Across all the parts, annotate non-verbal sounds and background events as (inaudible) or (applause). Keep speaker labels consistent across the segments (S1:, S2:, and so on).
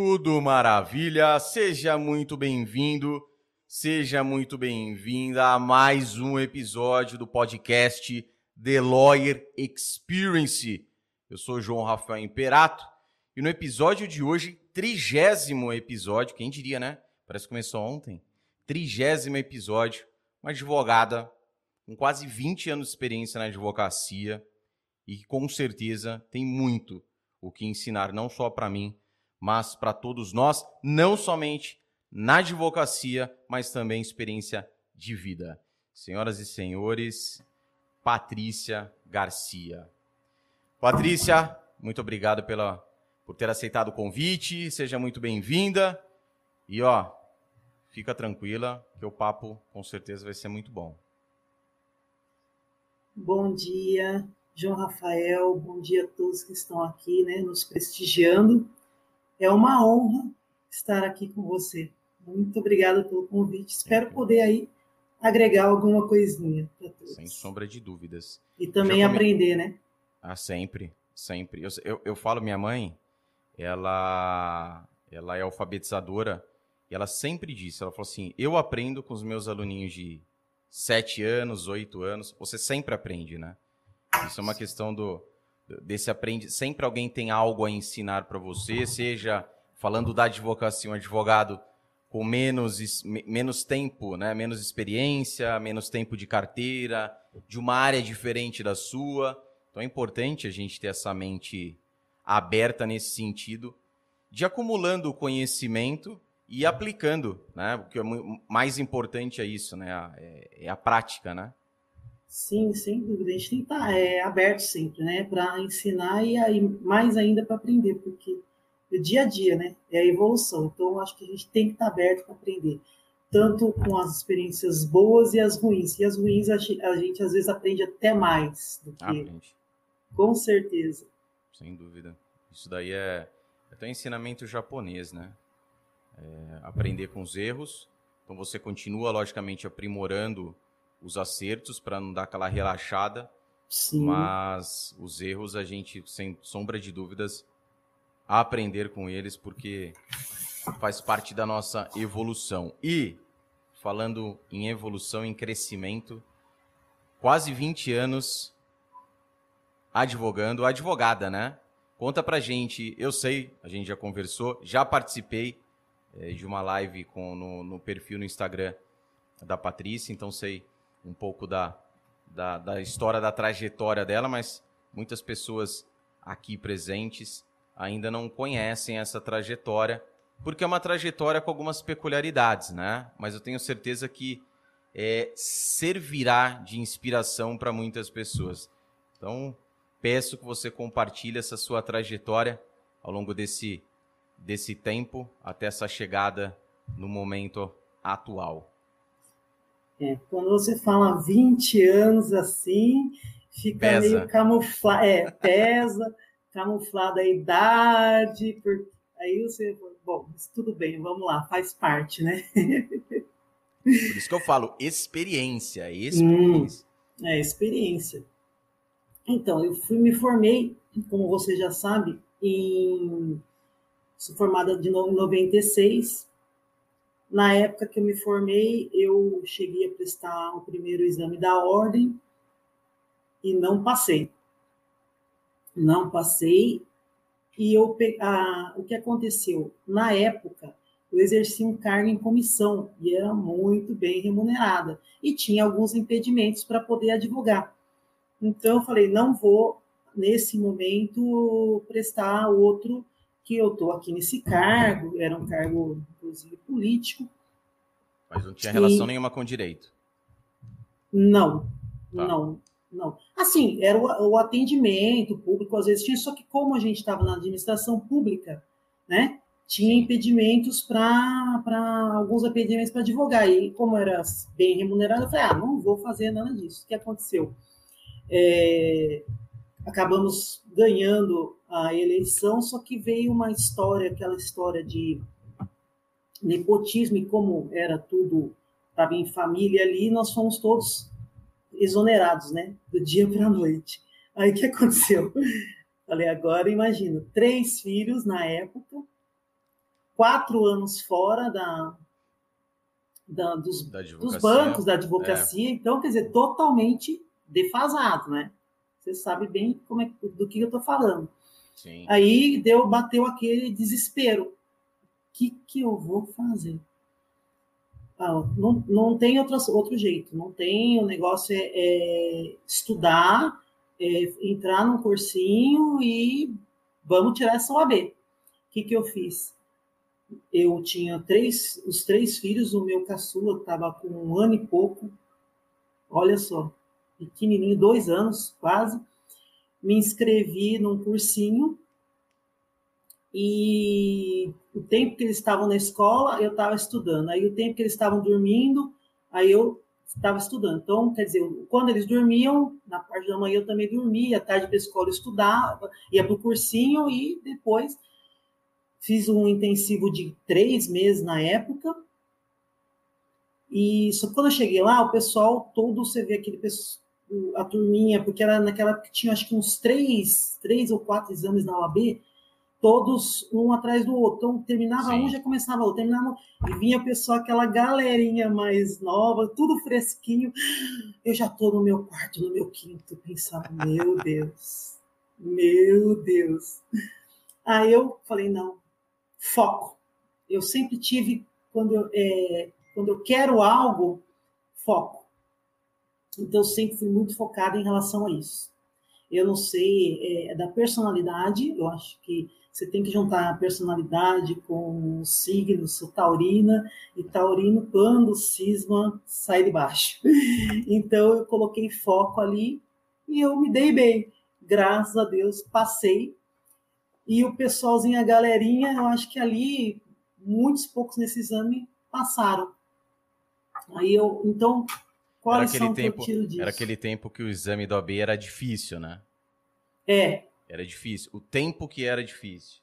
S1: Tudo maravilha, seja muito bem-vindo, seja muito bem-vinda a mais um episódio do podcast The Lawyer Experience. Eu sou João Rafael Imperato e no episódio de hoje, trigésimo episódio, quem diria, né? Parece que começou ontem. Trigésimo episódio, uma advogada com quase 20 anos de experiência na advocacia e que com certeza tem muito o que ensinar, não só para mim, mas para todos nós, não somente na advocacia, mas também experiência de vida. Senhoras e senhores, Patrícia Garcia. Patrícia, muito obrigado pela, por ter aceitado o convite, seja muito bem-vinda. E ó, fica tranquila que o papo com certeza vai ser muito bom.
S2: Bom dia, João Rafael, bom dia a todos que estão aqui, né, nos prestigiando. É uma honra estar aqui com você. Muito obrigada pelo convite. Espero poder aí agregar alguma coisinha para todos.
S1: Sem sombra de dúvidas.
S2: E também aprender, né?
S1: Ah, sempre, sempre. Eu, eu, eu, falo, minha mãe, ela, ela é alfabetizadora e ela sempre disse, ela falou assim, eu aprendo com os meus aluninhos de sete anos, oito anos. Você sempre aprende, né? Isso é uma questão do desse aprende. Sempre alguém tem algo a ensinar para você, seja falando da advocacia, um advogado com menos, menos tempo, né? menos experiência, menos tempo de carteira, de uma área diferente da sua. Então é importante a gente ter essa mente aberta nesse sentido, de acumulando conhecimento e aplicando, né? O que é mais importante é isso, né? É, é a prática, né?
S2: Sim, sem dúvida. A gente tem que estar é, aberto sempre, né? Para ensinar e aí, mais ainda para aprender, porque o dia a dia, né? É a evolução. Então, acho que a gente tem que estar aberto para aprender. Tanto com as experiências boas e as ruins. E as ruins a gente, a gente às vezes aprende até mais do que. Aprende. Com certeza.
S1: Sem dúvida. Isso daí é, é até ensinamento japonês, né? É, aprender com os erros. Então você continua, logicamente, aprimorando os acertos para não dar aquela relaxada. Sim. Mas os erros a gente, sem sombra de dúvidas, aprender com eles porque faz parte da nossa evolução. E, falando em evolução, em crescimento, quase 20 anos advogando, advogada, né? Conta pra gente, eu sei, a gente já conversou, já participei é, de uma live com, no, no perfil no Instagram da Patrícia, então sei um pouco da, da, da história, da trajetória dela, mas muitas pessoas aqui presentes ainda não conhecem essa trajetória, porque é uma trajetória com algumas peculiaridades, né? Mas eu tenho certeza que é, servirá de inspiração para muitas pessoas. Então, peço que você compartilhe essa sua trajetória ao longo desse, desse tempo até essa chegada no momento atual.
S2: É, quando você fala 20 anos assim, fica pesa. meio camuflado, é, pesa, (laughs) camuflada a idade, porque aí você, bom, tudo bem, vamos lá, faz parte, né?
S1: Por isso que eu falo experiência, experiência.
S2: Hum, é, experiência. Então, eu fui me formei, como você já sabe, em sou formada de 96 na época que eu me formei, eu cheguei a prestar o primeiro exame da ordem e não passei. Não passei. E eu, a, o que aconteceu? Na época, eu exerci um cargo em comissão e era muito bem remunerada. E tinha alguns impedimentos para poder advogar. Então, eu falei: não vou, nesse momento, prestar outro que eu estou aqui nesse cargo, era um cargo, inclusive, político.
S1: Mas não tinha relação e... nenhuma com direito?
S2: Não, tá. não, não. Assim, era o, o, atendimento público, às vezes tinha, só que como a gente estava na administração pública, né, tinha impedimentos para alguns impedimentos para advogar. E como era bem remunerado, eu falei, ah, não vou fazer nada disso. O que aconteceu? É, acabamos ganhando a eleição, só que veio uma história, aquela história de nepotismo e como era tudo, estava em família ali, nós fomos todos exonerados, né? Do dia para a noite. Aí o que aconteceu? (laughs) Falei, agora imagino, três filhos na época, quatro anos fora da, da, dos, da dos, bancos da advocacia, é. então, quer dizer, totalmente defasado, né? Você sabe bem como é, do que eu estou falando. Sim. Aí deu, bateu aquele desespero. Que, que eu vou fazer? Ah, não, não tem outro, outro jeito, não tem, o negócio é, é estudar, é entrar num cursinho e vamos tirar essa OAB. O que, que eu fiz? Eu tinha três, os três filhos, o meu caçula estava com um ano e pouco, olha só, pequenininho, dois anos quase, me inscrevi num cursinho e o tempo que eles estavam na escola, eu estava estudando. Aí o tempo que eles estavam dormindo, aí eu estava estudando. Então, quer dizer, quando eles dormiam, na parte da manhã eu também dormia, à tarde para a escola eu estudava, ia para o cursinho e depois fiz um intensivo de três meses na época. E só quando eu cheguei lá, o pessoal todo, você vê aquele pessoal, a turminha, porque era naquela que tinha acho que uns três, três ou quatro exames na OAB, todos um atrás do outro. Então, terminava Sim. um, já começava outro, terminava e vinha o pessoal, aquela galerinha mais nova, tudo fresquinho. Eu já estou no meu quarto, no meu quinto, pensando, meu (laughs) Deus, meu Deus. Aí eu falei, não, foco. Eu sempre tive, quando eu, é, quando eu quero algo, foco. Então, eu sempre fui muito focada em relação a isso. Eu não sei, é, da personalidade, eu acho que você tem que juntar a personalidade com o signo, sou taurina, e taurino, quando cisma, sai de baixo. (laughs) Então, eu coloquei foco ali e eu me dei bem. Graças a Deus, passei. E o pessoalzinho, a galerinha, eu acho que ali, muitos poucos nesse exame passaram. Aí eu, então, qual era aquele
S1: tempo, Era aquele tempo que o exame do AB era difícil, né?
S2: É,
S1: era difícil. O tempo que era difícil.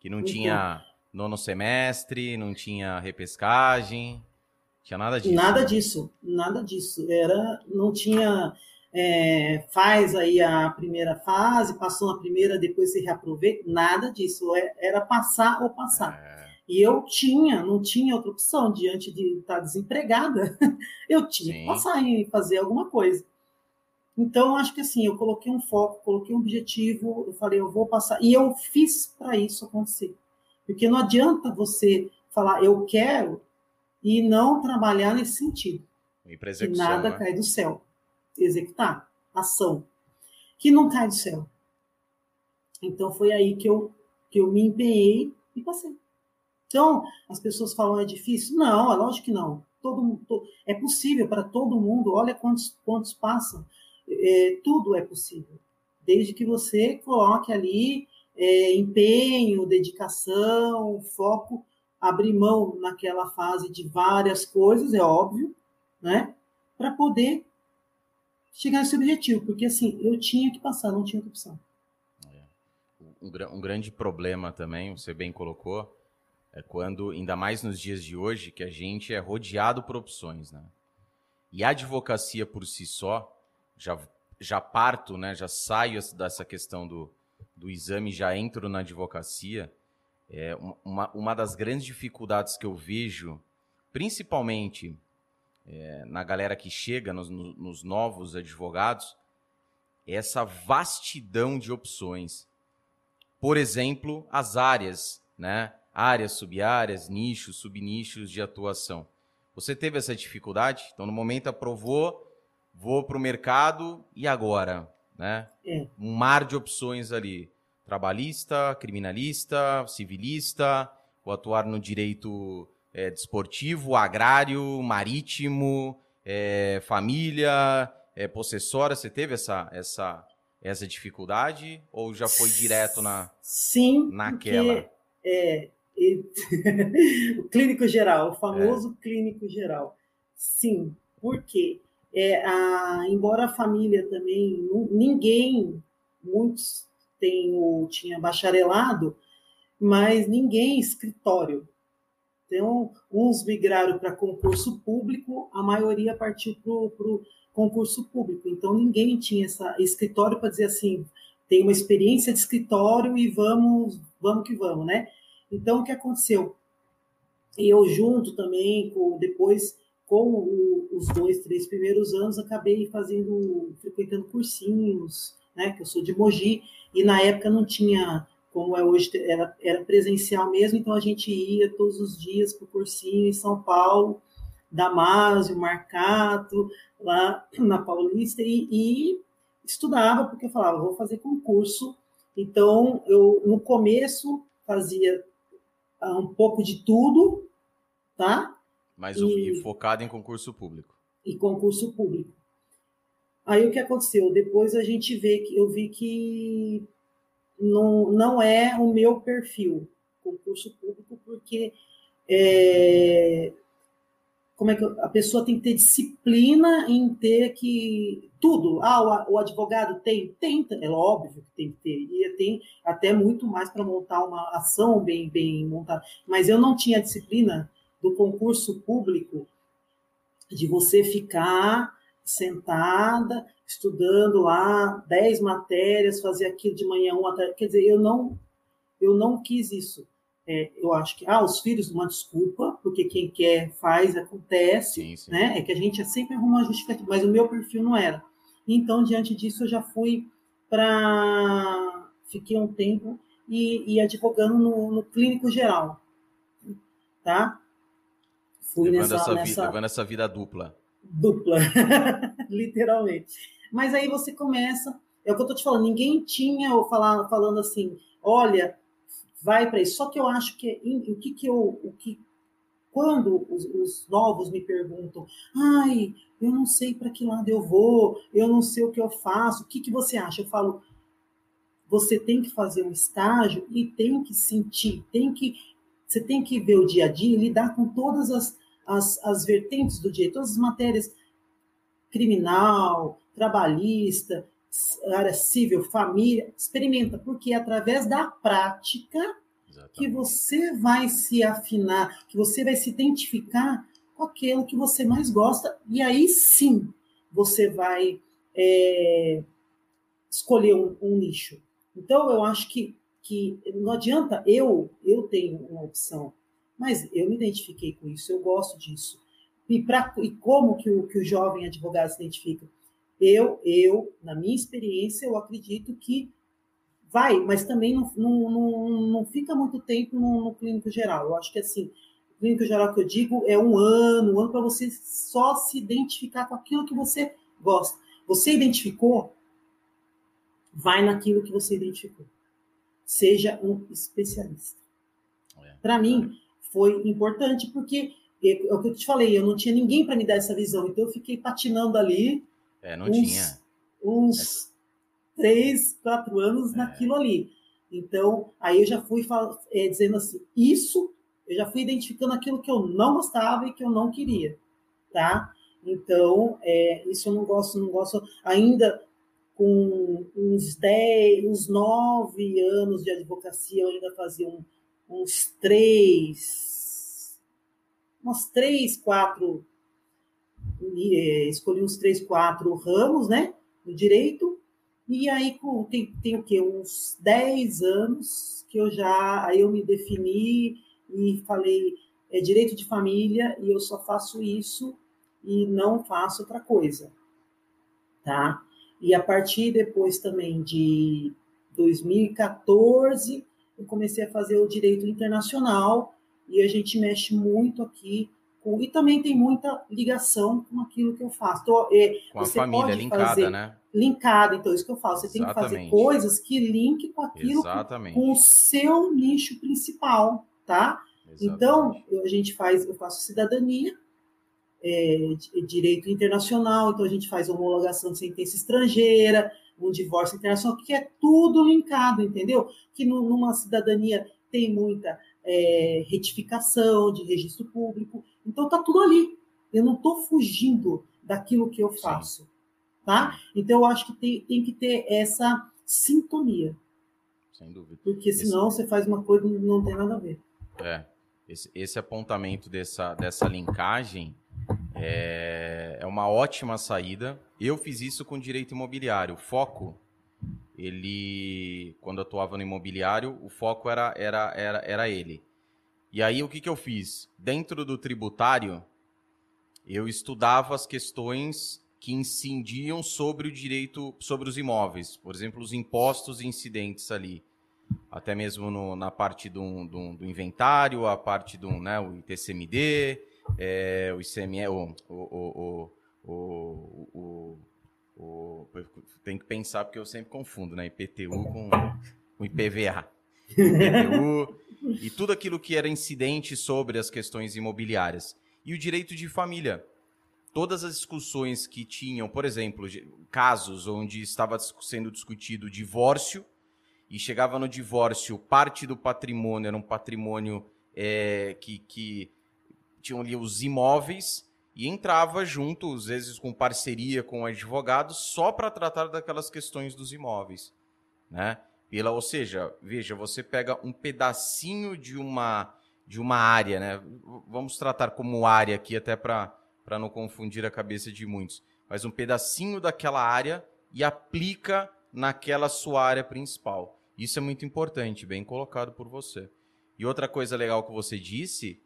S1: Que não tinha nono semestre, não tinha repescagem, tinha nada disso.
S2: Nada né? disso, nada disso. Era, não tinha. É, faz aí a primeira fase, passou na primeira, depois se reaproveita, nada disso. É, era passar ou passar. É. E eu tinha, não tinha outra opção diante de estar desempregada. (laughs) Eu tinha Sim. que passar e fazer alguma coisa. Então, acho que assim, eu coloquei um foco, coloquei um objetivo, eu falei, eu vou passar. E eu fiz para isso acontecer. Porque não adianta você falar, eu quero, e não trabalhar nesse sentido.
S1: E que
S2: nada
S1: né?
S2: cai do céu. Executar, ação. Que não cai do céu. Então, foi aí que eu, que eu me empenhei e passei. Então, as pessoas falam, é difícil? Não, é lógico que não. Todo, todo é possível para todo mundo. Olha quantos, quantos passam é, tudo é possível, desde que você coloque ali é, empenho, dedicação, foco, abrir mão naquela fase de várias coisas, é óbvio, né? Para poder chegar nesse objetivo, porque assim, eu tinha que passar, não tinha outra opção.
S1: É. Um, um grande problema também, você bem colocou, é quando, ainda mais nos dias de hoje, que a gente é rodeado por opções, né? E a advocacia por si só, já, já parto, né, já saio dessa questão do, do exame, já entro na advocacia, é uma, uma das grandes dificuldades que eu vejo, principalmente é, na galera que chega, nos, nos novos advogados, é essa vastidão de opções. Por exemplo, as áreas, né? Áreas, subáreas, nichos, subnichos de atuação. Você teve essa dificuldade? Então, no momento aprovou, vou para o mercado e agora? Né? É. Um mar de opções ali. Trabalhista, criminalista, civilista, vou atuar no direito é, desportivo, agrário, marítimo, é, família, é, possessória. Você teve essa, essa, essa dificuldade ou já foi direto na,
S2: Sim,
S1: naquela?
S2: Porque, é, (laughs) o clínico geral, o famoso é. clínico geral. Sim, por quê? É, a, embora a família também, ninguém, muitos tem o, tinha bacharelado, mas ninguém escritório. Então, uns migraram para concurso público, a maioria partiu para o concurso público. Então, ninguém tinha essa escritório para dizer assim, tem uma experiência de escritório e vamos, vamos que vamos, né? Então, o que aconteceu? Eu, junto também, com, depois, com o, os dois, três primeiros anos, acabei fazendo, frequentando cursinhos, né? Que eu sou de Mogi, e na época não tinha, como é hoje, era, era presencial mesmo, então a gente ia todos os dias para o cursinho em São Paulo, Damásio, Marcato, lá na Paulista, e, e estudava, porque eu falava, vou fazer concurso. Então, eu, no começo, fazia um pouco de tudo, tá?
S1: Mas e, focado em concurso público.
S2: E concurso público. Aí o que aconteceu? Depois a gente vê que eu vi que não, não é o meu perfil, concurso público, porque é, como é que a pessoa tem que ter disciplina em ter que tudo. Ah, o, advogado tem, tem, é óbvio que tem que ter, e tem até muito mais para montar uma ação bem, bem montada. Mas eu não tinha disciplina do concurso público de você ficar sentada estudando lá dez matérias, fazer aquilo de manhã uma, quer dizer, eu não eu não quis isso é, eu acho que ah, os filhos uma desculpa, porque quem quer faz, acontece, sim, sim. né? É que a gente sempre arruma uma justificativa, mas o meu perfil não era. Então, diante disso, eu já fui para. Fiquei um tempo e, e advogando no, no, clínico geral. Tá?
S1: Fui levando nessa, essa, nessa... Vida, levando essa vida dupla.
S2: Dupla, (laughs) literalmente. Mas aí você começa. É o que eu tô te falando, ninguém tinha ou falar, falando assim, olha, vai para isso. Só que eu acho que o que, que eu. O que, quando os, os, novos me perguntam, ai, eu não sei para que lado eu vou, eu não sei o que eu faço, o que, que você acha? Eu falo, você tem que fazer um estágio e tem que sentir, tem que. Você tem que ver o dia a dia, lidar com todas as, as, as vertentes do dia, todas as matérias criminal, trabalhista, área civil, família, experimenta, porque é através da prática Exatamente. que você vai se afinar, que você vai se identificar com aquilo que você mais gosta, e aí sim você vai é, escolher um, um, nicho. Então, eu acho que, que não adianta eu, eu tenho uma opção, mas eu me identifiquei com isso, eu gosto disso. E, pra, e como que o, que o jovem advogado se identifica? Eu, eu, na minha experiência, eu acredito que vai, mas também não, não, não, não fica muito tempo no, no, clínico geral. Eu acho que assim, o clínico geral que eu digo é um ano, um ano para você só se identificar com aquilo que você gosta. Você identificou? Vai naquilo que você identificou. Seja um especialista. É, para mim, foi importante porque é o que eu te falei, eu não tinha ninguém para me dar essa visão, então eu fiquei patinando ali
S1: é, não uns, tinha.
S2: Uns é. três, quatro anos é. naquilo ali. Então, aí eu já fui é, dizendo assim, isso, eu já fui identificando aquilo que eu não gostava e que eu não queria, tá? Então, é, isso eu não gosto, não gosto ainda com uns 10, uns 9 anos de advocacia, eu ainda fazia um, uns três, umas três, quatro escolhi uns três, quatro ramos, né, no direito, e aí tem, tem o quê? Uns 10 anos que eu já, aí eu me defini e falei, é direito de família e eu só faço isso e não faço outra coisa, tá? E a partir depois também de 2014, eu comecei a fazer o direito internacional e a gente mexe muito aqui e também tem muita ligação com aquilo que eu faço. Então, é,
S1: com a família linkada,
S2: fazer,
S1: né?
S2: Linkada, então, isso que eu faço. Você Exatamente. tem que fazer coisas que linkem com aquilo, com, com, o seu nicho principal, tá? Exatamente. Então, eu, a gente faz, eu faço cidadania, é, direito internacional, então a gente faz homologação de sentença estrangeira, um divórcio internacional, que é tudo linkado, entendeu? Que numa cidadania tem muita é, retificação de registro público. Então está tudo ali. Eu não estou fugindo daquilo que eu faço. Sim. Tá? Então eu acho que tem, tem que ter essa sintonia.
S1: Sem dúvida.
S2: Porque senão esse... você faz uma coisa e não tem nada a ver.
S1: É. Esse, esse apontamento dessa, dessa linkagem é, é uma ótima saída. Eu fiz isso com direito imobiliário. O foco ele, quando atuava no imobiliário, o foco era, era, era, era ele. E aí o que, que eu fiz? Dentro do tributário, eu estudava as questões que incidiam sobre o direito, sobre os imóveis, por exemplo, os impostos incidentes ali, até mesmo no, na parte do, do, do, inventário, a parte do né, o ITCMD, é, o ICME, o, o, o, o, tem que pensar porque eu sempre confundo, né, IPTU com, com IPVA. (laughs) IPTU e tudo aquilo que era incidente sobre as questões imobiliárias. E o direito de família. Todas as discussões que tinham, por exemplo, casos onde estava sendo discutido divórcio e chegava no divórcio, parte do patrimônio era um patrimônio é, que, que tinham ali os imóveis e entrava junto, às vezes com parceria com advogados, só para tratar daquelas questões dos imóveis, né? Pela, ou seja, veja, você pega um pedacinho de uma de uma área, né? Vamos tratar como área aqui até para não confundir a cabeça de muitos. Mas um pedacinho daquela área e aplica naquela sua área principal. Isso é muito importante, bem colocado por você. E outra coisa legal que você disse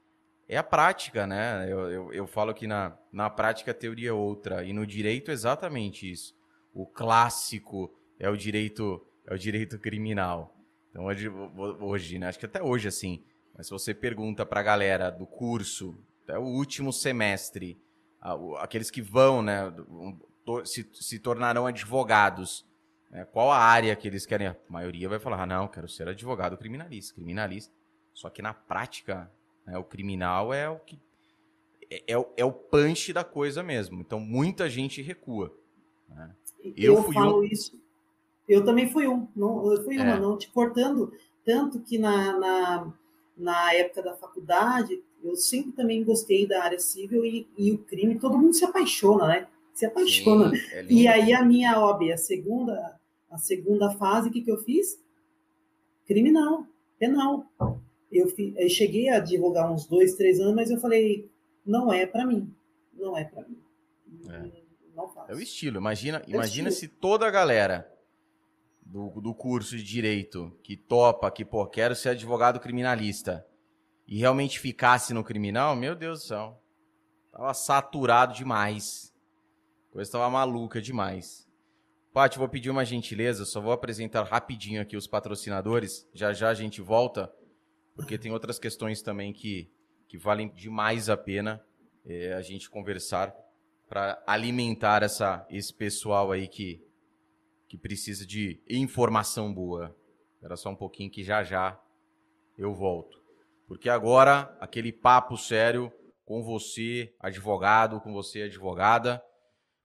S1: é a prática, né? Eu, eu, eu falo que na, na prática a teoria é outra. E no direito exatamente isso. O clássico é o direito é o direito criminal. Então hoje, hoje né? acho que até hoje assim, mas se você pergunta para a galera do curso, até o último semestre, aqueles que vão, né, se, se tornarão advogados, né, qual a área que eles querem? A maioria vai falar, ah, não, quero ser advogado criminalista, criminalista. Só que na prática, né, o criminal é o que é, é, é, o punch da coisa mesmo. Então muita gente recua. Né?
S2: Eu, eu falo um... isso eu também fui um, não, eu fui uma, é. não te cortando, tanto que na, na, na, época da faculdade, eu sempre também gostei da área civil e, e o crime, todo mundo se apaixona, né? Se apaixona. Sim, é e aí a minha OB, a segunda, a segunda fase, o que, que eu fiz? Criminal, penal. Eu, fi, eu cheguei a advogar uns dois, três anos, mas eu falei, não é para mim, não é para mim.
S1: É. Não faço. É o estilo. Imagina, é imagina estilo. se toda a galera do, do curso de direito que topa, que, pô, quero ser advogado criminalista e realmente ficasse no criminal, meu Deus do céu. Tava saturado demais. Coisa tava maluca demais. Paty, vou pedir uma gentileza, só vou apresentar rapidinho aqui os patrocinadores. Já já a gente volta, porque tem outras questões também que, que valem demais a pena é, a gente conversar para alimentar essa, esse pessoal aí que, que precisa de informação boa. Espera só um pouquinho que já já eu volto. Porque agora, aquele papo sério com você, advogado, com você, advogada.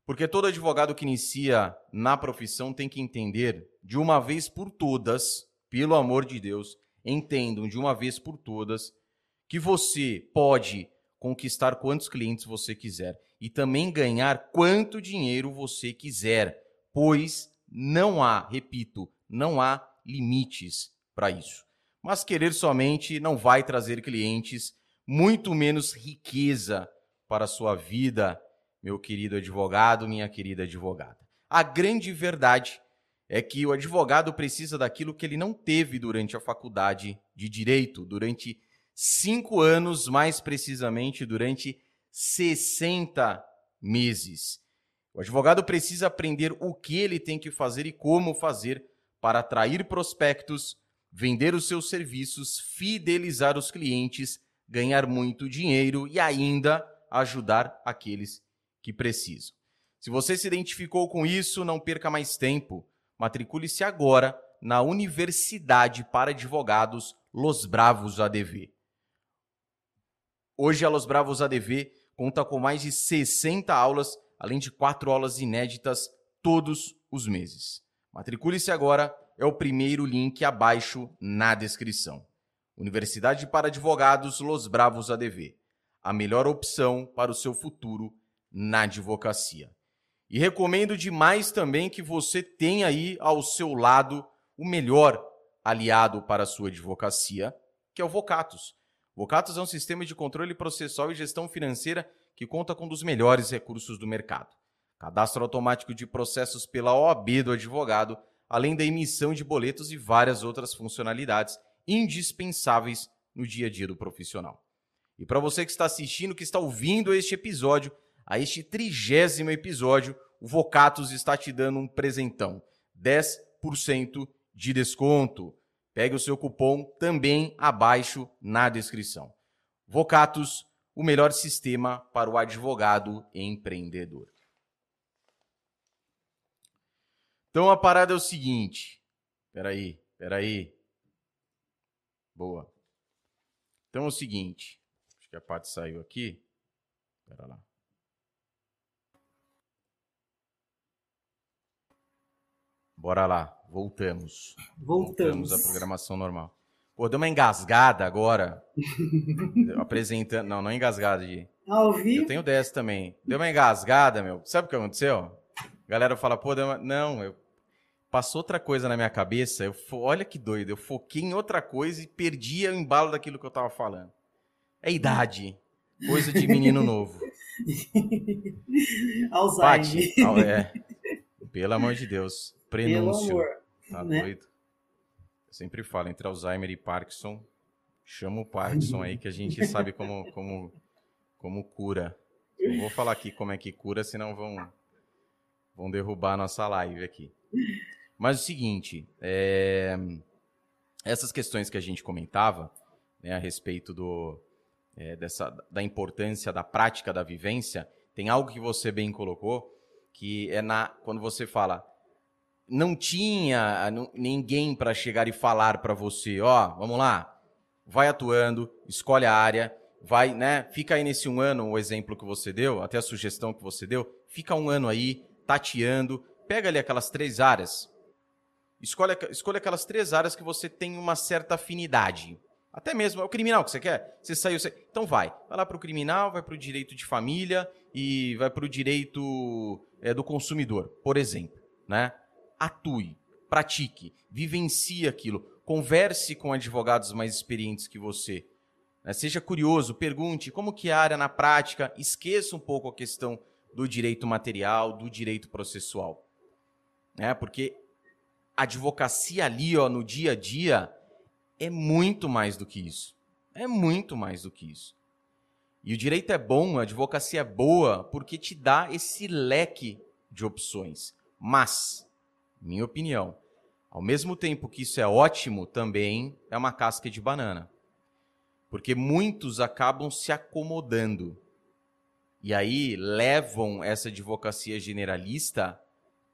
S1: Porque todo advogado que inicia na profissão tem que entender de uma vez por todas, pelo amor de Deus, entendam de uma vez por todas que você pode conquistar quantos clientes você quiser e também ganhar quanto dinheiro você quiser, pois não há, repito, não há limites para isso. Mas querer somente não vai trazer clientes, muito menos riqueza para a sua vida, meu querido advogado, minha querida advogada. A grande verdade é que o advogado precisa daquilo que ele não teve durante a faculdade de direito, durante cinco anos, mais precisamente durante 60 meses. O advogado precisa aprender o que ele tem que fazer e como fazer para atrair prospectos, vender os seus serviços, fidelizar os clientes, ganhar muito dinheiro e ainda ajudar aqueles que precisam. Se você se identificou com isso, não perca mais tempo. Matricule-se agora na Universidade para Advogados Los Bravos ADV. Hoje a Los Bravos ADV conta com mais de 60 aulas além de quatro aulas inéditas todos os meses. Matricule-se agora, é o primeiro link abaixo na descrição. Universidade para Advogados Los Bravos ADV, a melhor opção para o seu futuro na advocacia. E recomendo demais também que você tenha aí ao seu lado o melhor aliado para a sua advocacia, que é o Vocatus. Vocatus é um sistema de controle processual e gestão financeira que conta com um dos melhores recursos do mercado. Cadastro automático de processos pela OAB do advogado, além da emissão de boletos e várias outras funcionalidades indispensáveis no dia a dia do profissional. E para você que está assistindo, que está ouvindo este episódio, a este trigésimo episódio, o Vocatus está te dando um presentão, 10% de desconto. Pegue o seu cupom também abaixo na descrição. Vocatus, o melhor sistema para o advogado empreendedor. Então a parada é o seguinte. Peraí, peraí. Boa. Então é o seguinte. Acho que a parte saiu aqui. Pera lá. Bora lá, voltamos.
S2: Voltamos.
S1: Voltamos à programação normal. Pô, deu uma engasgada agora. (laughs) apresentando. Não, não engasgada de.
S2: Ao vivo?
S1: Eu tenho 10 também. Deu uma engasgada, meu. Sabe o que aconteceu? A galera fala, pô, deu uma... não, eu passou outra coisa na minha cabeça. Eu fo... Olha que doido. Eu foquei em outra coisa e perdi o embalo daquilo que eu tava falando. É idade. Coisa de menino novo. (laughs)
S2: Alzheimer.
S1: Pati, é. Pelo amor de Deus.
S2: Pelo
S1: Prenúncio.
S2: amor.
S1: Tá
S2: né?
S1: doido? Sempre falo, entre Alzheimer e Parkinson, chama o Parkinson aí que a gente sabe como, como, como cura. Não vou falar aqui como é que cura, senão vão, vão derrubar a nossa live aqui. Mas o seguinte, é, essas questões que a gente comentava né, a respeito do, é, dessa, da importância da prática da vivência, tem algo que você bem colocou, que é na quando você fala não tinha ah, ninguém para chegar e falar para você, ó, vamos lá, vai atuando, escolhe a área, vai, né? Fica aí nesse um ano, o exemplo que você deu, até a sugestão que você deu, fica um ano aí, tateando, pega ali aquelas três áreas, escolhe, escolhe aquelas três áreas que você tem uma certa afinidade. Até mesmo, é o criminal que você quer? Você saiu, você... então vai. Vai lá para o criminal, vai para o direito de família e vai para o direito é, do consumidor, por exemplo, né? Atue, pratique, vivencie aquilo, converse com advogados mais experientes que você. né? Seja curioso, pergunte como que é a área na prática, esqueça um pouco a questão do direito material, do direito processual. Né? Porque a advocacia ali, ó, no dia a dia, é muito mais do que isso. É muito mais do que isso. E o direito é bom, a advocacia é boa, porque te dá esse leque de opções. Mas, minha opinião, ao mesmo tempo que isso é ótimo, também é uma casca de banana. Porque muitos acabam se acomodando. E aí levam essa advocacia generalista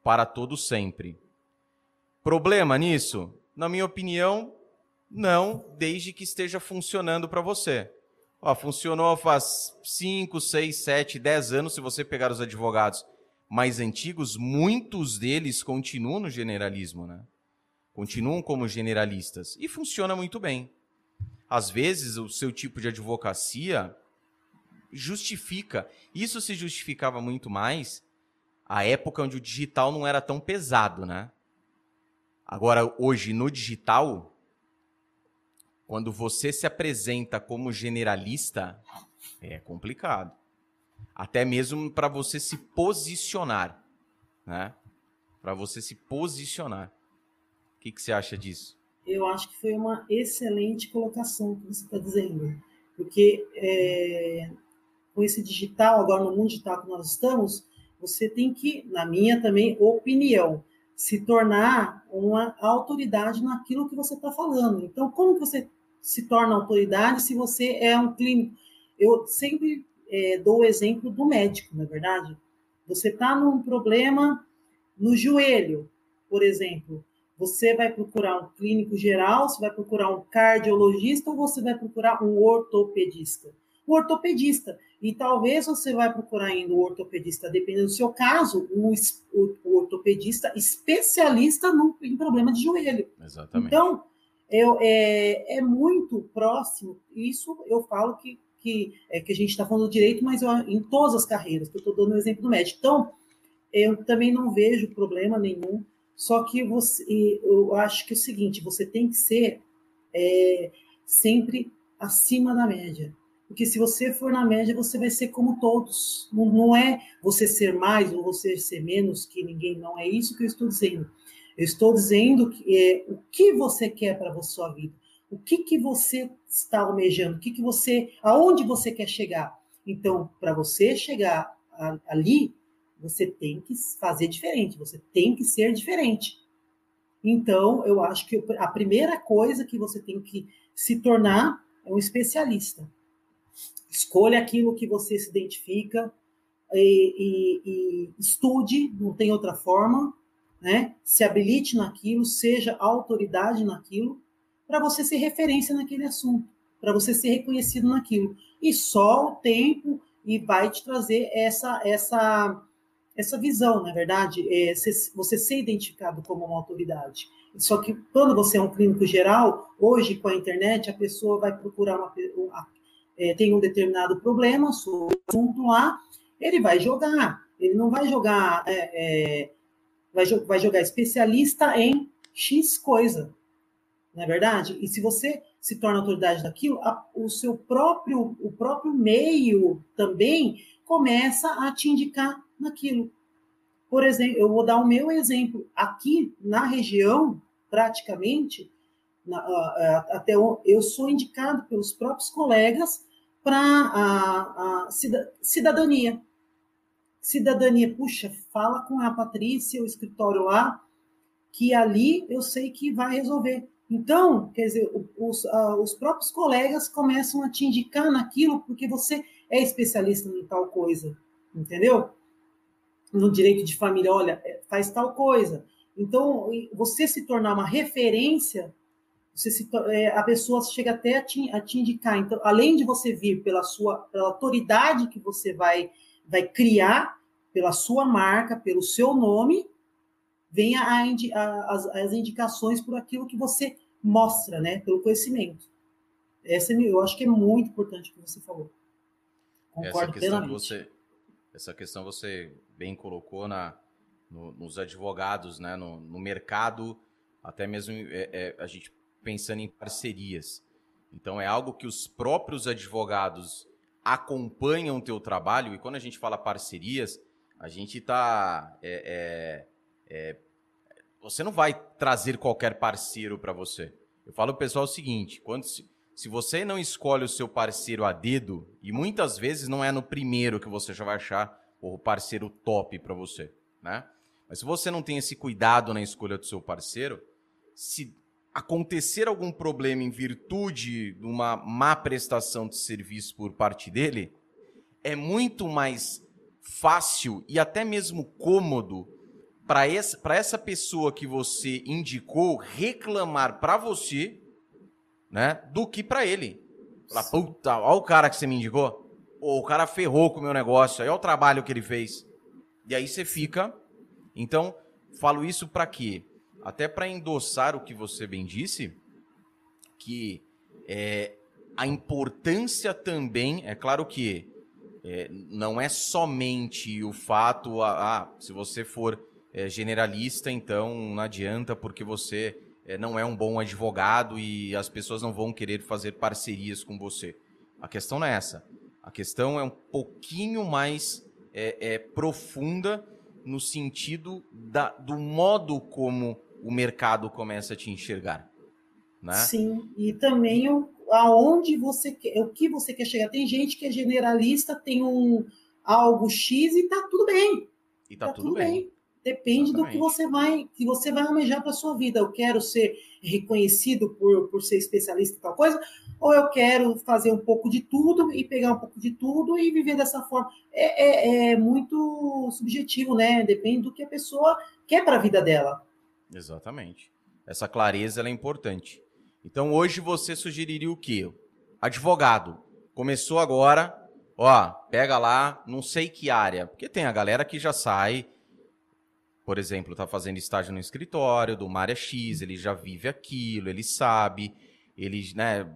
S1: para todo sempre. Problema nisso? Na minha opinião, não, desde que esteja funcionando para você. Ó, funcionou faz 5, 6, 7, 10 anos, se você pegar os advogados mais antigos, muitos deles continuam no generalismo, né? Continuam como generalistas e funciona muito bem. Às vezes, o seu tipo de advocacia justifica. Isso se justificava muito mais a época onde o digital não era tão pesado, né? Agora, hoje, no digital, quando você se apresenta como generalista, é complicado. Até mesmo para você se posicionar, né? Para você se posicionar. O que, que você acha disso?
S2: Eu acho que foi uma excelente colocação que você está dizendo, porque é, com esse digital, agora no mundo digital que nós estamos, você tem que, na minha também opinião, se tornar uma autoridade naquilo que você está falando. Então, como que você se torna autoridade se você é um clínico? Eu sempre é, dou o exemplo do médico, na é verdade. Você está num problema no joelho, por exemplo. Você vai procurar um clínico geral, você vai procurar um cardiologista ou você vai procurar um ortopedista? O ortopedista. E talvez você vai procurar ainda o ortopedista, dependendo do seu caso, o, o, o ortopedista especialista no, em problema de joelho.
S1: Exatamente.
S2: Então, eu, é, é muito próximo, isso eu falo que, que, é, que a gente está falando do direito, mas eu, em todas as carreiras, que eu estou dando o exemplo do médico. Então, eu também não vejo problema nenhum, só que você, eu acho que é o seguinte, você tem que ser é, sempre acima da média. Porque se você for na média, você vai ser como todos. Não, não é você ser mais ou você ser menos que ninguém, não é isso que eu estou dizendo. Eu estou dizendo que, é, o que você quer para a sua vida. O que, que você está almejando? O que, que você, aonde você quer chegar? Então, para você chegar a, ali, você tem que fazer diferente, você tem que ser diferente. Então, eu acho que a primeira coisa que você tem que se tornar é um especialista. Escolha aquilo que você se identifica e, e, e estude, não tem outra forma, né? Se habilite naquilo, seja autoridade naquilo, para você ser referência naquele assunto, para você ser reconhecido naquilo. E só o tempo e vai te trazer essa essa essa visão, na é verdade, é você ser identificado como uma autoridade. Só que quando você é um clínico geral, hoje com a internet, a pessoa vai procurar uma, uma é, tem um determinado problema sobre o assunto lá, ele vai jogar. Ele não vai jogar, é, é, vai, vai jogar especialista em X coisa, não é verdade? E se você se torna autoridade daquilo, a, o seu próprio, o próprio meio também começa a te indicar naquilo. Por exemplo, eu vou dar o meu exemplo. Aqui na região, praticamente, na, até eu sou indicado pelos próprios colegas para a, a cidadania. Cidadania, puxa, fala com a Patrícia, o escritório lá, que ali eu sei que vai resolver. Então, quer dizer, os, os próprios colegas começam a te indicar naquilo porque você é especialista em tal coisa, entendeu? No direito de família, olha, é, faz tal coisa. Então, você se tornar uma referência, se, é, a pessoa chega até a te, a te, indicar. Então, além de você vir pela sua pela autoridade que você vai, vai criar, pela sua marca, pelo seu nome, vem a, a, as, as indicações por aquilo que você mostra, né? Pelo conhecimento. Essa eu acho que é muito importante o que você falou.
S1: Concordo essa plenamente. Você, essa questão você bem colocou na, no, nos advogados, né? No, no mercado, até mesmo é, é, a gente pensando em parcerias. Então é algo que os próprios advogados acompanham o teu trabalho e quando a gente fala parcerias, a gente está é, é, é você não vai trazer qualquer parceiro para você. Eu falo pro pessoal o seguinte: quando se, se você não escolhe o seu parceiro a dedo, e muitas vezes não é no primeiro que você já vai achar o parceiro top para você, né? Mas se você não tem esse cuidado na escolha do seu parceiro, se acontecer algum problema em virtude de uma má prestação de serviço por parte dele, é muito mais fácil e até mesmo cômodo para essa, essa pessoa que você indicou reclamar para você, né, do que para ele. Falar, puta, olha o cara que você me indicou. Ou o cara ferrou com o meu negócio, olha o trabalho que ele fez. E aí você fica. Então, falo isso para quê? Até para endossar o que você bem disse, que é, a importância também, é claro que é, não é somente o fato, ah se você for é, generalista, então não adianta porque você é, não é um bom advogado e as pessoas não vão querer fazer parcerias com você. A questão não é essa. A questão é um pouquinho mais é, é profunda no sentido da, do modo como o mercado começa a te enxergar. Né?
S2: Sim, e também o, aonde você quer, o que você quer chegar. Tem gente que é generalista, tem um algo X e tá tudo bem.
S1: E tá, tá tudo, tudo, bem. bem.
S2: Depende Exatamente. do que você vai que você vai almejar para sua vida. Eu quero ser reconhecido por, por ser especialista em tal coisa, ou eu quero fazer um pouco de tudo e pegar um pouco de tudo e viver dessa forma. É, é, é muito subjetivo, né? Depende do que a pessoa quer para a vida dela.
S1: Exatamente. Essa clareza é importante. Então hoje você sugeriria o quê? Advogado. Começou agora, ó, pega lá, não sei que área, porque tem a galera que já sai por exemplo, está fazendo estágio no escritório do Mária X, ele já vive aquilo, ele sabe, ele, né,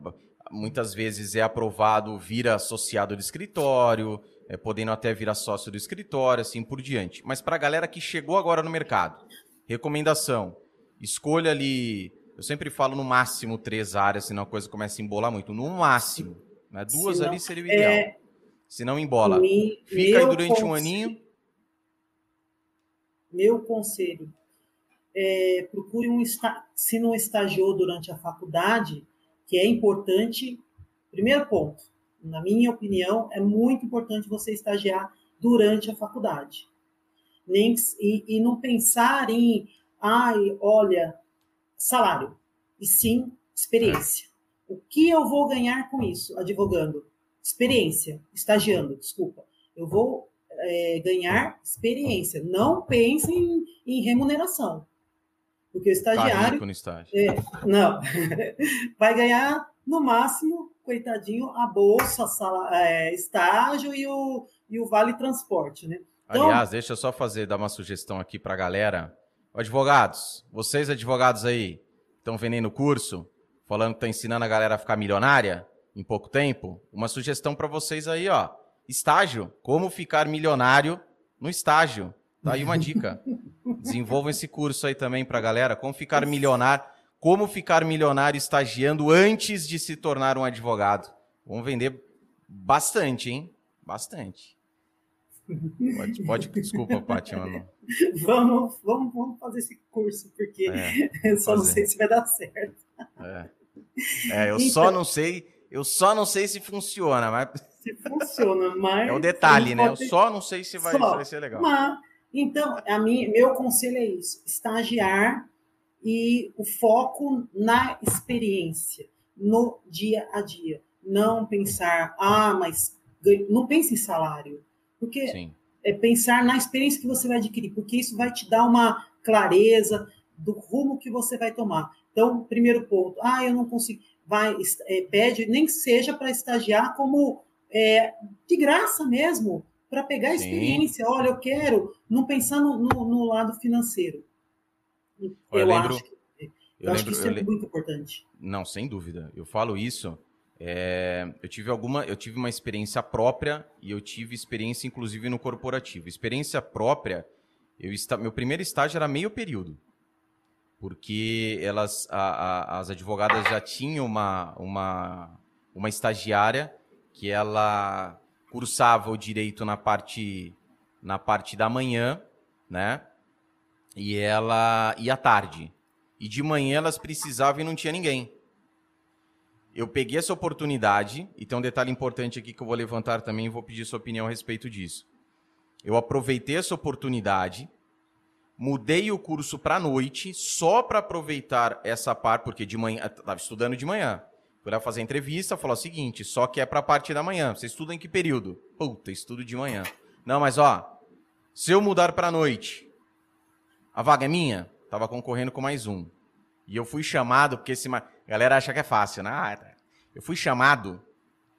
S1: muitas vezes é aprovado, vira associado do escritório, é, podendo até virar sócio do escritório, assim por diante. Mas para a galera que chegou agora no mercado, recomendação, escolha ali, eu sempre falo no máximo três áreas, senão a coisa começa a embolar muito, no máximo, né, duas ali seria o ideal. É... Se não embola, me, fica aí durante um aninho
S2: meu conselho é, procure um se não estagiou durante a faculdade, que é importante. Primeiro ponto, na minha opinião, é muito importante você estagiar durante a faculdade. Nem, e, e não pensar em, ai, olha, salário, e sim experiência. O que eu vou ganhar com isso, advogando? Experiência, estagiando, desculpa. Eu vou é, ganhar experiência. Não pense em, em remuneração. Porque o estagiário.
S1: Tá.
S2: É, não. (laughs) vai ganhar, no máximo, coitadinho, a bolsa, a sala, é, estágio e o, e o vale transporte, né?
S1: Então, Aliás, deixa eu só fazer, dar uma sugestão aqui para a galera. Advogados, vocês advogados aí, estão vendendo curso, falando que está ensinando a galera a ficar milionária em pouco tempo, uma sugestão para vocês aí, ó. Estágio, como ficar milionário no estágio. Tá aí uma dica. (laughs) Desenvolvam esse curso aí também para a galera, como ficar milionário, como ficar milionário estagiando antes de se tornar um advogado. Vamos vender bastante, hein? Bastante. Pode, pode desculpa, Paty, mano. (laughs)
S2: Vamos, vamos, vamos fazer esse curso, porque é, (laughs) eu só fazer. não sei se vai dar certo.
S1: É, é eu então, só não sei, eu só não sei se funciona, mas. (laughs)
S2: Se funciona, mas.
S1: É o detalhe, né? Eu só não sei se vai, só, vai ser legal.
S2: Mas, então, a minha, meu conselho é isso: estagiar e o foco na experiência, no dia a dia. Não pensar, ah, mas não pense em salário. Porque Sim. é pensar na experiência que você vai adquirir, porque isso vai te dar uma clareza do rumo que você vai tomar. Então, primeiro ponto, ah, eu não consigo, vai, é, pede, nem que seja para estagiar como é, de graça mesmo, para pegar a experiência. Sim. Olha, eu quero, não pensar no, no, no lado financeiro.
S1: Eu, eu lembro, acho,
S2: eu, eu acho lembro, que isso é muito importante.
S1: Não, sem dúvida. Eu falo isso é, eu tive alguma, eu tive uma experiência própria e eu tive experiência inclusive no corporativo. Experiência própria, eu está, meu primeiro estágio era meio período, porque elas, a, a, as advogadas já tinham uma, uma, uma estagiária que ela cursava o direito na parte na parte da manhã, né? E ela ia à tarde. E de manhã elas precisavam e não tinha ninguém eu peguei essa oportunidade, e tem um detalhe importante aqui que eu vou levantar também e vou pedir sua opinião a respeito disso. Eu aproveitei essa oportunidade, mudei o curso para noite, só para aproveitar essa parte, porque de manhã, estava estudando de manhã. Fui lá fazer a entrevista, falou o seguinte, só que é para parte da manhã. Você estuda em que período? Puta, estudo de manhã. Não, mas ó, se eu mudar para noite, a vaga é minha? Tava concorrendo com mais um. E eu fui chamado, porque esse. Galera acha que é fácil, né? Ah, tá. eu fui chamado,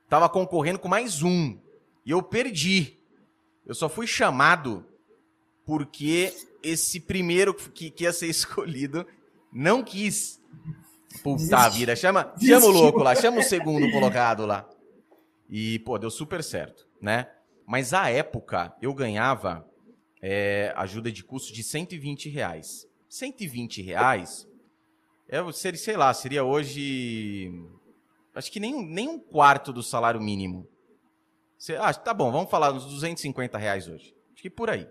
S1: tava concorrendo com mais um. E eu perdi. Eu só fui chamado porque esse primeiro que, que ia ser (laughs) escolhido não quis. Puta vida, chama, chama o louco lá, chama o segundo colocado lá. E, pô, deu super certo, né? Mas à época eu ganhava é, ajuda de custo de 120 reais. 120 reais é, seria, sei lá, seria hoje. Acho que nem, nem um quarto do salário mínimo. Você, ah, tá bom, vamos falar uns 250 reais hoje. Acho que por aí.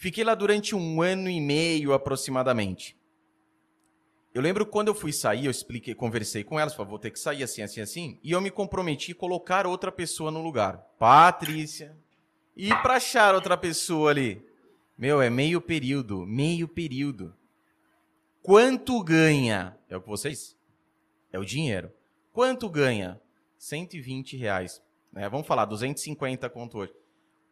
S1: Fiquei lá durante um ano e meio aproximadamente. Eu lembro quando eu fui sair, eu expliquei, conversei com elas, falei, vou ter que sair assim, assim, assim, e eu me comprometi a colocar outra pessoa no lugar. Patrícia. E para achar outra pessoa ali? Meu, é meio período, meio período. Quanto ganha? É o que vocês? É o dinheiro. Quanto ganha? 120 reais. Né? Vamos falar, 250 conto hoje.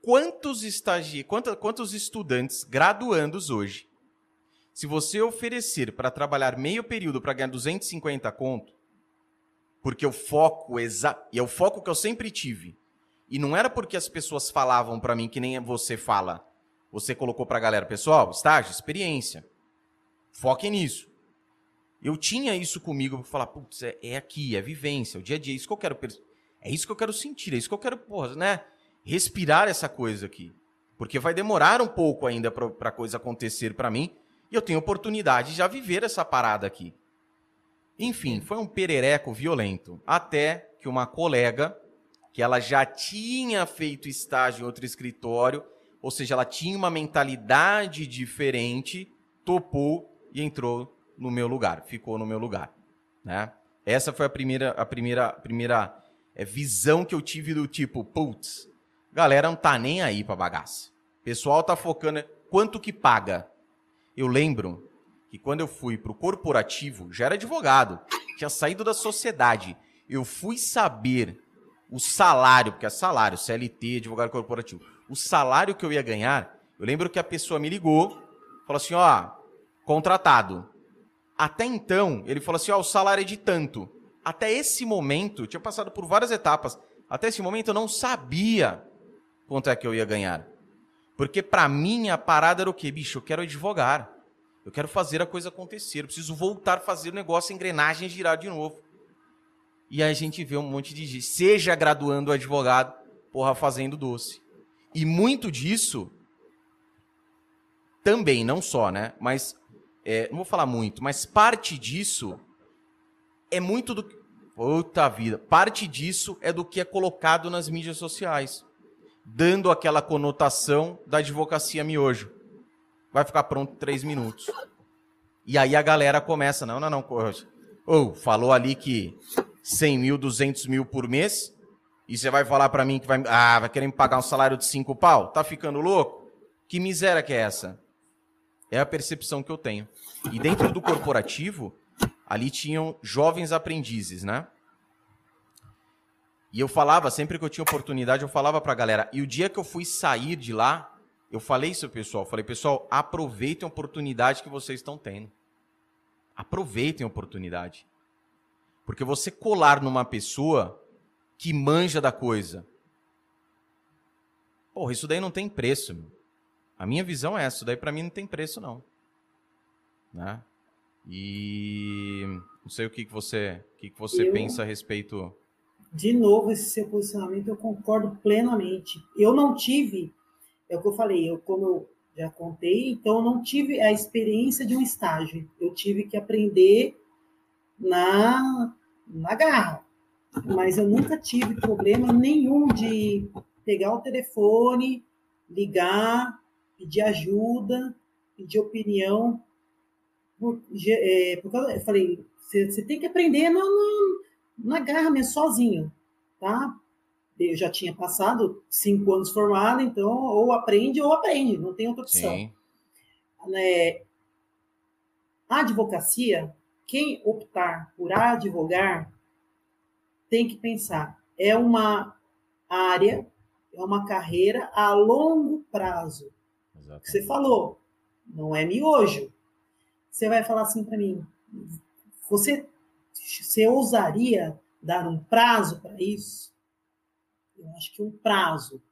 S1: Quantos estagi... Quantos, estudantes graduandos hoje, se você oferecer para trabalhar meio período para ganhar 250 conto, porque o foco exa... e é o foco que eu sempre tive, e não era porque as pessoas falavam para mim que nem você fala. Você colocou para a galera, pessoal, estágio, experiência. Foquem nisso. Eu tinha isso comigo para falar, putz, é, é, aqui, é vivência, é o dia a dia, é isso que eu quero, é isso que eu quero sentir, é isso que eu quero, porra, né? Respirar essa coisa aqui. Porque vai demorar um pouco ainda para a coisa acontecer para mim, e eu tenho oportunidade de já viver essa parada aqui. Enfim, foi um perereco violento, até que uma colega, que ela já tinha feito estágio em outro escritório, ou seja, ela tinha uma mentalidade diferente, topou e entrou no meu lugar, ficou no meu lugar, né? Essa foi a primeira, a primeira, a primeira é, visão que eu tive do tipo, putz, galera não tá nem aí pra bagaça. Pessoal tá focando quanto que paga. Eu lembro que quando eu fui pro corporativo, já era advogado, tinha saído da sociedade. Eu fui saber o salário, porque é salário, CLT, advogado corporativo. O salário que eu ia ganhar, eu lembro que a pessoa me ligou, falou assim: ó, contratado. Até então, ele falou assim: ó, o salário é de tanto. Até esse momento, tinha passado por várias etapas. Até esse momento eu não sabia quanto é que eu ia ganhar. Porque para mim a parada era o quê? Bicho, eu quero advogar. Eu quero fazer a coisa acontecer. Eu preciso voltar a fazer o negócio, a engrenagem girar de novo. E aí a gente vê um monte de gente, seja graduando advogado, porra, fazendo doce. E muito disso também, não só, né? Mas, é, não vou falar muito, mas parte disso é muito do. Puta vida. Parte disso é do que é colocado nas mídias sociais dando aquela conotação da advocacia miojo. Vai ficar pronto em três minutos. E aí a galera começa, não, não, não, ou oh, falou ali que 100 mil, 200 mil por mês, e você vai falar para mim que vai, ah, vai querer me pagar um salário de cinco pau? Tá ficando louco? Que miséria que é essa? É a percepção que eu tenho. E dentro do corporativo, ali tinham jovens aprendizes, né? E eu falava, sempre que eu tinha oportunidade, eu falava pra galera. E o dia que eu fui sair de lá, eu falei isso, pessoal. falei, pessoal, aproveitem a oportunidade que vocês estão tendo. Aproveitem a oportunidade. Porque você colar numa pessoa que manja da coisa. Porra, isso daí não tem preço. Meu. A minha visão é essa. Isso daí pra mim não tem preço, não. Né? E não sei o que, que você, o que, que você eu... pensa a respeito
S2: de novo, esse seu posicionamento eu concordo plenamente. Eu não tive, é o que eu falei, eu, como eu já contei, então eu não tive a experiência de um estágio. Eu tive que aprender na, na garra. Mas eu nunca tive problema nenhum de pegar o telefone, ligar, pedir ajuda, pedir opinião. Por, é, por causa, eu falei, você, tem que aprender no, na garra mesmo, sozinho, tá? Eu já tinha passado cinco anos formado, então ou aprende ou aprende, não tem outra opção. Sim. É, a advocacia, quem optar por advogar, tem que pensar, é uma área, é uma carreira a longo prazo. Exatamente. Você falou, não é miojo. Você vai falar assim para mim, você você ousaria dar um prazo para isso? Eu acho que um prazo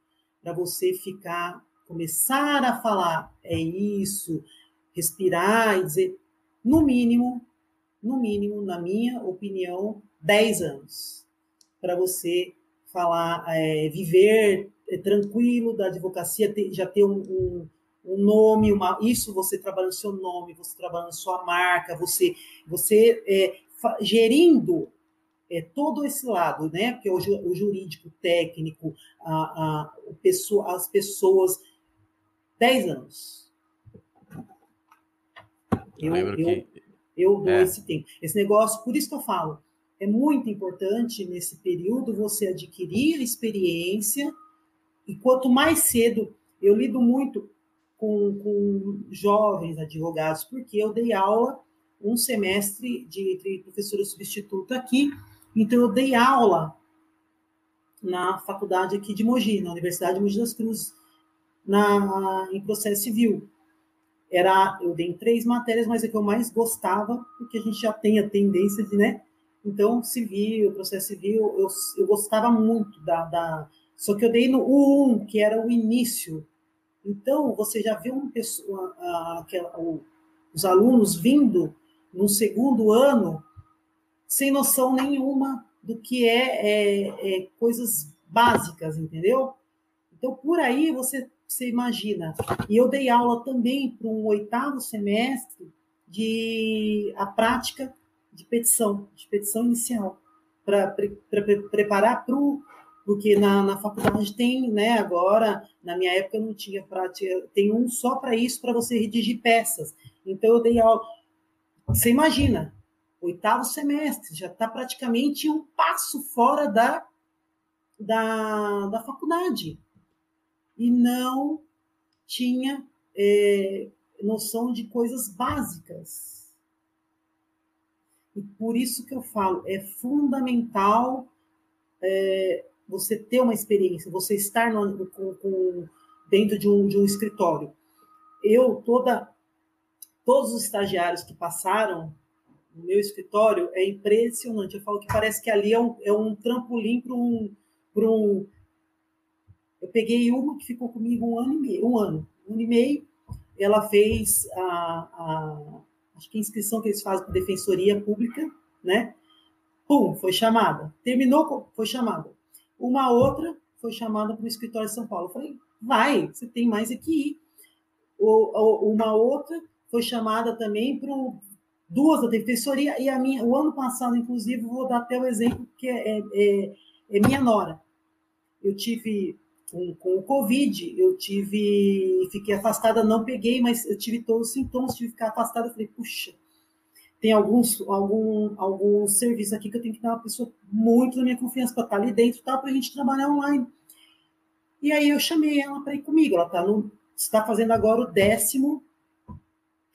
S2: para você ficar, começar a falar, é isso, respirar e dizer, no mínimo, no mínimo, na minha opinião, 10 anos. Para você falar, é, viver é, tranquilo da advocacia, ter, já ter um, um, um nome, uma, isso você trabalha no seu nome, você trabalha na sua marca, você, você é, gerindo é, todo esse lado, né? Porque o, o jurídico, técnico, a, a, o pessoa, as pessoas, 10 anos. Eu, eu, eu, eu dou é. esse tempo. Esse negócio, por isso que eu falo, é muito importante nesse período você adquirir experiência, e quanto mais cedo, eu lido muito com, com jovens advogados, porque eu dei aula um semestre de, de professora substituto aqui, então eu dei aula na faculdade aqui de Mogi, na Universidade de Mogi das Cruzes, na, em processo civil. Era, eu dei três matérias, mas é que eu mais gostava, porque a gente já tem a tendência de, né? Então, civil, processo civil, eu, eu gostava muito da, da. Só que eu dei no U1, que era o início. Então, você já viu uma pessoa, a, aquela, o, os alunos vindo no segundo ano sem noção nenhuma do que é, é, é coisas básicas, entendeu? Então, por aí você, você imagina. E eu dei aula também para um oitavo semestre de a prática de petição, de petição inicial, para pre, pre, preparar para o. Porque na, na faculdade tem, né? Agora, na minha época não tinha prática, tem um só para isso, para você redigir peças. Então, eu dei aula. Você imagina, oitavo semestre, já está praticamente um passo fora da, da, da faculdade. E não tinha é, noção de coisas básicas. E por isso que eu falo, é fundamental é, você ter uma experiência, você estar no, com, com, dentro de um, de um escritório. Eu, toda, todos os estagiários que passaram no meu escritório, é impressionante. Eu falo que parece que ali é um, é um trampolim para um, um. Eu peguei uma que ficou comigo um ano e meio, um ano, um ano e meio. Ela fez a, a acho que a inscrição que eles fazem para defensoria pública, né? Pum, foi chamada. Terminou, foi chamada. Uma outra foi chamada para o escritório de São Paulo. Eu falei, vai, você tem mais aqui ir. Uma outra foi chamada também para duas da defensoria e a minha, o ano passado, inclusive, vou dar até o exemplo que é, é, é minha nora. Eu tive com, com, o Covid, eu tive, fiquei afastada, não peguei, mas eu tive todos os sintomas, tive que ficar afastada. Falei, puxa, tem alguns, algum, algum serviço aqui que eu tenho que dar uma pessoa muito da minha confiança para estar ali dentro, tá, para a gente trabalhar online. E aí eu chamei ela para ir comigo. Ela tá no, está fazendo agora o décimo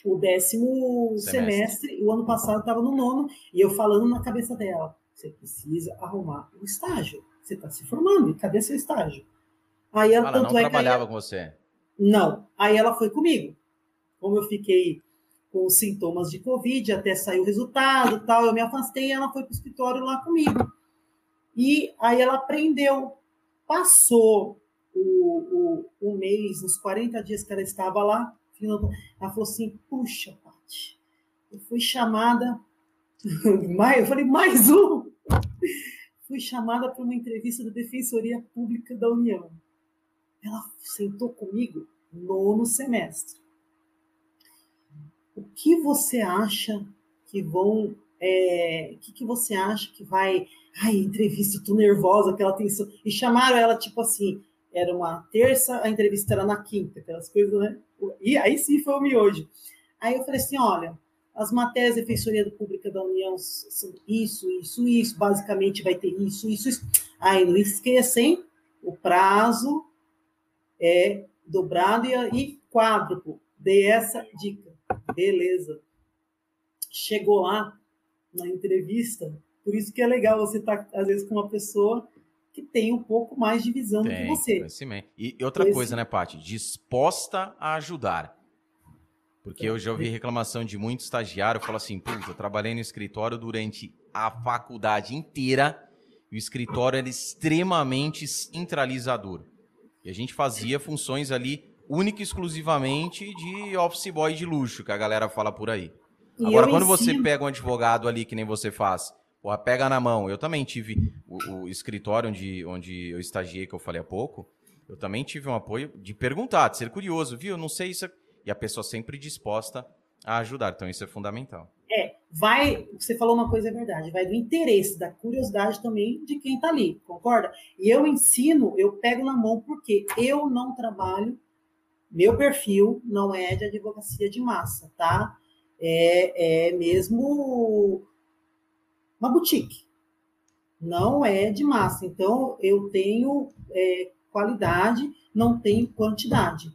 S2: o décimo semestre. semestre. O ano passado estava no nono, e eu falando na cabeça dela: você precisa arrumar um estágio. Você está se formando, e cadê seu estágio?
S1: Aí ela, ela não é trabalhava ela... com você?
S2: Não. Aí ela foi comigo. Como eu fiquei com os sintomas de Covid, até sair o resultado tal, eu me afastei e ela foi para o escritório lá comigo. E aí ela aprendeu. Passou o, o, o mês, uns 40 dias que ela estava lá, ela falou assim: puxa, Paty, eu fui chamada. (laughs) eu falei, mais um! (laughs) Fui chamada para uma entrevista da Defensoria Pública da União. Ela sentou comigo nono semestre. O que você acha que vão. É, o que, que você acha que vai. Ai, entrevista, tô nervosa, aquela tensão. E chamaram ela, tipo assim, era uma terça, a entrevista era na quinta, aquelas coisas, né? E aí sim foi o miojo. Aí eu falei assim: olha, as matérias de Defensoria Pública da União são isso, isso, isso, basicamente vai ter isso, isso, isso. Aí não esquecem, o prazo é dobrado e, quádruplo. Dei essa dica. Beleza. Chegou lá na entrevista, por isso que é legal você estar, tá, às vezes, com uma pessoa que tem um pouco mais de visão tem, do que você.
S1: E outra Esse... coisa, né, Paty? Disposta a ajudar. Porque eu já ouvi reclamação de muito estagiário, fala assim, puta, eu trabalhei no escritório durante a faculdade inteira e o escritório era extremamente centralizador. E a gente fazia funções ali única e exclusivamente de office boy de luxo, que a galera fala por aí. E Agora, quando ensino... você pega um advogado ali, que nem você faz, Porra, pega na mão. Eu também tive o, o, escritório onde, onde eu estagiei, que eu falei há pouco. Eu também tive um apoio de perguntar, de ser curioso, viu? Não sei isso. E a pessoa sempre disposta a ajudar. Então, isso é fundamental.
S2: É, vai. Você falou uma coisa é verdade. Vai do interesse, da curiosidade também de quem está ali, concorda? E eu ensino, eu pego na mão, porque eu não trabalho. Meu perfil não é de advocacia de massa, tá? É, é mesmo uma boutique. Não é de massa. Então, eu tenho é, qualidade, não tenho quantidade.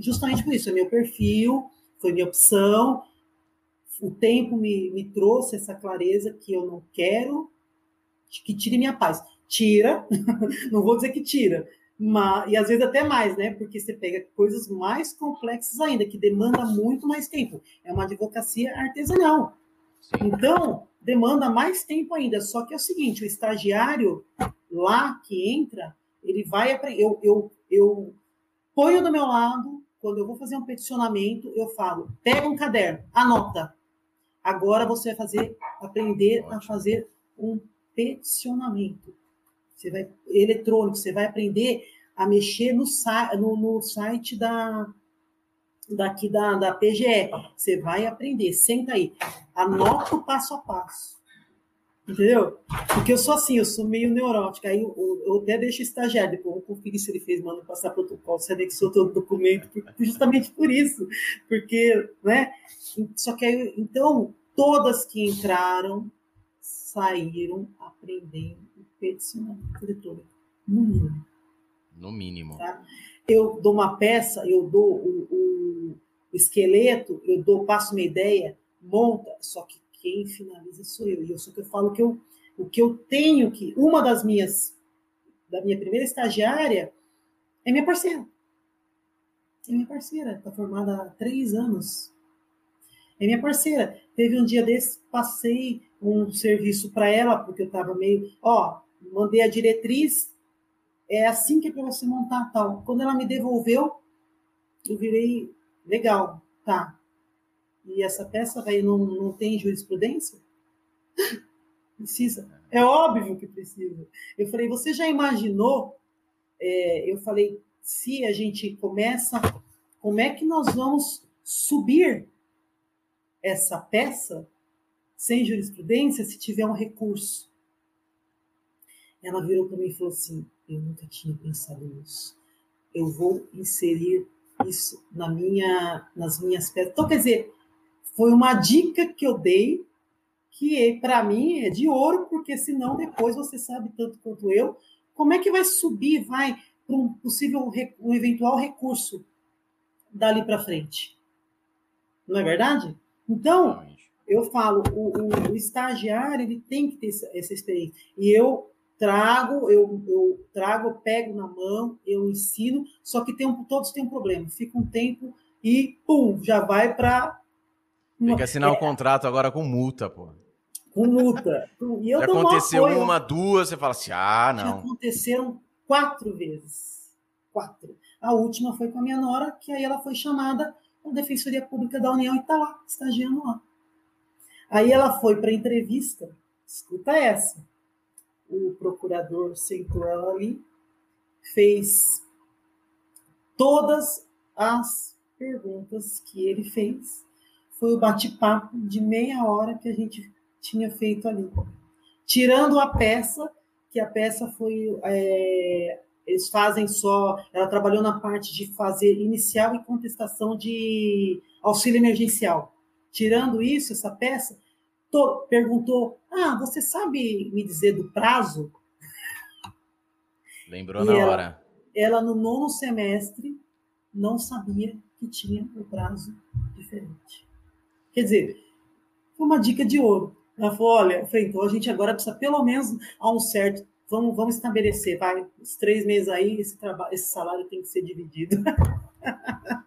S2: Justamente por isso, é meu perfil, foi minha opção. O tempo me, me trouxe essa clareza que eu não quero que tire minha paz. Tira, (laughs) não vou dizer que tira, mas, e às vezes até mais, né? Porque você pega coisas mais complexas ainda, que demanda muito mais tempo. É uma advocacia artesanal. Então, demanda mais tempo ainda. Só que é o seguinte, o estagiário lá que entra, ele vai aprender. Eu, eu, eu ponho do meu lado, quando eu vou fazer um peticionamento, eu falo, pega um caderno, anota. Agora você vai fazer, aprender a fazer um peticionamento. Você vai eletrônico, você vai aprender a mexer no, no, no site da, daqui da, da PGE. Você vai aprender, senta aí, anota o passo a passo. Entendeu? Porque eu sou assim, eu sou meio neurótica. Aí eu, eu até deixo o estagiário, depois eu conferir se ele fez, mano, passar protocolo, se anexou todo o documento, justamente por isso. Porque, né? Só que aí, então, todas que entraram saíram aprendendo o peticionamento eletrônico. No mínimo.
S1: No mínimo.
S2: Tá? Eu dou uma peça, eu dou o, o esqueleto, eu dou, passo uma ideia, monta, só que quem finaliza sou eu. E eu só que eu falo que eu, o que eu tenho que. Uma das minhas. Da minha primeira estagiária é minha parceira. É minha parceira, está formada há três anos. É minha parceira. Teve um dia desse, passei um serviço para ela, porque eu estava meio. Ó, mandei a diretriz, é assim que é para você montar tal. Quando ela me devolveu, eu virei legal, tá e essa peça aí não, não tem jurisprudência? (laughs) Precisa. É óbvio que precisa. Eu falei, você já imaginou? É, eu falei, se a gente começa, como é que nós vamos subir essa peça sem jurisprudência se tiver um recurso? Ela virou para mim e falou assim: Eu nunca tinha pensado nisso. Eu vou inserir isso na minha, nas minhas peças. Então, quer dizer, foi uma dica que eu dei, que para mim é de ouro, porque senão depois você sabe tanto quanto eu, como é que vai subir, vai para um possível, um eventual recurso dali para frente. Não é verdade? Então, eu falo, o, o, o, estagiário ele tem que ter essa, essa experiência. E eu trago, eu, eu trago, eu pego na mão, eu ensino, só que tem um, todos têm um problema. Fica um tempo e, pum, já vai para
S1: tem que assinar o é. um contrato agora com multa, pô.
S2: Com multa. E eu
S1: Já aconteceu um uma, duas, você fala assim, ah, não. Já
S2: aconteceram quatro vezes. Quatro. A última foi com a minha nora, que aí ela foi chamada da Defensoria Pública da União e está lá, estagiando lá. Aí ela foi para a entrevista, escuta essa. O procurador ela ali, fez todas as perguntas que ele fez foi o bate-papo de meia hora que a gente tinha feito ali. Tirando a peça, que a peça foi. É, eles fazem só. Ela trabalhou na parte de fazer inicial e contestação de auxílio emergencial. Tirando isso, essa peça, to, perguntou: Ah, você sabe me dizer do prazo?
S1: Lembrou e na
S2: ela,
S1: hora.
S2: Ela, no nono semestre, não sabia que tinha o prazo diferente. Quer dizer, foi uma dica de ouro. Ela falou: olha, falei, então a gente agora precisa pelo menos a um certo. Vamos, vamos estabelecer, vai, os três meses aí, esse, trabalho, esse salário tem que ser dividido. (laughs)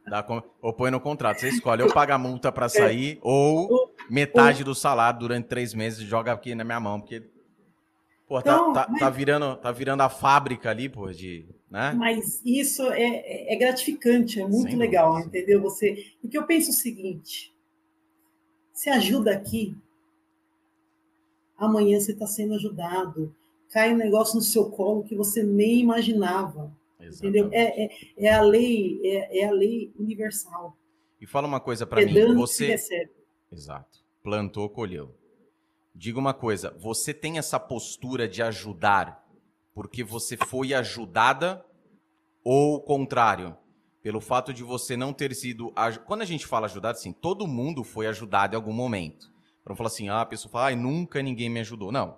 S1: Dá, ou põe no contrato, você escolhe ou paga multa para sair, é. ou metade do salário durante três meses joga aqui na minha mão, porque Pô, tá, então, tá, mas... tá, virando, tá virando a fábrica ali, pô, de. Né?
S2: Mas isso é, é gratificante, é muito Sem legal, dúvida. entendeu? Você. Porque eu penso o seguinte: se ajuda aqui, amanhã você está sendo ajudado. Cai um negócio no seu colo que você nem imaginava. Exatamente. Entendeu? É, é, é, a lei, é, é, a lei universal.
S1: E fala uma coisa para é mim. Você. Exato. Plantou, colheu. Diga uma coisa. Você tem essa postura de ajudar porque você foi ajudada ou o contrário? pelo fato de você não ter sido. Quando a gente fala ajudado, assim, todo mundo foi ajudado em algum momento. Para não falar assim, ah, a pessoa fala, ah, nunca ninguém me ajudou. Não.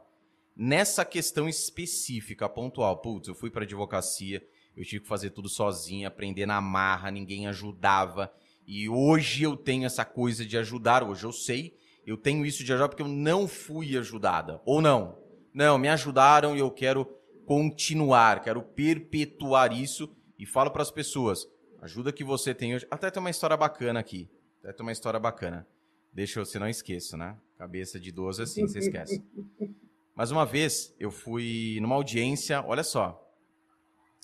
S1: Nessa questão específica, pontual, putz, eu fui para advocacia, eu tive que fazer tudo sozinho, aprender na marra, ninguém ajudava. E hoje eu tenho essa coisa de ajudar, hoje eu sei, eu tenho isso de ajudar porque eu não fui ajudada. Ou não. Não, me ajudaram e eu quero continuar, quero perpetuar isso e falo para as pessoas: Ajuda que você tem hoje. Até tem uma história bacana aqui. Até tem uma história bacana. Deixa eu, se não esqueço, né? Cabeça de idoso é assim, você esquece. (laughs) Mas uma vez eu fui numa audiência, olha só.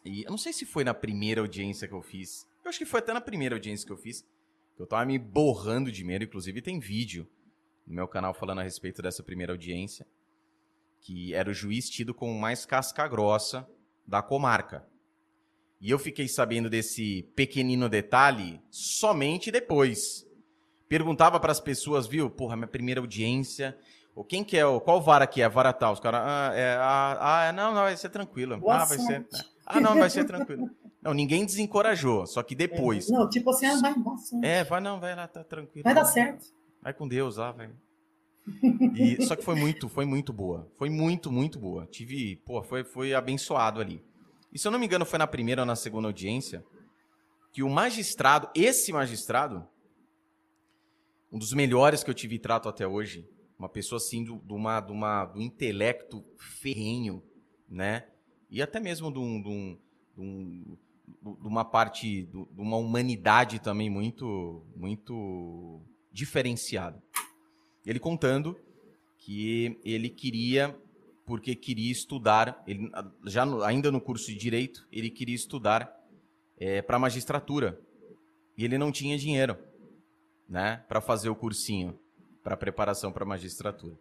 S1: E eu não sei se foi na primeira audiência que eu fiz. Eu acho que foi até na primeira audiência que eu fiz. Eu tava me borrando de medo, inclusive tem vídeo no meu canal falando a respeito dessa primeira audiência, que era o juiz tido como mais casca grossa da comarca. E eu fiquei sabendo desse pequenino detalhe somente depois. Perguntava para as pessoas, viu? Porra, minha primeira audiência, quem que é o. Qual vara que é? Vara tal? Os caras. Ah, é, ah, ah, não, não, vai ser tranquilo.
S2: Boa
S1: ah, vai ser. Ah, não, vai ser tranquilo. Não, ninguém desencorajou, só que depois.
S2: Não, tipo assim, ah, vai, sorte.
S1: É, vai, não, vai lá, tá tranquilo.
S2: vai dar certo.
S1: Vai com Deus lá, velho. E, só que foi muito, foi muito boa. Foi muito, muito boa. Tive, pô, foi, foi abençoado ali. E se eu não me engano, foi na primeira ou na segunda audiência que o magistrado, esse magistrado, um dos melhores que eu tive trato até hoje, uma pessoa assim do, do, uma, do, uma, do intelecto ferrenho, né? E até mesmo de, um, de, um, de, um, de uma parte, de uma humanidade também muito, muito diferenciada. Ele contando que ele queria, porque queria estudar, ele, já no, ainda no curso de direito, ele queria estudar é, para magistratura e ele não tinha dinheiro, né, para fazer o cursinho para preparação para magistratura.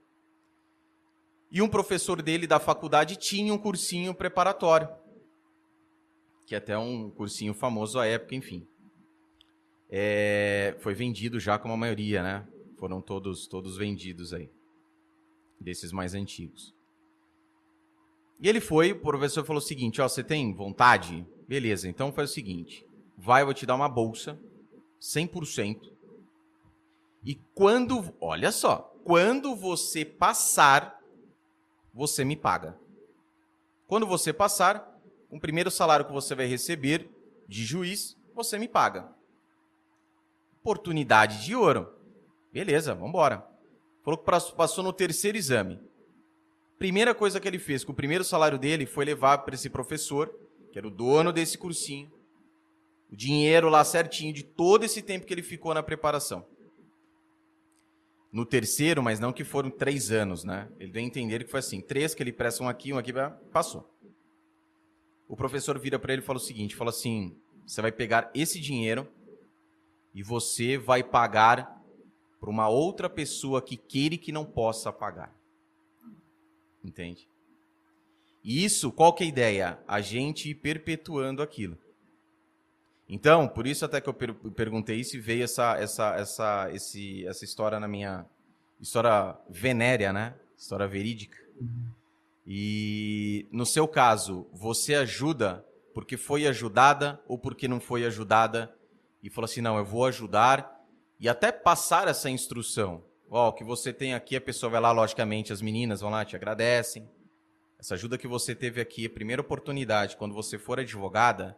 S1: E um professor dele da faculdade tinha um cursinho preparatório, que é até um cursinho famoso à época, enfim. É, foi vendido já como a maioria, né? Foram todos todos vendidos aí desses mais antigos. E ele foi, o professor falou o seguinte: ó, você tem vontade? Beleza, então faz o seguinte: vai, eu vou te dar uma bolsa, 100%. E quando, olha só, quando você passar, você me paga. Quando você passar, o primeiro salário que você vai receber de juiz, você me paga. Oportunidade de ouro. Beleza, vamos embora. Falou que passou no terceiro exame. Primeira coisa que ele fez com o primeiro salário dele foi levar para esse professor, que era o dono desse cursinho, o dinheiro lá certinho de todo esse tempo que ele ficou na preparação. No terceiro, mas não que foram três anos, né? Ele deu a entender que foi assim: três que ele presta um aqui, um aqui, passou. O professor vira para ele e fala o seguinte: fala assim, você vai pegar esse dinheiro e você vai pagar para uma outra pessoa que queira e que não possa pagar. Entende? E isso, qual que é a ideia? A gente ir perpetuando aquilo. Então, por isso até que eu per perguntei se veio essa, essa, essa, esse, essa história na minha história venérea, né? História verídica. Uhum. E no seu caso, você ajuda porque foi ajudada ou porque não foi ajudada e falou assim: não, eu vou ajudar e até passar essa instrução. Ó, o que você tem aqui, a pessoa vai lá, logicamente, as meninas vão lá, te agradecem. Essa ajuda que você teve aqui, a primeira oportunidade, quando você for advogada,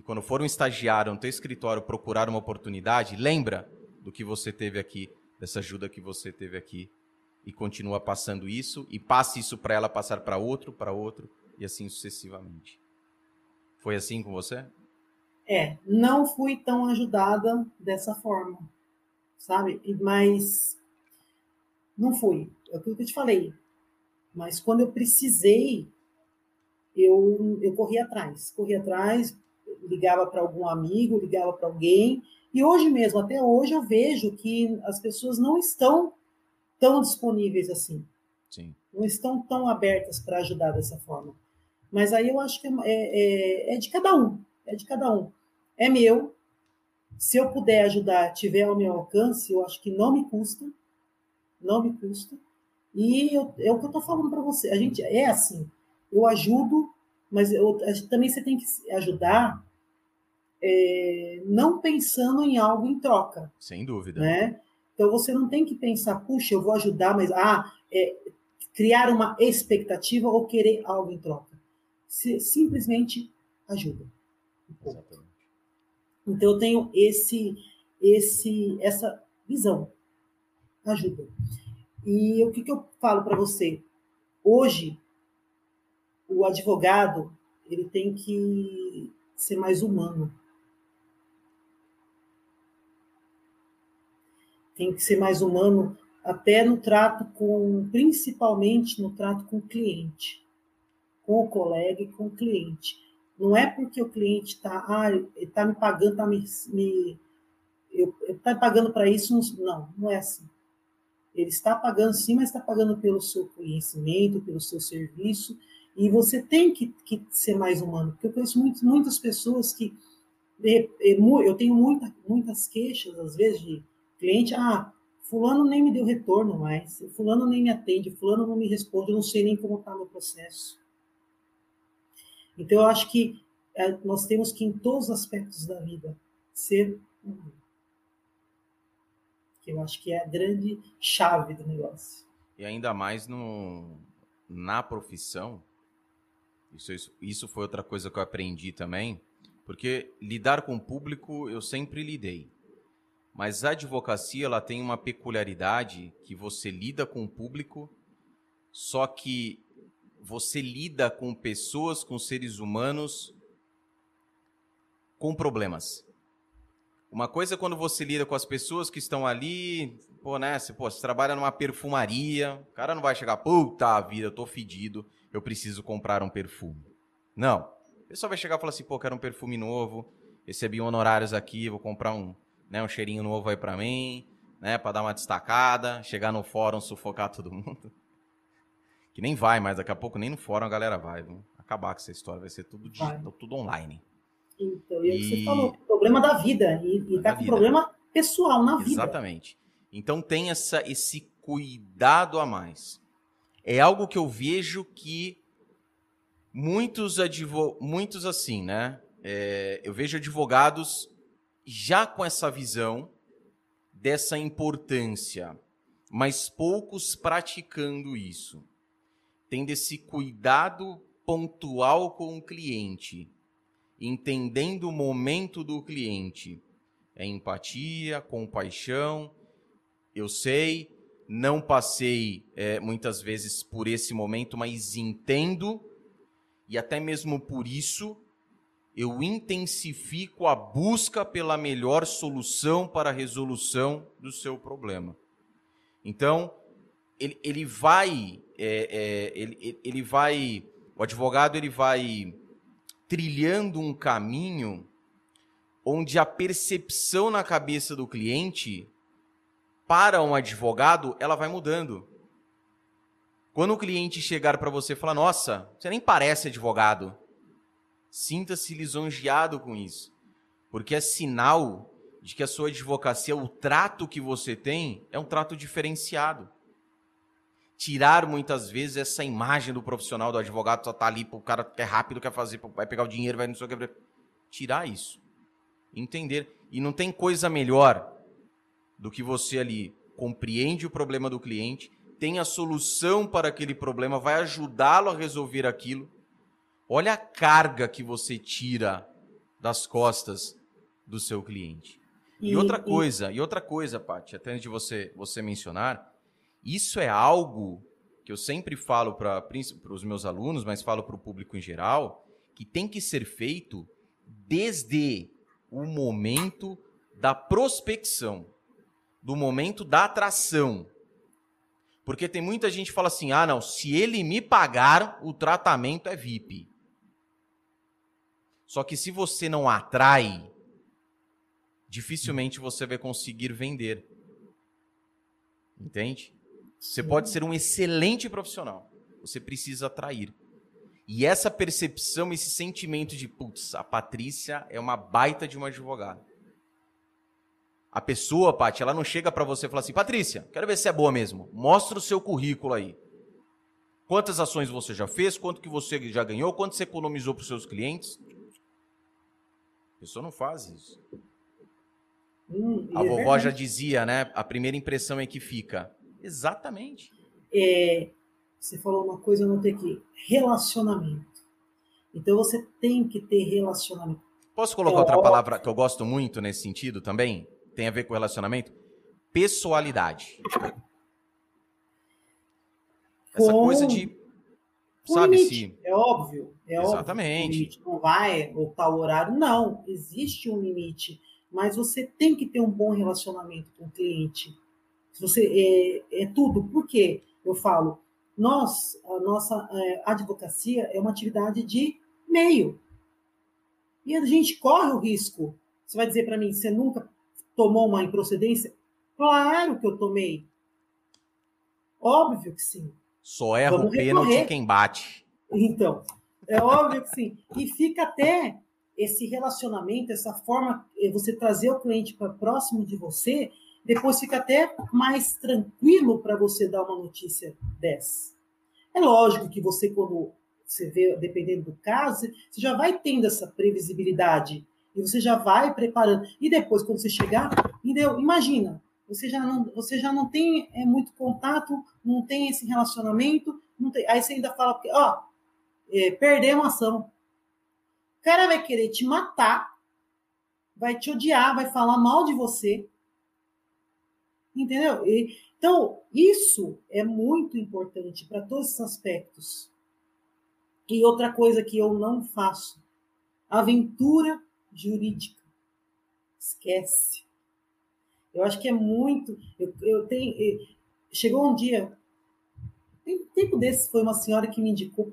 S1: e quando for um estagiário no teu escritório procurar uma oportunidade, lembra do que você teve aqui, dessa ajuda que você teve aqui, e continua passando isso, e passe isso para ela passar para outro, para outro, e assim sucessivamente. Foi assim com você?
S2: É, não fui tão ajudada dessa forma sabe? Mas não fui. É aquilo que eu te falei. Mas quando eu precisei, eu, eu corri atrás. Corri atrás, ligava para algum amigo, ligava para alguém. E hoje mesmo, até hoje, eu vejo que as pessoas não estão tão disponíveis assim.
S1: Sim.
S2: Não estão tão abertas para ajudar dessa forma. Mas aí eu acho que é, é, é, de cada um. É de cada um. É meu, se eu puder ajudar, tiver ao meu alcance, eu acho que não me custa, não me custa. E eu, é o que eu estou falando para você. A gente é assim, eu ajudo, mas eu, também você tem que ajudar é, não pensando em algo em troca.
S1: Sem dúvida.
S2: Né? Então você não tem que pensar, puxa, eu vou ajudar, mas ah, é, criar uma expectativa ou querer algo em troca. Você simplesmente ajuda. Exatamente. Então eu tenho esse, esse, essa visão. Ajuda. E o que, que eu falo para você? Hoje, o advogado ele tem que ser mais humano. Tem que ser mais humano até no trato com, principalmente no trato com o cliente, com o colega e com o cliente. Não é porque o cliente está ah, tá me pagando, está me, me eu, tá me pagando para isso. Não, não é assim. Ele está pagando sim, mas está pagando pelo seu conhecimento, pelo seu serviço. E você tem que, que ser mais humano. Porque eu conheço muito, muitas pessoas que. Eu tenho muita, muitas queixas, às vezes, de cliente. Ah, fulano nem me deu retorno mais, fulano nem me atende, fulano não me responde, eu não sei nem como está no processo. Então, eu acho que é, nós temos que, em todos os aspectos da vida, ser. Que eu acho que é a grande chave do negócio.
S1: E ainda mais no, na profissão, isso, isso, isso foi outra coisa que eu aprendi também, porque lidar com o público eu sempre lidei. Mas a advocacia ela tem uma peculiaridade que você lida com o público, só que você lida com pessoas, com seres humanos com problemas. Uma coisa é quando você lida com as pessoas que estão ali, pô, né? Você, pô, você trabalha numa perfumaria, o cara não vai chegar, puta vida, eu tô fedido, eu preciso comprar um perfume. Não. A pessoa vai chegar e falar assim, pô, quero um perfume novo, recebi honorários aqui, vou comprar um, né, um cheirinho novo aí para mim, né, para dar uma destacada, chegar no fórum, sufocar (laughs) todo mundo. Que nem vai, mas daqui a pouco nem no fórum a galera vai, viu? acabar com essa história, vai ser tudo digital, tudo online.
S2: Então, e, e... você falou, problema da vida, e, e tá com vida. problema pessoal na vida.
S1: Exatamente. Então tem essa, esse cuidado a mais. É algo que eu vejo que muitos advo... muitos assim, né? É, eu vejo advogados já com essa visão dessa importância, mas poucos praticando isso. Tendo esse cuidado pontual com o cliente, entendendo o momento do cliente. É empatia, compaixão. Eu sei, não passei é, muitas vezes por esse momento, mas entendo, e até mesmo por isso eu intensifico a busca pela melhor solução para a resolução do seu problema. Então, ele, ele vai, é, é, ele, ele vai, o advogado ele vai trilhando um caminho onde a percepção na cabeça do cliente para um advogado ela vai mudando. Quando o cliente chegar para você e falar: "Nossa, você nem parece advogado", Sinta-se lisonjeado com isso, porque é sinal de que a sua advocacia, o trato que você tem, é um trato diferenciado. Tirar muitas vezes essa imagem do profissional, do advogado, só tá ali, o cara quer rápido, quer fazer, vai pegar o dinheiro, vai não sei o que. Tirar isso. Entender. E não tem coisa melhor do que você ali compreende o problema do cliente, tem a solução para aquele problema, vai ajudá-lo a resolver aquilo Olha a carga que você tira das costas do seu cliente. E, e outra coisa, e... e outra coisa, Paty, até antes de você, você mencionar, isso é algo que eu sempre falo para os meus alunos, mas falo para o público em geral, que tem que ser feito desde o momento da prospecção, do momento da atração. Porque tem muita gente que fala assim: ah, não, se ele me pagar, o tratamento é VIP. Só que se você não atrai, dificilmente você vai conseguir vender. Entende? Você pode ser um excelente profissional. Você precisa atrair. E essa percepção, esse sentimento de, putz, a Patrícia é uma baita de uma advogada. A pessoa, Paty, ela não chega para você e fala assim: Patrícia, quero ver se é boa mesmo. Mostra o seu currículo aí. Quantas ações você já fez? Quanto que você já ganhou? Quanto você economizou para os seus clientes? A pessoa não faz isso. Hum, a é vovó já dizia, né? A primeira impressão é que fica. Exatamente.
S2: É, você falou uma coisa, eu não tenho aqui. Relacionamento. Então você tem que ter relacionamento.
S1: Posso colocar é, outra ó... palavra que eu gosto muito nesse sentido também? Tem a ver com relacionamento? Pessoalidade. Com... Essa coisa de
S2: Sabe limite, se... É óbvio, é Exatamente. óbvio. O limite não vai ou tal horário. Não, existe um limite. Mas você tem que ter um bom relacionamento com o cliente. Você é, é tudo. Por quê? Eu falo, nós, a nossa é, advocacia é uma atividade de meio. E a gente corre o risco. Você vai dizer para mim, você nunca tomou uma improcedência? Claro que eu tomei. Óbvio que sim.
S1: Só erra Vamos o pênalti quem bate.
S2: Então, é óbvio que sim. E fica até esse relacionamento, essa forma, eh, você trazer o cliente para próximo de você, depois fica até mais tranquilo para você dar uma notícia dessa. É lógico que você, quando você vê, dependendo do caso, você já vai tendo essa previsibilidade e você já vai preparando. E depois, quando você chegar, entendeu? imagina, você já não, você já não tem é, muito contato, não tem esse relacionamento, não tem, aí você ainda fala, ó, é, perder uma ação. O cara vai querer te matar, vai te odiar, vai falar mal de você. Entendeu? E, então, isso é muito importante para todos esses aspectos. E outra coisa que eu não faço: aventura jurídica. Esquece. Eu acho que é muito. Eu, eu tenho. Chegou um dia, tem tempo desse, foi uma senhora que me indicou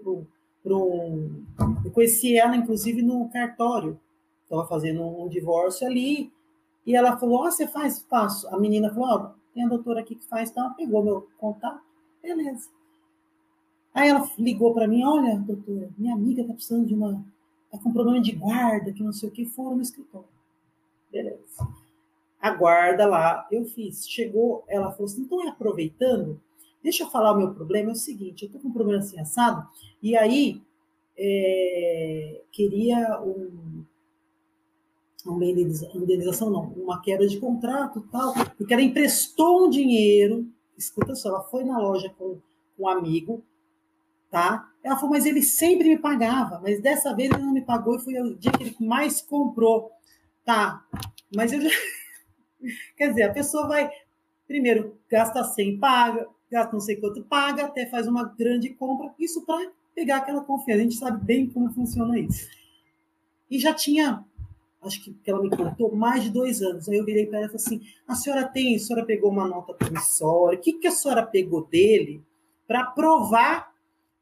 S2: para um. Eu conheci ela, inclusive, no cartório. Estava fazendo um divórcio ali. E ela falou: oh, você faz? Faço. A menina falou: oh, tem a doutora aqui que faz, então pegou meu contato. Beleza. Aí ela ligou para mim: olha, doutora, minha amiga está precisando de uma. Está com problema de guarda, que não sei o que, foram no escritório. Beleza. A guarda lá, eu fiz. Chegou, ela falou assim: então, aproveitando, deixa eu falar o meu problema. É o seguinte: eu estou com um problema assim assado, e aí é, queria um, uma indenização, não, uma quebra de contrato tal, porque ela emprestou um dinheiro. Escuta só, ela foi na loja com, com um amigo, tá? Ela falou, mas ele sempre me pagava, mas dessa vez ele não me pagou e foi o dia que ele mais comprou. Tá, mas eu já. Quer dizer, a pessoa vai, primeiro, gasta 100, paga, gasta não sei quanto, paga, até faz uma grande compra, isso para pegar aquela confiança. A gente sabe bem como funciona isso. E já tinha, acho que, ela me contou, mais de dois anos. Aí eu virei para ela e falei assim: a senhora tem, a senhora pegou uma nota promissória, o que, que a senhora pegou dele para provar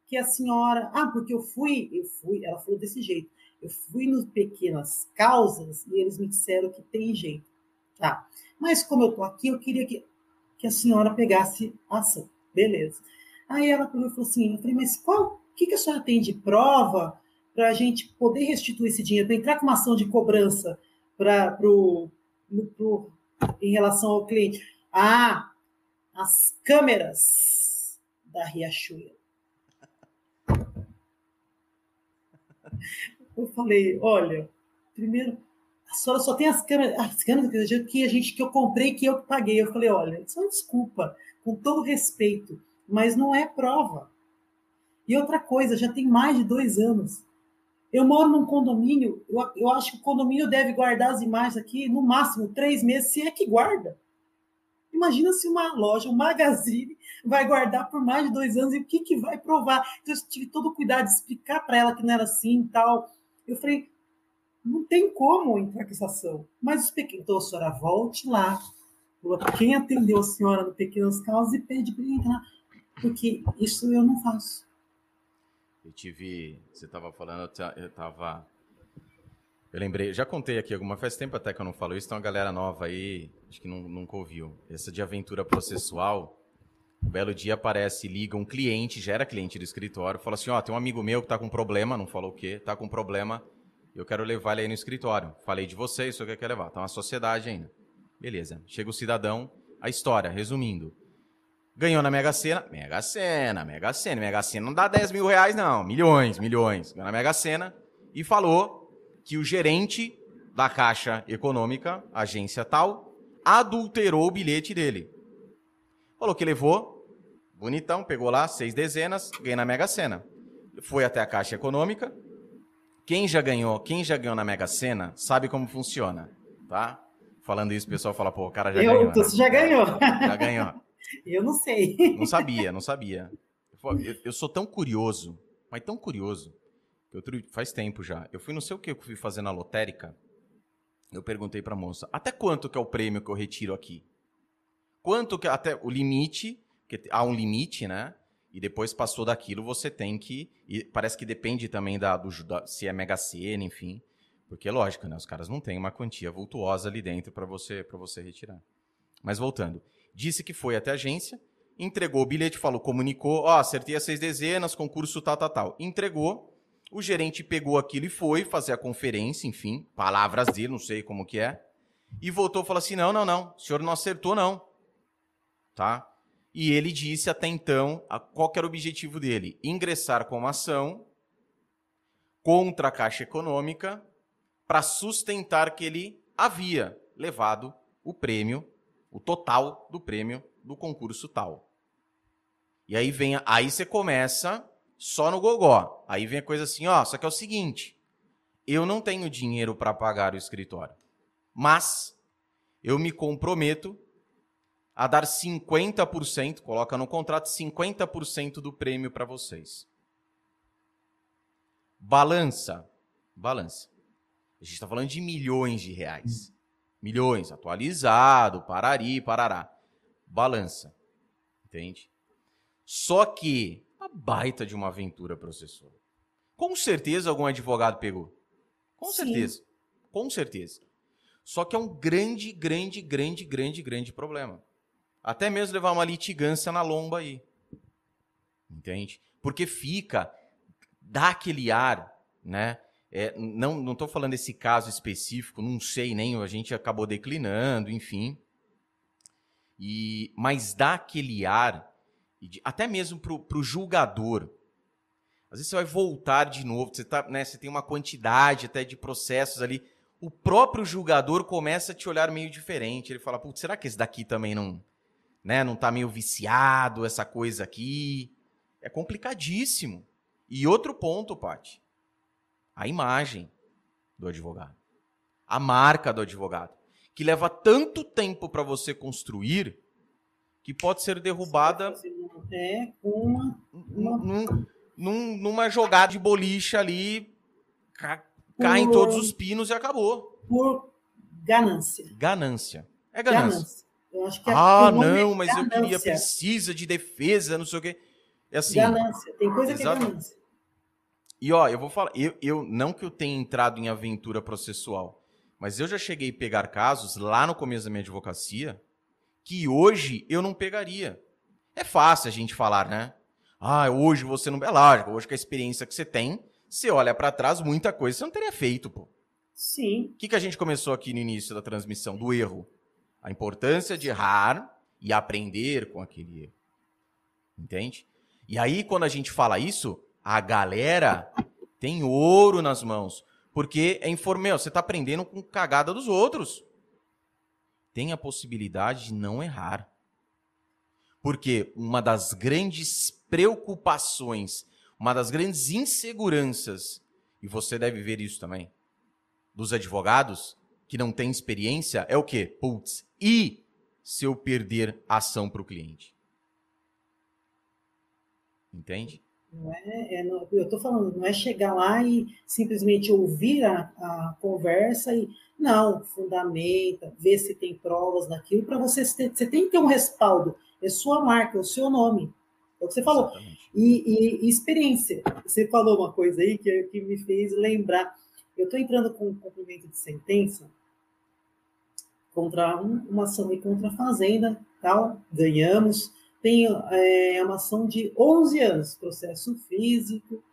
S2: que a senhora. Ah, porque eu fui, eu fui, ela falou desse jeito. Eu fui nos pequenas causas e eles me disseram que tem jeito. Tá. Mas como eu tô aqui, eu queria que, que a senhora pegasse ação. Beleza. Aí ela falou assim: eu falei, mas qual, o que, que a senhora tem de prova para a gente poder restituir esse dinheiro, para entrar com uma ação de cobrança para pro, pro, em relação ao cliente? Ah, as câmeras da Riachuelo. (laughs) Eu falei, olha, primeiro, senhora só tem as câmeras, as câmeras que a gente que eu comprei que eu paguei. Eu falei, olha, só desculpa, com todo respeito, mas não é prova. E outra coisa, já tem mais de dois anos. Eu moro num condomínio, eu, eu acho que o condomínio deve guardar as imagens aqui no máximo três meses, se é que guarda. Imagina se uma loja, um magazine, vai guardar por mais de dois anos e o que, que vai provar. Então, eu tive todo o cuidado de explicar para ela que não era assim e tal. Eu falei, não tem como entrar com essa ação. Mas então a senhora volte lá, quem atendeu a senhora no Pequenas Causas e pede para entrar, porque isso eu não faço.
S1: Eu tive, você estava falando, eu estava, eu lembrei, já contei aqui alguma, faz tempo até que eu não falo isso, tem uma galera nova aí, acho que não, nunca ouviu. Essa de aventura processual, um belo dia aparece, liga um cliente, já era cliente do escritório, fala assim, ó, oh, tem um amigo meu que está com problema, não falou o quê, está com problema, eu quero levar ele aí no escritório. Falei de vocês, o que quer levar. Tá uma sociedade ainda. Beleza. Chega o cidadão, a história, resumindo. Ganhou na Mega Sena. Mega Sena, Mega Sena. Mega Sena não dá 10 mil reais, não. Milhões, milhões. Ganhou na Mega Sena. E falou que o gerente da Caixa Econômica, agência tal, adulterou o bilhete dele. Falou que levou, bonitão, pegou lá seis dezenas, ganhou na Mega Sena. Foi até a Caixa Econômica, quem já ganhou, quem já ganhou na Mega Sena, sabe como funciona, tá? Falando isso, o pessoal fala, pô, o cara já
S2: eu,
S1: ganhou.
S2: Você né? já ganhou.
S1: Já ganhou. (laughs)
S2: eu não sei.
S1: Não sabia, não sabia. Eu, eu sou tão curioso, mas tão curioso, que outro, faz tempo já. Eu fui não sei o que eu fui fazer na lotérica. Eu perguntei pra moça, até quanto que é o prêmio que eu retiro aqui? Quanto que até o limite, que há um limite, né? E depois passou daquilo, você tem que. E parece que depende também da, do, da, se é Mega Sena, enfim. Porque é lógico, né? Os caras não têm uma quantia vultuosa ali dentro para você, você retirar. Mas voltando. Disse que foi até a agência, entregou o bilhete, falou, comunicou, ó, oh, acertei as seis dezenas, concurso tal, tal, tal. Entregou, o gerente pegou aquilo e foi fazer a conferência, enfim, palavras dele, não sei como que é. e voltou e falou assim: não, não, não, o senhor não acertou, não. Tá? E ele disse até então a, qual era o objetivo dele: ingressar com uma ação contra a Caixa Econômica para sustentar que ele havia levado o prêmio, o total do prêmio do concurso tal. E aí vem, aí você começa só no gogó. Aí vem a coisa assim, ó, só que é o seguinte, eu não tenho dinheiro para pagar o escritório, mas eu me comprometo a dar 50%, coloca no contrato 50% do prêmio para vocês. Balança, balança. A gente está falando de milhões de reais. Milhões, atualizado, parari, parará. Balança. Entende? Só que a baita de uma aventura processora. Com certeza algum advogado pegou. Com Sim. certeza. Com certeza. Só que é um grande, grande, grande, grande, grande problema. Até mesmo levar uma litigância na lomba aí. Entende? Porque fica, dá aquele ar, né? É, não não estou falando desse caso específico, não sei nem, a gente acabou declinando, enfim. E, mas dá aquele ar, até mesmo para o julgador. Às vezes você vai voltar de novo, você, tá, né, você tem uma quantidade até de processos ali. O próprio julgador começa a te olhar meio diferente. Ele fala, será que esse daqui também não, né, não tá meio viciado, essa coisa aqui? É complicadíssimo. E outro ponto, Paty a imagem do advogado, a marca do advogado, que leva tanto tempo para você construir que pode ser derrubada
S2: é, uma, uma...
S1: Num, num, numa jogada de boliche ali, ca, caem todos os pinos e acabou.
S2: Por ganância.
S1: Ganância. É ganância. ganância.
S2: É
S1: ah, não, mas ganância. eu queria, precisa de defesa, não sei o quê. É assim.
S2: Ganância. Tem coisa que é ganância.
S1: E ó, eu vou falar, eu, eu não que eu tenha entrado em aventura processual, mas eu já cheguei a pegar casos lá no começo da minha advocacia que hoje eu não pegaria. É fácil a gente falar, né? Ah, hoje você não. É lógico, hoje com a experiência que você tem, você olha para trás, muita coisa você não teria feito, pô.
S2: Sim.
S1: O que, que a gente começou aqui no início da transmissão? Do erro. A importância de errar e aprender com aquele erro. Entende? E aí, quando a gente fala isso, a galera tem ouro nas mãos. Porque é informal, você está aprendendo com cagada dos outros. Tem a possibilidade de não errar. Porque uma das grandes preocupações, uma das grandes inseguranças, e você deve ver isso também, dos advogados que não têm experiência, é o quê? Putz, e se eu perder ação para o cliente? Entende?
S2: Não é, é não, eu estou falando, não é chegar lá e simplesmente ouvir a, a conversa e não, fundamenta, ver se tem provas daquilo, para você ter, você tem que ter um respaldo, é sua marca, é o seu nome. É o que você falou. E, e, e, experiência. Você falou uma coisa aí que, que me fez lembrar. Eu estou entrando com um cumprimento de sentença contra um, uma ação e contra a Fazenda, tal, ganhamos tem é, uma ação de 11 anos, processo físico.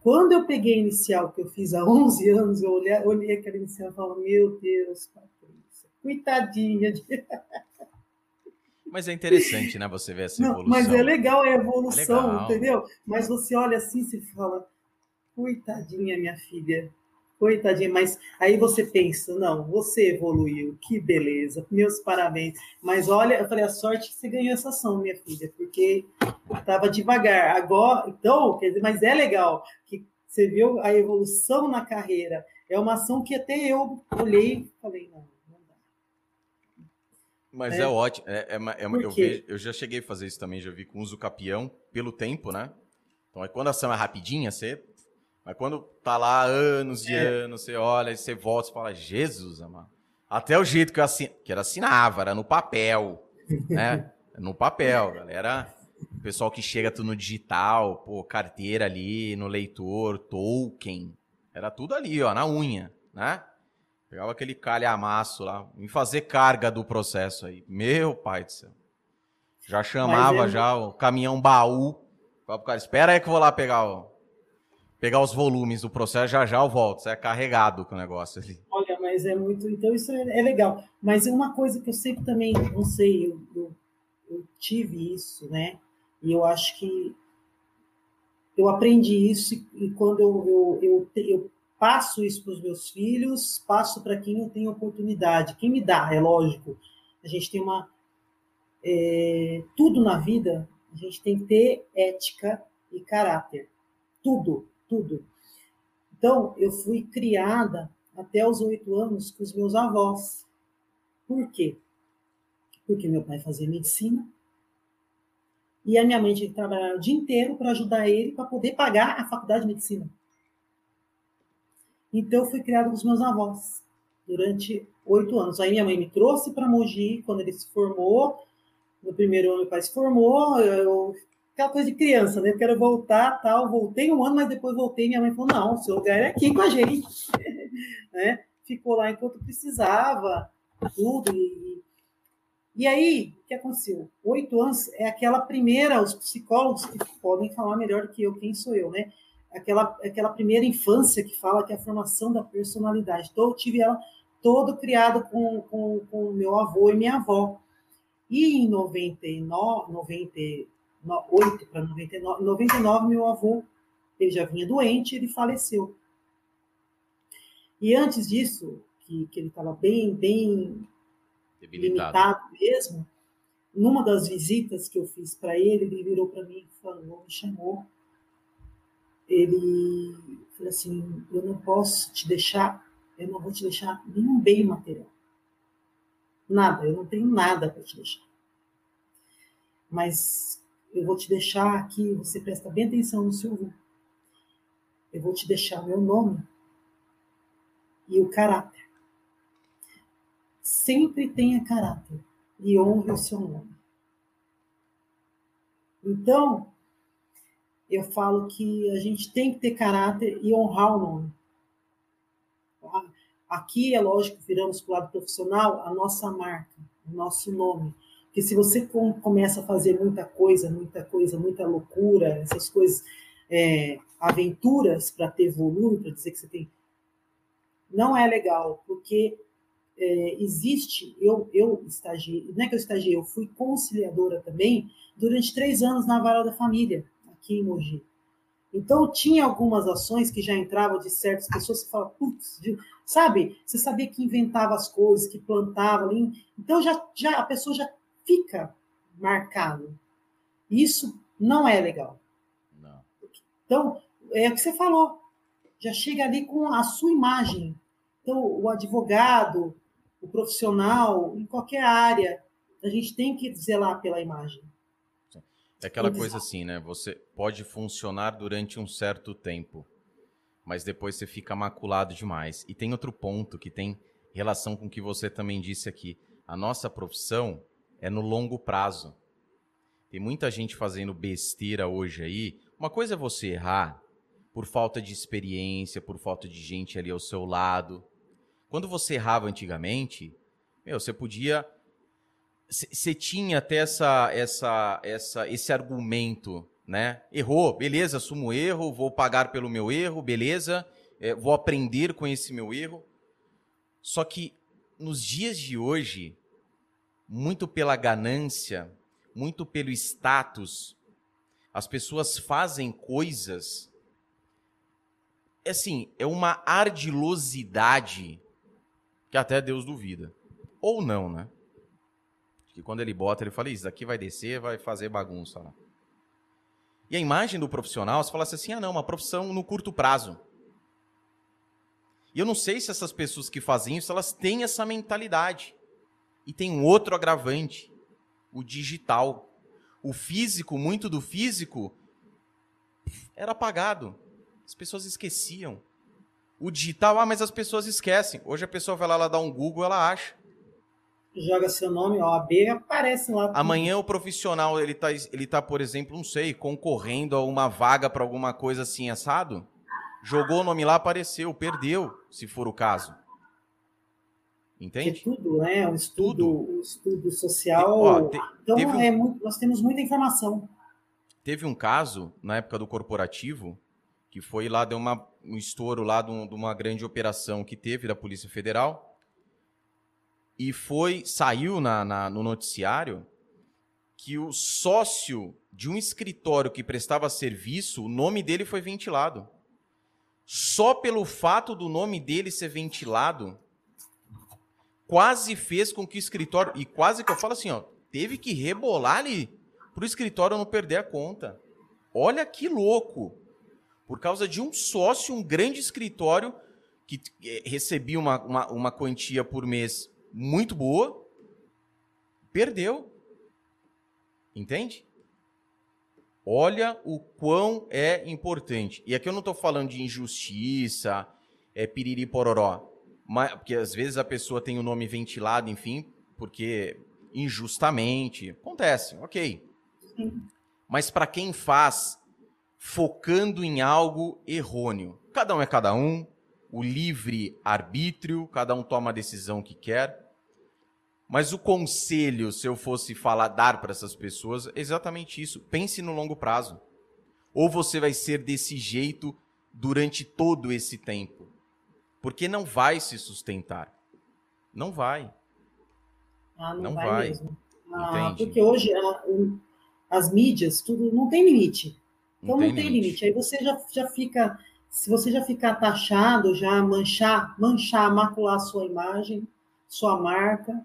S2: Quando eu peguei a inicial que eu fiz há 11 anos, eu olhei, olhei aquela inicial e falei, meu Deus, Patrícia, coitadinha de... (laughs)
S1: Mas é interessante, né, você ver essa evolução. Não,
S2: mas é legal a evolução, é legal. entendeu? Mas você olha assim e fala, coitadinha minha filha, Coitadinha, mas aí você pensa, não, você evoluiu, que beleza, meus parabéns. Mas olha, eu falei, a sorte que você ganhou essa ação, minha filha, porque estava devagar. Agora, então, quer dizer, mas é legal que você viu a evolução na carreira. É uma ação que até eu olhei e falei, não, não dá.
S1: Mas é, é ótimo. É, é, é eu, vejo, eu já cheguei a fazer isso também, já vi com uso capião pelo tempo, né? Então, aí, quando a ação é rapidinha, você mas quando tá lá anos e é. anos, você olha e você volta e fala, Jesus, amado. Até o jeito que eu assin... que era assinava, era no papel, (laughs) né? no papel, galera. O pessoal que chega tudo no digital, pô, carteira ali, no leitor, token. Era tudo ali, ó, na unha, né? Pegava aquele calhamaço lá, em fazer carga do processo aí. Meu pai do céu. Já chamava já o caminhão baú. Falava pro cara, espera aí que eu vou lá pegar o, pegar os volumes do processo, já já eu volto. Você é carregado com o negócio ali.
S2: Olha, mas é muito. Então, isso é, é, legal. Mas uma coisa que eu sempre também, não sei, eu, eu, eu tive isso, né? E eu acho que eu aprendi isso e quando eu, eu, eu, eu passo isso para os meus filhos, passo para quem eu tenho oportunidade. Quem me dá, é lógico. A gente tem uma. É, tudo na vida, a gente tem que ter ética e caráter. Tudo, tudo. Então, eu fui criada até os oito anos com os meus avós. Por quê? Porque meu pai fazia medicina e a minha mãe tinha que trabalhar o dia inteiro para ajudar ele para poder pagar a faculdade de medicina. Então, eu fui criada com os meus avós durante oito anos. Aí minha mãe me trouxe para Mogi quando ele se formou. No primeiro ano, meu pai se formou. Eu, aquela coisa de criança, né? Eu quero voltar, tal. Voltei um ano, mas depois voltei. Minha mãe falou: não, seu lugar é aqui com a gente. (laughs) né? Ficou lá enquanto precisava, tudo. E, e aí, o que aconteceu? Oito anos é aquela primeira, os psicólogos que podem falar melhor do que eu, quem sou eu, né? Aquela, aquela primeira infância que fala que é a formação da personalidade. Então, eu tive ela todo criado com, com, com meu avô e minha avó. E em 99, 98 para 99, 99, meu avô ele já vinha doente, ele faleceu. E antes disso, que, que ele estava bem, bem limitado mesmo, numa das visitas que eu fiz para ele, ele virou para mim e falou, me chamou. Ele falou assim: Eu não posso te deixar, eu não vou te deixar nenhum bem material. Nada, eu não tenho nada para te deixar. Mas eu vou te deixar aqui, você presta bem atenção no seu avô. Eu vou te deixar meu nome e o caráter. Sempre tenha caráter e honre o seu nome. Então, eu falo que a gente tem que ter caráter e honrar o nome. Aqui, é lógico, viramos para o lado profissional, a nossa marca, o nosso nome. Porque se você começa a fazer muita coisa, muita coisa, muita loucura, essas coisas, é, aventuras para ter volume, para dizer que você tem não é legal, porque é, existe, eu, eu estagiei, não é que eu estagiei, eu fui conciliadora também durante três anos na Vara da Família, aqui em Mogi. Então, tinha algumas ações que já entravam de certas pessoas que falavam, putz, sabe? Você sabia que inventava as coisas, que plantava. Então, já, já, a pessoa já fica marcado. Isso não é legal. Não. Então, é o que você falou já chega ali com a sua imagem. Então, o advogado, o profissional, em qualquer área, a gente tem que zelar pela imagem.
S1: É aquela coisa assim, né? Você pode funcionar durante um certo tempo, mas depois você fica maculado demais. E tem outro ponto que tem relação com o que você também disse aqui. A nossa profissão é no longo prazo. Tem muita gente fazendo besteira hoje aí. Uma coisa é você errar por falta de experiência, por falta de gente ali ao seu lado. Quando você errava antigamente, meu, você podia você tinha até essa, essa, essa, esse argumento, né? Errou, beleza, assumo o erro, vou pagar pelo meu erro, beleza, é, vou aprender com esse meu erro. Só que nos dias de hoje, muito pela ganância, muito pelo status, as pessoas fazem coisas é assim, é uma ardilosidade que até Deus duvida. Ou não, né? Que quando ele bota, ele fala, isso aqui vai descer, vai fazer bagunça lá. E a imagem do profissional, você fala assim, ah não, uma profissão no curto prazo. E eu não sei se essas pessoas que fazem isso, elas têm essa mentalidade. E tem um outro agravante, o digital. O físico, muito do físico, era apagado. As pessoas esqueciam. O digital, ah, mas as pessoas esquecem. Hoje a pessoa vai lá, ela dá um Google, ela acha.
S2: Joga seu nome, OAB, aparece lá.
S1: Amanhã o profissional, ele tá, ele tá, por exemplo, não sei, concorrendo a uma vaga para alguma coisa assim assado. Jogou o nome lá, apareceu, perdeu, se for o caso. Entende?
S2: Que tudo, né? O estudo, tudo. O estudo social. Ó, te, então, um, é muito, nós temos muita informação.
S1: Teve um caso, na época do corporativo, que foi lá, deu uma, um estouro lá de, um, de uma grande operação que teve da Polícia Federal. E foi, saiu na, na, no noticiário que o sócio de um escritório que prestava serviço, o nome dele foi ventilado. Só pelo fato do nome dele ser ventilado, quase fez com que o escritório. E quase que eu falo assim, ó, teve que rebolar ali para o escritório não perder a conta. Olha que louco! Por causa de um sócio, um grande escritório que eh, recebia uma, uma, uma quantia por mês muito boa, perdeu. Entende? Olha o quão é importante. E aqui eu não estou falando de injustiça, é piriri pororó. Mas, porque às vezes a pessoa tem o nome ventilado, enfim, porque injustamente. Acontece, ok. Sim. Mas para quem faz focando em algo errôneo, cada um é cada um, o livre arbítrio, cada um toma a decisão que quer. Mas o conselho, se eu fosse falar, dar para essas pessoas, é exatamente isso. Pense no longo prazo. Ou você vai ser desse jeito durante todo esse tempo. Porque não vai se sustentar. Não vai.
S2: Ah, não, não vai, vai, mesmo. Ah, porque hoje a, as mídias, tudo não tem limite. Então não tem, não tem limite. limite. Aí você já, já fica, se você já ficar taxado, já manchar, manchar, macular a sua imagem, sua marca,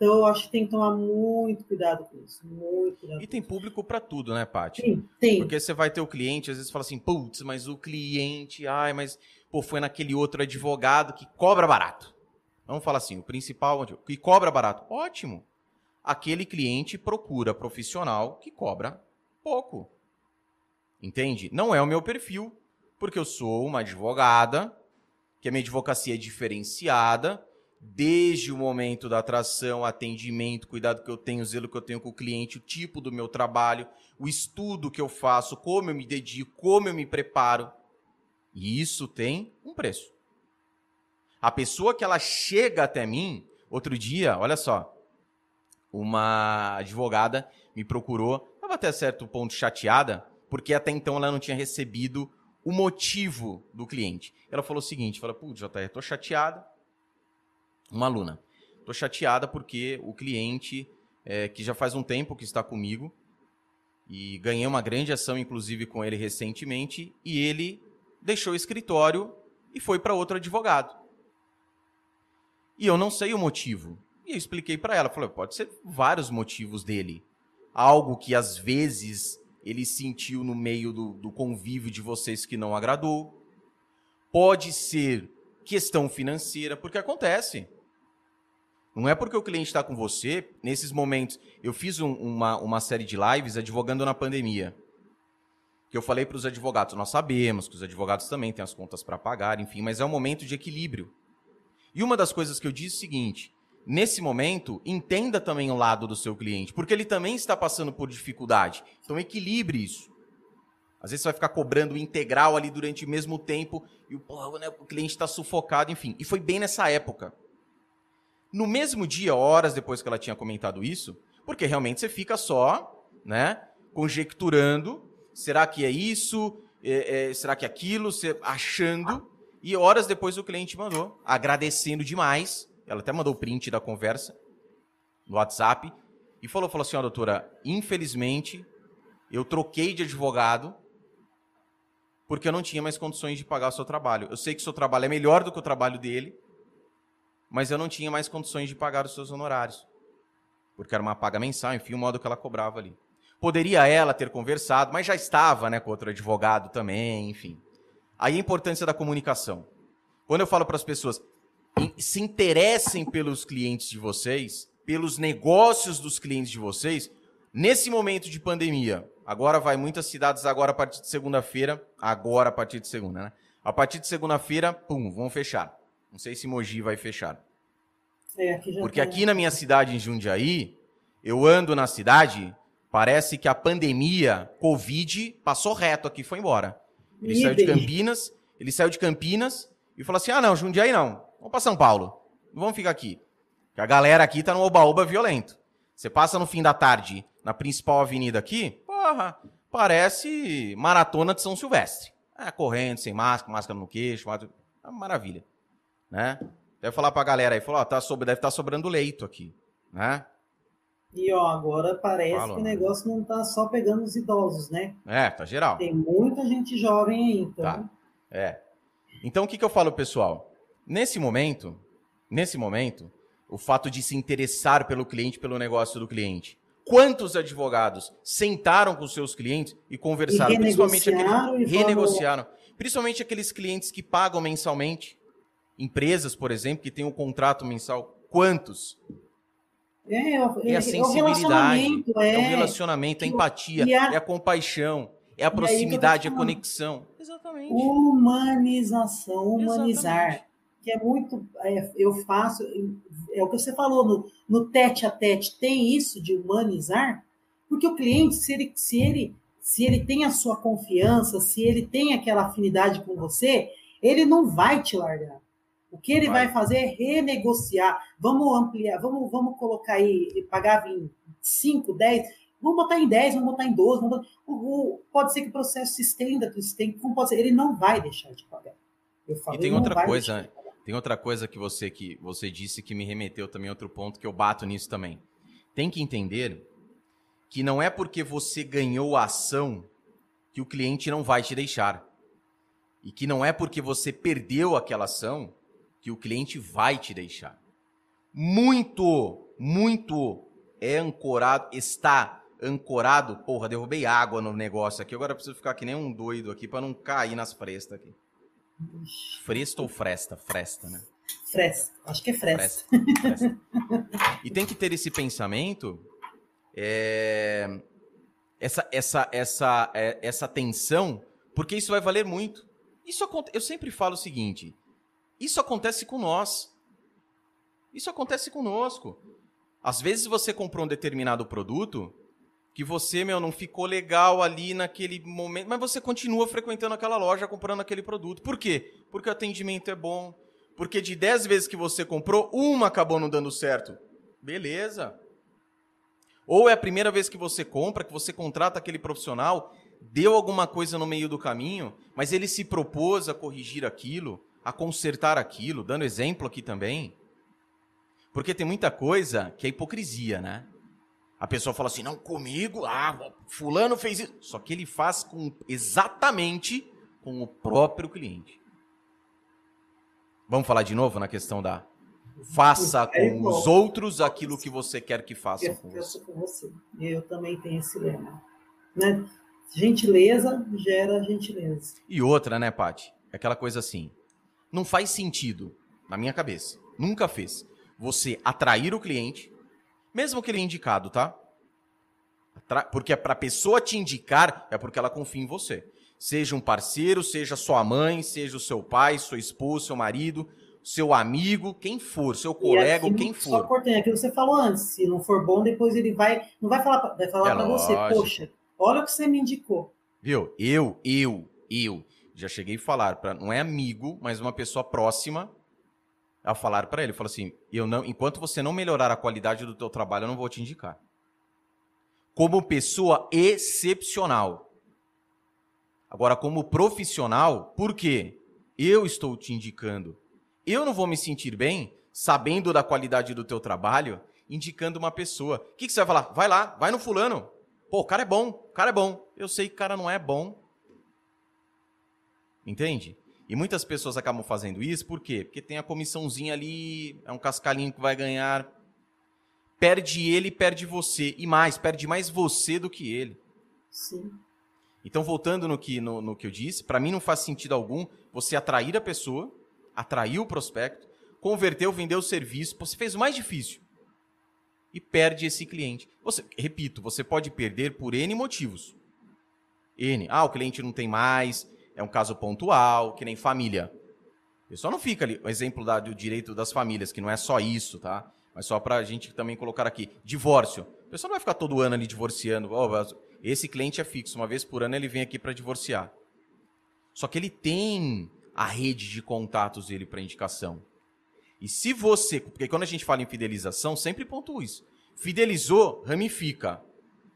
S2: então, eu acho que tem que tomar muito cuidado com isso. Muito cuidado.
S1: E tem público para tudo, né, Paty? Sim, tem. Porque você vai ter o cliente, às vezes fala assim, putz, mas o cliente, ai, mas pô, foi naquele outro advogado que cobra barato. Vamos falar assim, o principal que cobra barato. Ótimo. Aquele cliente procura profissional que cobra pouco. Entende? Não é o meu perfil, porque eu sou uma advogada, que a minha advocacia é diferenciada, desde o momento da atração, atendimento, cuidado que eu tenho, zelo que eu tenho com o cliente, o tipo do meu trabalho, o estudo que eu faço, como eu me dedico, como eu me preparo. E isso tem um preço. A pessoa que ela chega até mim, outro dia, olha só, uma advogada me procurou, estava até certo ponto chateada, porque até então ela não tinha recebido o motivo do cliente. Ela falou o seguinte, falou, putz, JR, tô chateada, uma aluna. Estou chateada porque o cliente, é, que já faz um tempo que está comigo, e ganhei uma grande ação, inclusive, com ele recentemente, e ele deixou o escritório e foi para outro advogado. E eu não sei o motivo. E eu expliquei para ela, falei, pode ser vários motivos dele. Algo que às vezes ele sentiu no meio do, do convívio de vocês que não agradou. Pode ser questão financeira, porque acontece. Não é porque o cliente está com você, nesses momentos. Eu fiz um, uma, uma série de lives advogando na pandemia. Que eu falei para os advogados, nós sabemos que os advogados também têm as contas para pagar, enfim, mas é um momento de equilíbrio. E uma das coisas que eu disse é o seguinte: nesse momento, entenda também o lado do seu cliente, porque ele também está passando por dificuldade. Então, equilibre isso. Às vezes você vai ficar cobrando integral ali durante o mesmo tempo e o, né, o cliente está sufocado, enfim. E foi bem nessa época. No mesmo dia, horas depois que ela tinha comentado isso, porque realmente você fica só, né, conjecturando, será que é isso, é, é, será que é aquilo, você achando, e horas depois o cliente mandou, agradecendo demais, ela até mandou o print da conversa no WhatsApp, e falou, falou assim, ó, doutora, infelizmente, eu troquei de advogado, porque eu não tinha mais condições de pagar o seu trabalho. Eu sei que o seu trabalho é melhor do que o trabalho dele, mas eu não tinha mais condições de pagar os seus honorários. Porque era uma paga mensal, enfim, o modo que ela cobrava ali. Poderia ela ter conversado, mas já estava né, com outro advogado também, enfim. Aí a importância da comunicação. Quando eu falo para as pessoas, se interessem pelos clientes de vocês, pelos negócios dos clientes de vocês, nesse momento de pandemia, agora vai muitas cidades agora a partir de segunda-feira, agora a partir de segunda, né? A partir de segunda-feira, pum, vão fechar. Não sei se Mogi vai fechar. É, aqui Porque aqui na minha cidade, em Jundiaí, eu ando na cidade, parece que a pandemia, Covid, passou reto aqui foi embora. Ele saiu de Campinas, ele saiu de Campinas e falou assim: ah, não, Jundiaí não. Vamos para São Paulo. Não vamos ficar aqui. Porque a galera aqui tá no oba-oba violento. Você passa no fim da tarde na principal avenida aqui, porra, parece maratona de São Silvestre. É, correndo, sem máscara, máscara no queixo, máscara... É maravilha, né? Deve falar pra galera aí, falou, ó, tá sobre... deve estar tá sobrando leito aqui, né?
S2: E ó, agora parece Fala, que o negócio não tá só pegando os idosos, né?
S1: É, tá geral.
S2: Tem muita gente jovem aí, então. Tá.
S1: É. Então o que, que eu falo, pessoal? Nesse momento, nesse momento, o fato de se interessar pelo cliente, pelo negócio do cliente. Quantos advogados sentaram com seus clientes e conversaram,
S2: e
S1: principalmente
S2: aqueles
S1: renegociaram, principalmente aqueles clientes que pagam mensalmente, empresas, por exemplo, que têm um contrato mensal. Quantos?
S2: É, é,
S1: é a sensibilidade, é, é, o relacionamento, é a empatia, a... é a compaixão, é a proximidade, a conexão.
S2: Exatamente. Humanização, humanizar. Exatamente. Que é muito. É, eu faço. É o que você falou, no, no tete a tete, tem isso de humanizar? Porque o cliente, se ele, se ele, se ele tem a sua confiança, se ele tem aquela afinidade com você, ele não vai te largar. O que ele vai, vai fazer é renegociar. Vamos ampliar, vamos, vamos colocar aí, pagava em 5, 10, vamos botar em 10, vamos botar em 12. Botar... O, o, pode ser que o processo se estenda, se estenda como pode ser, ele não vai deixar de pagar.
S1: Falo, e tem outra coisa, tem outra coisa que você que você disse que me remeteu também a outro ponto que eu bato nisso também. Tem que entender que não é porque você ganhou a ação que o cliente não vai te deixar. E que não é porque você perdeu aquela ação que o cliente vai te deixar. Muito, muito é ancorado, está ancorado. Porra, derrubei água no negócio aqui. Agora eu preciso ficar que nem um doido aqui para não cair nas frestas aqui. Fresta ou fresta? Fresta, né?
S2: Fresta. Acho que é fresta. fresta, fresta.
S1: E tem que ter esse pensamento, é... essa, essa, essa, é, essa tensão, porque isso vai valer muito. Isso Eu sempre falo o seguinte: isso acontece com nós. Isso acontece conosco. Às vezes você comprou um determinado produto que você, meu, não ficou legal ali naquele momento, mas você continua frequentando aquela loja comprando aquele produto. Por quê? Porque o atendimento é bom. Porque de 10 vezes que você comprou, uma acabou não dando certo. Beleza. Ou é a primeira vez que você compra, que você contrata aquele profissional, deu alguma coisa no meio do caminho, mas ele se propôs a corrigir aquilo a consertar aquilo, dando exemplo aqui também. Porque tem muita coisa que é hipocrisia, né? A pessoa fala assim: não, comigo, ah, fulano fez isso. Só que ele faz com exatamente com o próprio cliente. Vamos falar de novo na questão da faça com os outros aquilo que você quer que faça com você.
S2: com você. Eu também tenho esse lema. Né? Gentileza gera gentileza.
S1: E outra, né, Pati? É aquela coisa assim. Não faz sentido, na minha cabeça, nunca fez, você atrair o cliente, mesmo que ele é indicado, tá? Porque é para a pessoa te indicar, é porque ela confia em você. Seja um parceiro, seja sua mãe, seja o seu pai, sua esposa, seu marido, seu amigo, quem for, seu colega, aqui, quem for. Só
S2: cortando, aquilo que você falou antes, se não for bom, depois ele vai, não vai falar, vai falar é para você, poxa, olha o que você me indicou.
S1: Viu? Eu, eu, eu já cheguei a falar para não é amigo, mas uma pessoa próxima a falar para ele, fala assim: "Eu não, enquanto você não melhorar a qualidade do teu trabalho, eu não vou te indicar". Como pessoa excepcional. Agora como profissional, por quê? Eu estou te indicando. Eu não vou me sentir bem sabendo da qualidade do teu trabalho, indicando uma pessoa. O que, que você vai falar? Vai lá, vai no fulano. Pô, o cara é bom, o cara é bom. Eu sei que o cara não é bom, Entende? E muitas pessoas acabam fazendo isso, por quê? Porque tem a comissãozinha ali, é um cascalinho que vai ganhar. Perde ele, perde você. E mais, perde mais você do que ele.
S2: Sim.
S1: Então, voltando no que, no, no que eu disse, para mim não faz sentido algum você atrair a pessoa, atrair o prospecto, converteu, vendeu o serviço, você fez o mais difícil. E perde esse cliente. Você, repito, você pode perder por N motivos. N. Ah, o cliente não tem mais, é um caso pontual, que nem família. O pessoal não fica ali, o exemplo da, do direito das famílias, que não é só isso, tá? Mas só para a gente também colocar aqui. Divórcio. O pessoal não vai ficar todo ano ali divorciando. Oh, esse cliente é fixo, uma vez por ano ele vem aqui para divorciar. Só que ele tem a rede de contatos dele para indicação. E se você, porque quando a gente fala em fidelização, sempre pontua isso. Fidelizou, ramifica.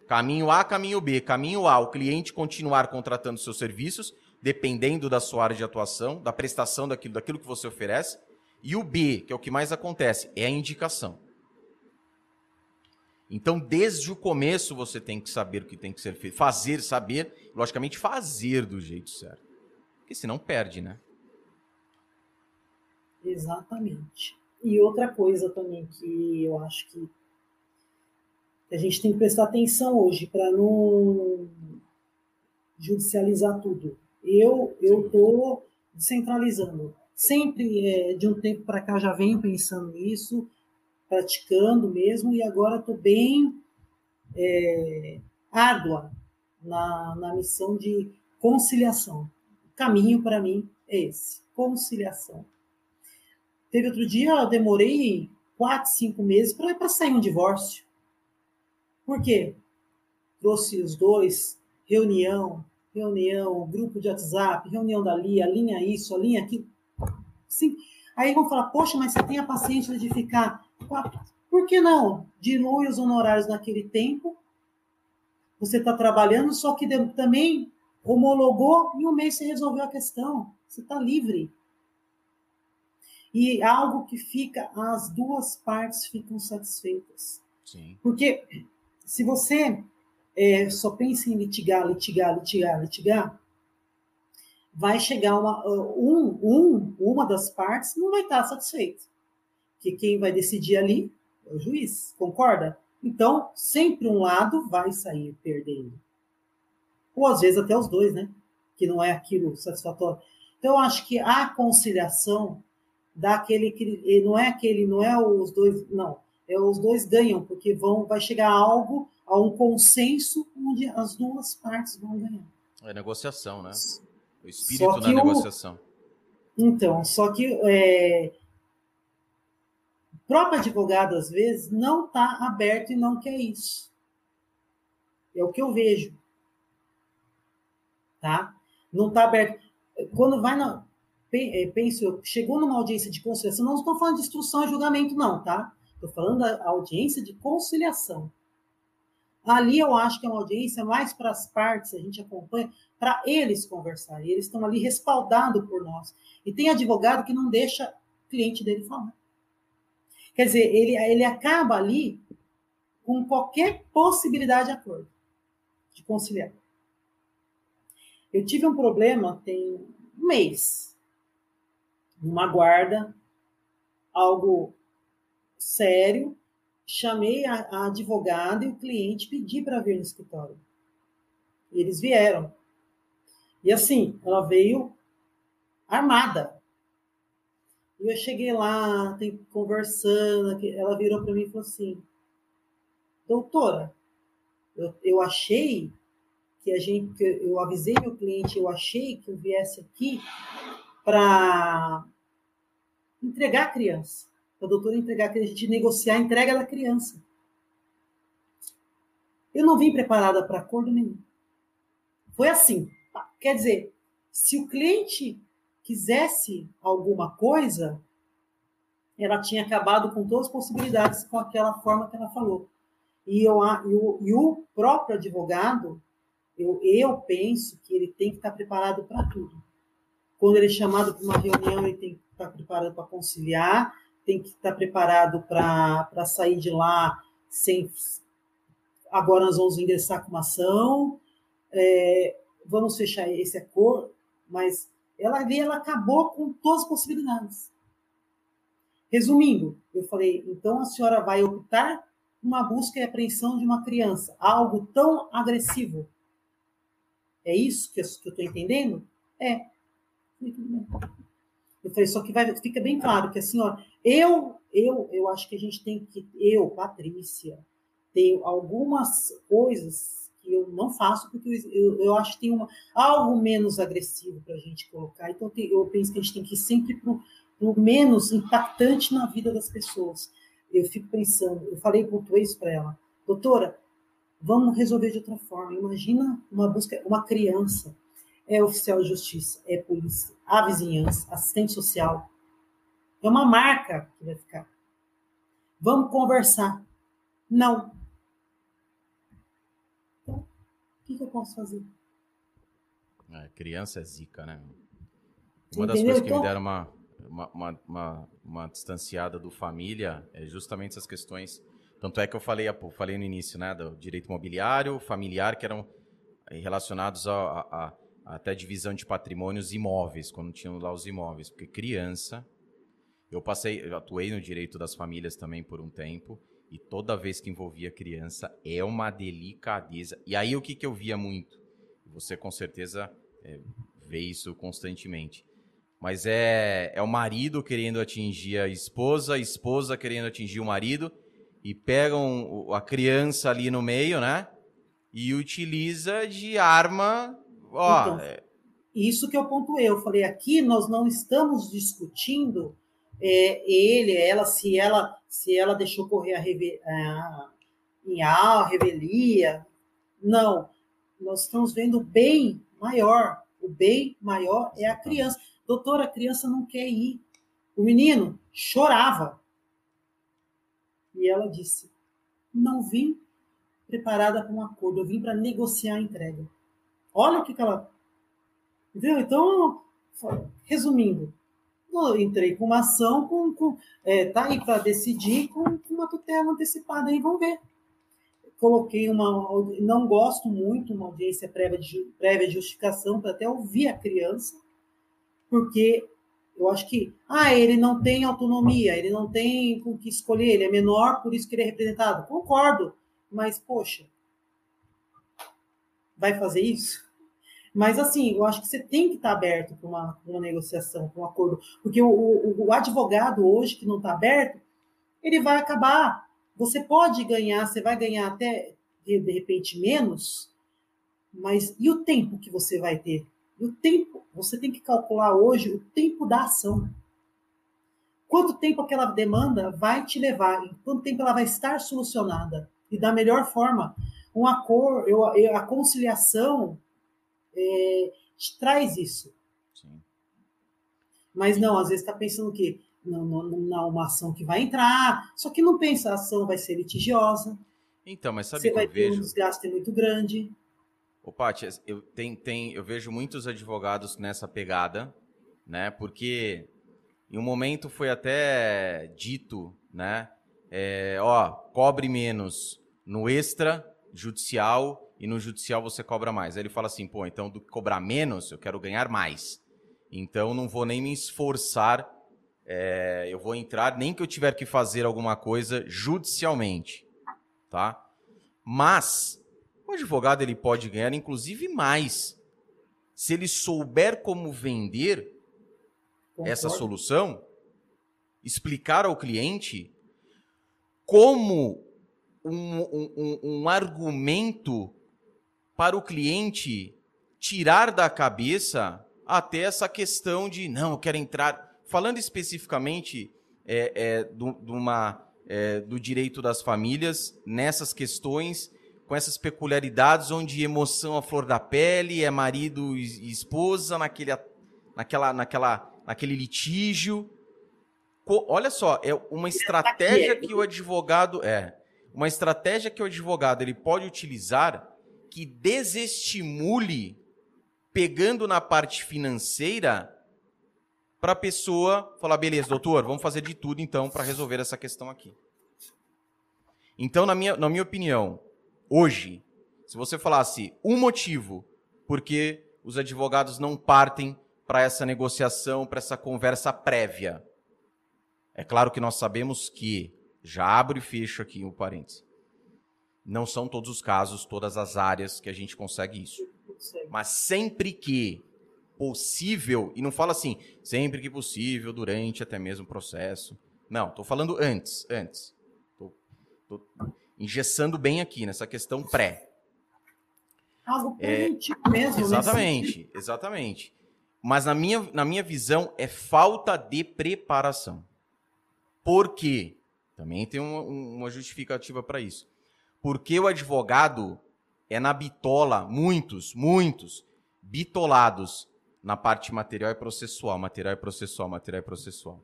S1: Caminho A, caminho B. Caminho A, o cliente continuar contratando seus serviços dependendo da sua área de atuação, da prestação daquilo, daquilo que você oferece. E o B, que é o que mais acontece, é a indicação. Então, desde o começo, você tem que saber o que tem que ser feito. Fazer, saber, logicamente, fazer do jeito certo. Porque senão perde, né?
S2: Exatamente. E outra coisa também que eu acho que a gente tem que prestar atenção hoje para não judicializar tudo. Eu eu tô descentralizando. Sempre é, de um tempo para cá já venho pensando nisso, praticando mesmo e agora estou bem é, árdua na, na missão de conciliação. O caminho para mim é esse, conciliação. Teve outro dia, eu demorei quatro, cinco meses para sair um divórcio. Por quê? Trouxe os dois, reunião, reunião, grupo de WhatsApp, reunião dali, alinha isso, alinha aquilo. Sim. Aí vão falar, poxa, mas você tem a paciência de ficar. Por que não? Dilui os honorários naquele tempo. Você está trabalhando, só que também homologou e um mês você resolveu a questão. Você está livre e algo que fica, as duas partes ficam satisfeitas.
S1: Sim.
S2: Porque se você é, só pensa em litigar, litigar, litigar, litigar, vai chegar uma, um, um, uma das partes não vai estar satisfeita. Que quem vai decidir ali é o juiz, concorda? Então, sempre um lado vai sair perdendo. Ou às vezes até os dois, né? Que não é aquilo satisfatório. Então, eu acho que a conciliação daquele que não é aquele, não é os dois, não, é os dois ganham, porque vão vai chegar algo, a um consenso onde as duas partes vão ganhar.
S1: É negociação, né? O espírito na negociação.
S2: Então, só que é, o próprio advogado, às vezes, não está aberto e não quer isso. É o que eu vejo. Tá? Não está aberto. Quando vai na, é, penso, chegou numa audiência de conciliação, não estou falando de instrução e julgamento, não, tá? Estou falando da audiência de conciliação. Ali eu acho que é uma audiência mais para as partes, a gente acompanha, para eles conversarem. Eles estão ali respaldados por nós. E tem advogado que não deixa o cliente dele falar. Quer dizer, ele, ele acaba ali com qualquer possibilidade de acordo, de conciliar. Eu tive um problema tem um mês, numa guarda, algo sério. Chamei a, a advogada e o cliente pedi para vir no escritório. E eles vieram. E assim, ela veio armada. E eu cheguei lá, conversando, ela virou para mim e falou assim: Doutora, eu, eu achei que a gente, que eu avisei meu cliente, eu achei que eu viesse aqui para entregar a criança. A doutora entregar criança, a gente negociar a entrega da criança. Eu não vim preparada para acordo nenhum. Foi assim. Quer dizer, se o cliente quisesse alguma coisa, ela tinha acabado com todas as possibilidades com aquela forma que ela falou. E, eu, e, o, e o próprio advogado, eu, eu penso que ele tem que estar preparado para tudo. Quando ele é chamado para uma reunião, ele tem que estar preparado para conciliar, tem que estar preparado para sair de lá sem. Agora nós vamos ingressar com uma ação, é, vamos fechar esse acordo, mas ela ali ela acabou com todas as possibilidades. Resumindo, eu falei, então a senhora vai optar uma busca e apreensão de uma criança, algo tão agressivo. É isso que eu estou entendendo? É. Eu falei, só que vai, fica bem claro que assim, ó, eu, eu, eu acho que a gente tem que, eu, Patrícia, tenho algumas coisas que eu não faço porque eu, eu acho que tem uma, algo menos agressivo para a gente colocar. Então, eu penso que a gente tem que ir sempre para o menos impactante na vida das pessoas. Eu fico pensando, eu falei pontuei isso para ela, doutora, vamos resolver de outra forma. Imagina uma busca, uma criança é oficial de justiça, é polícia, a vizinhança, assistente social. É uma marca que vai ficar. Vamos conversar. Não. Então, o que, que eu posso fazer?
S1: É, criança é zica, né? Uma das coisas que me então deram uma, uma, uma, uma, uma distanciada do família é justamente essas questões. Tanto é que eu falei, falei no início, né, do direito imobiliário, familiar, que eram eh, relacionados a, a, a até divisão de patrimônios imóveis, quando tinham lá os imóveis, porque criança, eu passei, eu atuei no direito das famílias também por um tempo, e toda vez que envolvia criança é uma delicadeza. E aí o que, que eu via muito? Você com certeza é, vê isso constantemente. Mas é, é o marido querendo atingir a esposa, a esposa querendo atingir o marido, e pegam a criança ali no meio, né? E utiliza de arma Ó,
S2: então, é... Isso que eu pontuei. Eu falei, aqui nós não estamos discutindo é, ele, ela, se ela se ela deixou correr a, reve, A, a revelia. Não. Nós estamos vendo o bem maior. O bem maior é a criança. Doutora, a criança não quer ir. O menino chorava. E ela disse: Não vim preparada para um acordo, eu vim para negociar a entrega. Olha o que, que ela. Entendeu? Então, resumindo, entrei com uma ação, com, com é, tá aí para decidir com, com, uma tutela antecipada aí, vamos ver. Coloquei uma. Não gosto muito uma audiência prévia de, prévia de justificação para até ouvir a criança, porque eu acho que, ah, ele não tem autonomia, ele não tem o que escolher, ele é menor, por isso que ele é representado. Concordo, mas, poxa, vai fazer isso? Mas, assim, eu acho que você tem que estar aberto para uma, uma negociação, para um acordo. Porque o, o, o advogado hoje que não está aberto, ele vai acabar. Você pode ganhar, você vai ganhar até, de, de repente, menos, mas e o tempo que você vai ter? E o tempo, você tem que calcular hoje o tempo da ação. Quanto tempo aquela demanda vai te levar? Quanto tempo ela vai estar solucionada? E da melhor forma. Um acordo, eu, a conciliação, é, te traz isso. Sim. Mas não, às vezes está pensando que não, não, não, uma ação que vai entrar, só que não pensa, a ação vai ser litigiosa.
S1: Então, mas sabe Você que vai
S2: ter
S1: vejo...
S2: um desgaste muito grande.
S1: Ô, Paty, eu, tem, tem, eu vejo muitos advogados nessa pegada, né? Porque em um momento foi até dito, né? É, ó, cobre menos no extra judicial e no judicial você cobra mais. Aí ele fala assim, pô, então do que cobrar menos, eu quero ganhar mais. Então não vou nem me esforçar, é, eu vou entrar, nem que eu tiver que fazer alguma coisa judicialmente, tá? Mas o advogado ele pode ganhar inclusive mais se ele souber como vender Concordo. essa solução, explicar ao cliente como um, um, um, argumento para o cliente tirar da cabeça até essa questão de não, eu quero entrar. Falando especificamente é, é, do, uma, é, do direito das famílias, nessas questões, com essas peculiaridades, onde emoção à flor da pele, é marido e esposa naquele, naquela, naquela, naquele litígio. Olha só, é uma estratégia que o advogado é uma estratégia que o advogado ele pode utilizar que desestimule, pegando na parte financeira, para a pessoa falar: beleza, doutor, vamos fazer de tudo então para resolver essa questão aqui. Então, na minha, na minha opinião, hoje, se você falasse um motivo porque os advogados não partem para essa negociação, para essa conversa prévia, é claro que nós sabemos que, já abro e fecho aqui o um parênteses, não são todos os casos, todas as áreas que a gente consegue isso. Mas sempre que possível, e não fala assim, sempre que possível, durante até mesmo o processo. Não, estou falando antes, antes. Estou engessando bem aqui nessa questão pré.
S2: Algo é, mesmo.
S1: Exatamente, exatamente. Mas na minha, na minha visão é falta de preparação. Por quê? Também tem uma, uma justificativa para isso. Porque o advogado é na bitola, muitos, muitos, bitolados na parte material e processual, material e processual, material e processual.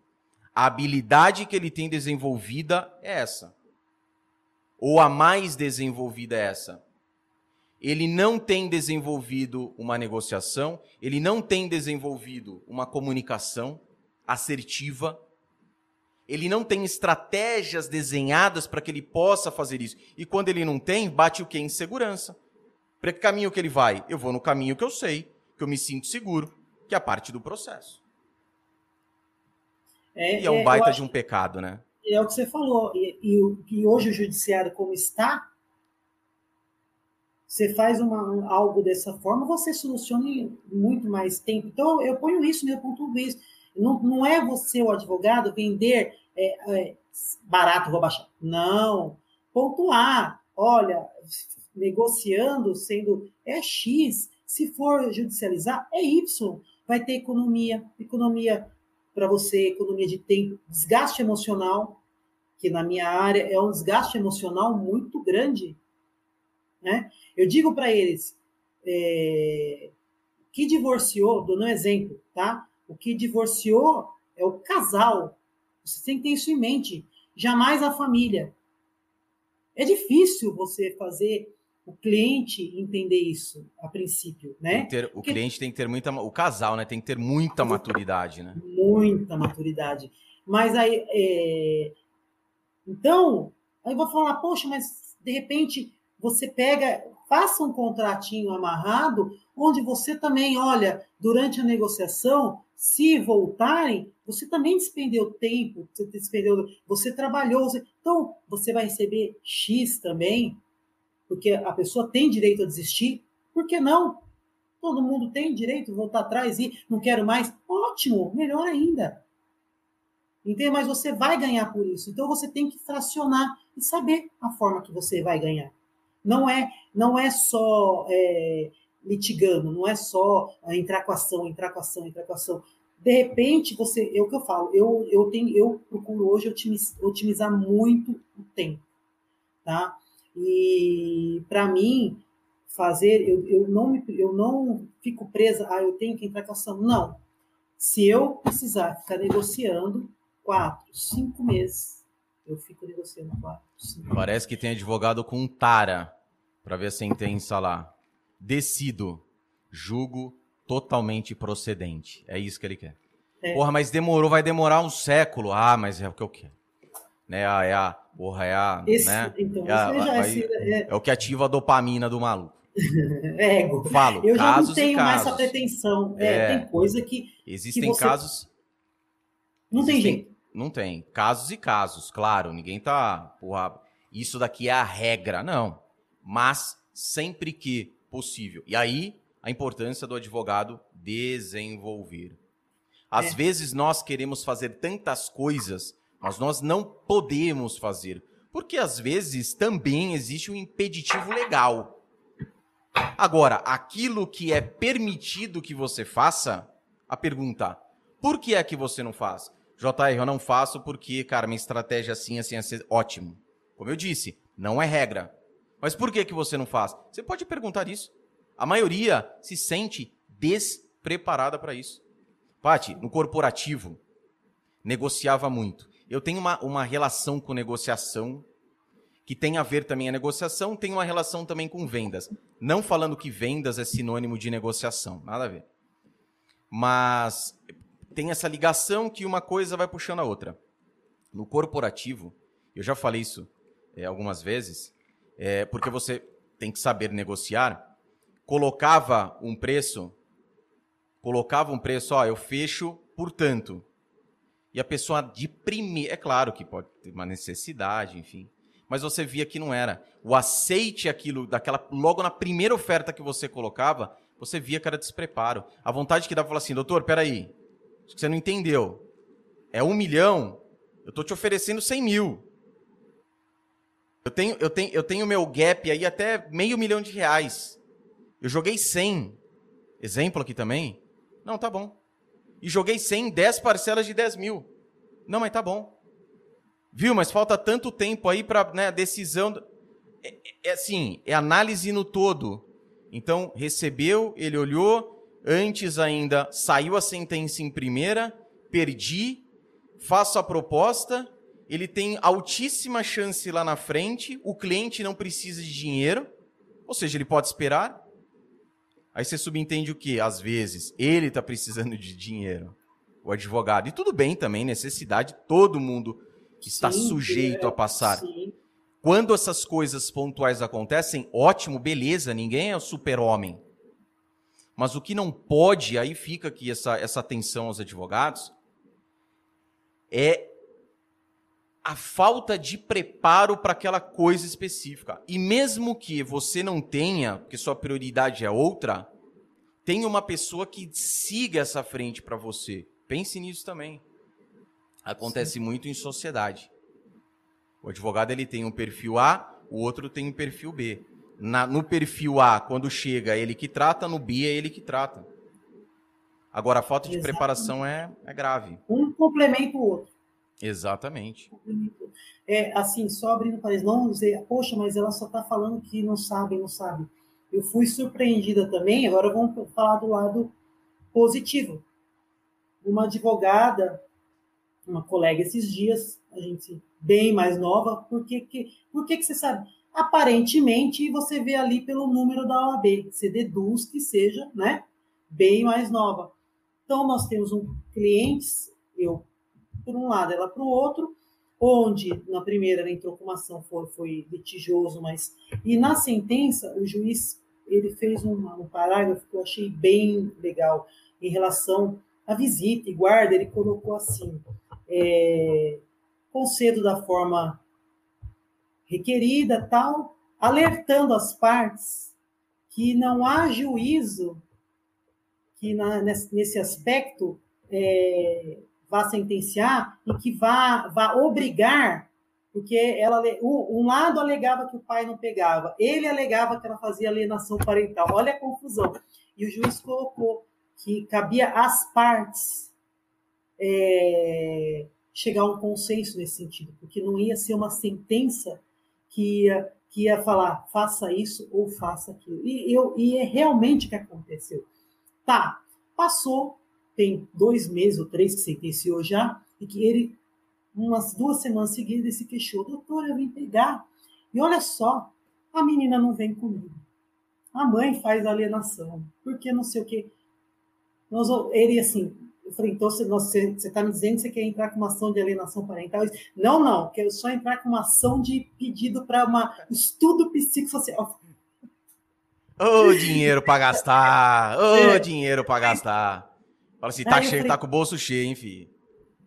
S1: A habilidade que ele tem desenvolvida é essa. Ou a mais desenvolvida é essa. ele não tem desenvolvido uma negociação, ele não tem desenvolvido uma comunicação assertiva, ele não tem estratégias desenhadas para que ele possa fazer isso. E quando ele não tem, bate o que? Insegurança. Para que caminho que ele vai? Eu vou no caminho que eu sei, que eu me sinto seguro, que é a parte do processo. É, e é um é, baita de um pecado, né?
S2: É o que você falou. E, e, e hoje o judiciário, como está, você faz uma, algo dessa forma, você soluciona em muito mais tempo. Então, eu ponho isso, eu pontuo isso. Não, não é você, o advogado, vender é, é, barato, vou baixar. Não. Pontuar. Olha, negociando, sendo é X, se for judicializar, é Y. Vai ter economia, economia para você, economia de tempo, desgaste emocional, que na minha área é um desgaste emocional muito grande. Né? Eu digo para eles, é, que divorciou, dando um exemplo, tá? O que divorciou é o casal. Você tem que ter isso em mente. Jamais a família. É difícil você fazer o cliente entender isso a princípio, né?
S1: Ter, o Porque... cliente tem que ter muita, o casal, né? Tem que ter muita maturidade, né?
S2: Muita maturidade. Mas aí, é... então, aí eu vou falar, poxa, mas de repente você pega, faça um contratinho amarrado, onde você também, olha, durante a negociação, se voltarem, você também despendeu tempo, você despendeu, você trabalhou, você... então você vai receber X também, porque a pessoa tem direito a desistir, por que não? Todo mundo tem direito de voltar atrás e não quero mais. Ótimo, melhor ainda. Entende? Mas você vai ganhar por isso. Então você tem que fracionar e saber a forma que você vai ganhar. Não é, não é só é, litigando, não é só entrar com ação, entrar com ação, entrar com ação. De repente, você, é o que eu falo, eu, eu, tenho, eu procuro hoje otimizar, otimizar muito o tempo. Tá? E para mim, fazer, eu, eu, não me, eu não fico presa, ah, eu tenho que entrar com ação. Não. Se eu precisar ficar negociando quatro, cinco meses, eu fico negociando quatro, cinco.
S1: Parece que tem advogado com tara para ver a sentença lá. Decido. Julgo totalmente procedente. É isso que ele quer. É. Porra, mas demorou, vai demorar um século. Ah, mas é o que eu quero. Né? Ah, é a, porra, é a. Esse, né? Então, é, a, vai, é... é, o que ativa a dopamina do maluco. (laughs)
S2: Ego.
S1: Falo,
S2: eu
S1: já
S2: não tenho mais essa pretensão. É, é, tem coisa que.
S1: Existem
S2: que
S1: você... casos.
S2: Não existem, tem jeito.
S1: Não tem. Casos e casos, claro. Ninguém tá. Porra, isso daqui é a regra. Não. Mas sempre que possível. E aí, a importância do advogado desenvolver. Às é. vezes nós queremos fazer tantas coisas, mas nós não podemos fazer. Porque às vezes também existe um impeditivo legal. Agora, aquilo que é permitido que você faça, a pergunta: por que é que você não faz? JR, eu não faço porque, cara, minha estratégia assim, assim, assim, ótimo. Como eu disse, não é regra. Mas por que, que você não faz? Você pode perguntar isso. A maioria se sente despreparada para isso. Pati, no corporativo, negociava muito. Eu tenho uma, uma relação com negociação que tem a ver também a negociação, tem uma relação também com vendas. Não falando que vendas é sinônimo de negociação, nada a ver. Mas tem essa ligação que uma coisa vai puxando a outra. No corporativo, eu já falei isso é, algumas vezes, é, porque você tem que saber negociar, colocava um preço, colocava um preço, ó, eu fecho por tanto. E a pessoa de primeira, é claro que pode ter uma necessidade, enfim, mas você via que não era. O aceite aquilo, daquela logo na primeira oferta que você colocava, você via que era despreparo. A vontade que dava falar assim, doutor, peraí, Acho que você não entendeu. É um milhão, eu estou te oferecendo 100 mil. Eu tenho, eu, tenho, eu tenho meu gap aí até meio milhão de reais. Eu joguei 100. Exemplo aqui também? Não, tá bom. E joguei 100, 10 parcelas de 10 mil. Não, mas tá bom. Viu, mas falta tanto tempo aí para né, decisão. É, é, é assim, é análise no todo. Então, recebeu, ele olhou, Antes ainda saiu a sentença em primeira, perdi, faço a proposta, ele tem altíssima chance lá na frente, o cliente não precisa de dinheiro. Ou seja, ele pode esperar. Aí você subentende o quê? Às vezes, ele está precisando de dinheiro, o advogado. E tudo bem também, necessidade, todo mundo está sim, sujeito é, a passar. Sim. Quando essas coisas pontuais acontecem, ótimo, beleza, ninguém é o super-homem. Mas o que não pode, aí fica aqui essa, essa atenção aos advogados, é a falta de preparo para aquela coisa específica. E mesmo que você não tenha, porque sua prioridade é outra, tenha uma pessoa que siga essa frente para você. Pense nisso também. Acontece Sim. muito em sociedade. O advogado ele tem um perfil A, o outro tem um perfil B. Na, no perfil A, quando chega, ele que trata, no B é ele que trata. Agora, a falta de Exatamente. preparação é, é grave.
S2: Um complementa o outro.
S1: Exatamente.
S2: É, assim, só abrindo para não dizer, poxa, mas ela só está falando que não sabe, não sabe. Eu fui surpreendida também, agora vamos falar do lado positivo. Uma advogada, uma colega esses dias, a gente bem mais nova, por que, que, por que, que você sabe? Aparentemente, você vê ali pelo número da OAB, você deduz que seja né, bem mais nova. Então, nós temos um clientes, eu por um lado, ela para o outro, onde na primeira ela entrou com uma ação, foi, foi litigioso, mas. E na sentença, o juiz ele fez um, um parágrafo que eu achei bem legal em relação à visita e guarda, ele colocou assim. É, concedo da forma requerida, tal, alertando as partes que não há juízo que na, nesse aspecto é, vá sentenciar e que vá, vá obrigar, porque ela, um lado alegava que o pai não pegava, ele alegava que ela fazia alienação parental. Olha a confusão. E o juiz colocou que cabia às partes é, chegar a um consenso nesse sentido, porque não ia ser uma sentença que ia, que ia falar faça isso ou faça aquilo. E, eu, e é realmente o que aconteceu. Tá, passou tem dois meses ou três que sentenciou já, e que ele, umas duas semanas seguidas, ele se queixou, doutor, eu vim pegar. E olha só, a menina não vem comigo. A mãe faz alienação, porque não sei o quê. Nós, ele, assim, eu falei, então você está me dizendo que você quer entrar com uma ação de alienação parental? Não, não, quero só entrar com uma ação de pedido para um estudo psicossocial.
S1: Ô, oh, dinheiro para gastar! Ô, oh, dinheiro para gastar! Fala assim, tá, cheio, falei, tá com o bolso cheio, hein, filho?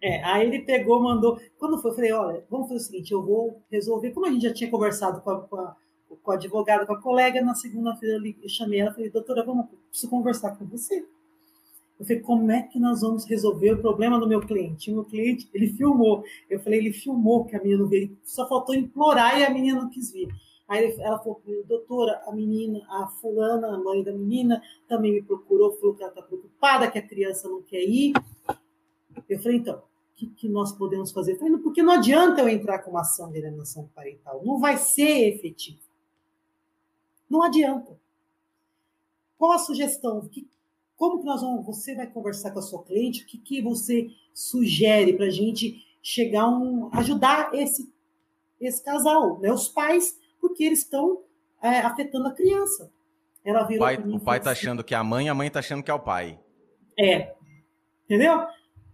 S2: É, aí ele pegou, mandou. Quando foi, eu falei, olha, vamos fazer o seguinte, eu vou resolver. Como a gente já tinha conversado com a, com a, com a advogada, com a colega, na segunda-feira eu chamei ela e falei, doutora, vamos, preciso conversar com você. Eu falei, como é que nós vamos resolver o problema do meu cliente? O meu cliente, ele filmou. Eu falei, ele filmou que a menina não veio. Só faltou implorar e a menina não quis vir. Aí ela falou, doutora, a menina, a fulana, a mãe da menina, também me procurou, falou que ela está preocupada, que a criança não quer ir. Eu falei, então, o que, que, nós podemos fazer? Falei, porque não adianta eu entrar com uma ação de alienação parental, não vai ser efetivo. Não adianta. Qual a sugestão? Que, como que nós vamos, você vai conversar com a sua cliente? O que, que você sugere para a gente chegar a um, ajudar esse, esse casal, né? Os pais porque eles estão é, afetando a criança.
S1: Ela virou o pai, o pai tá assim, achando que é a mãe, a mãe tá achando que é o pai.
S2: É. Entendeu?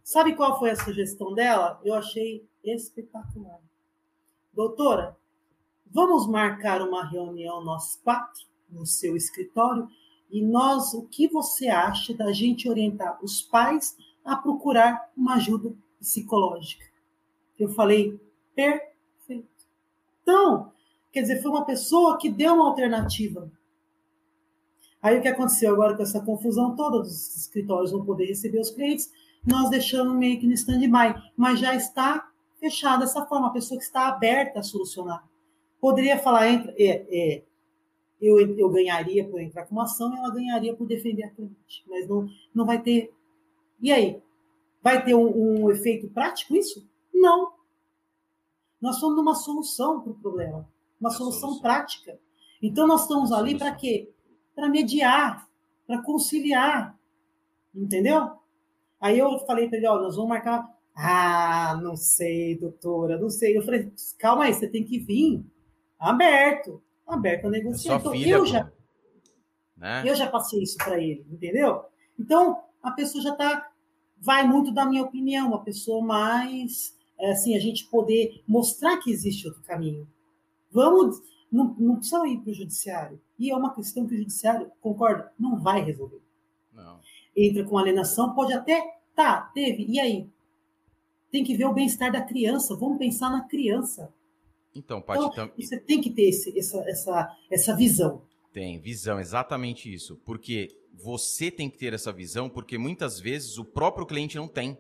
S2: Sabe qual foi a sugestão dela? Eu achei espetacular. Doutora, vamos marcar uma reunião nós quatro no seu escritório e nós, o que você acha da gente orientar os pais a procurar uma ajuda psicológica? Eu falei, perfeito. Então, Quer dizer, foi uma pessoa que deu uma alternativa. Aí o que aconteceu agora com essa confusão toda dos escritórios não poder receber os clientes, nós deixamos meio que no stand-by, mas já está fechada dessa forma, a pessoa que está aberta a solucionar. Poderia falar, entra, é, é, eu, eu ganharia por entrar com uma ação e ela ganharia por defender a cliente, mas não, não vai ter. E aí? Vai ter um, um efeito prático isso? Não. Nós somos numa solução para o problema uma solução, prática. Então, nós estamos ali para quê? Para mediar, para conciliar. Entendeu? Aí eu falei para ele: olha, nós vamos marcar. Ah, não sei, doutora, não sei. Eu falei: calma aí, você tem que vir aberto. aberto a negociar. Então, filha, eu, já, né? eu já passei isso para ele, entendeu? Então, a pessoa já está. Vai muito da minha opinião, uma pessoa mais. É, assim, a gente poder mostrar que existe outro caminho. Vamos. Não, não precisa ir para o judiciário. E é uma questão que o judiciário, concorda, não vai resolver. Não. Entra com alienação, pode até. Tá, teve, e aí? Tem que ver o bem-estar da criança. Vamos pensar na criança.
S1: Então, Paty, então,
S2: você tem que ter esse, essa, essa, essa visão.
S1: Tem, visão, exatamente isso. Porque você tem que ter essa visão, porque muitas vezes o próprio cliente não tem.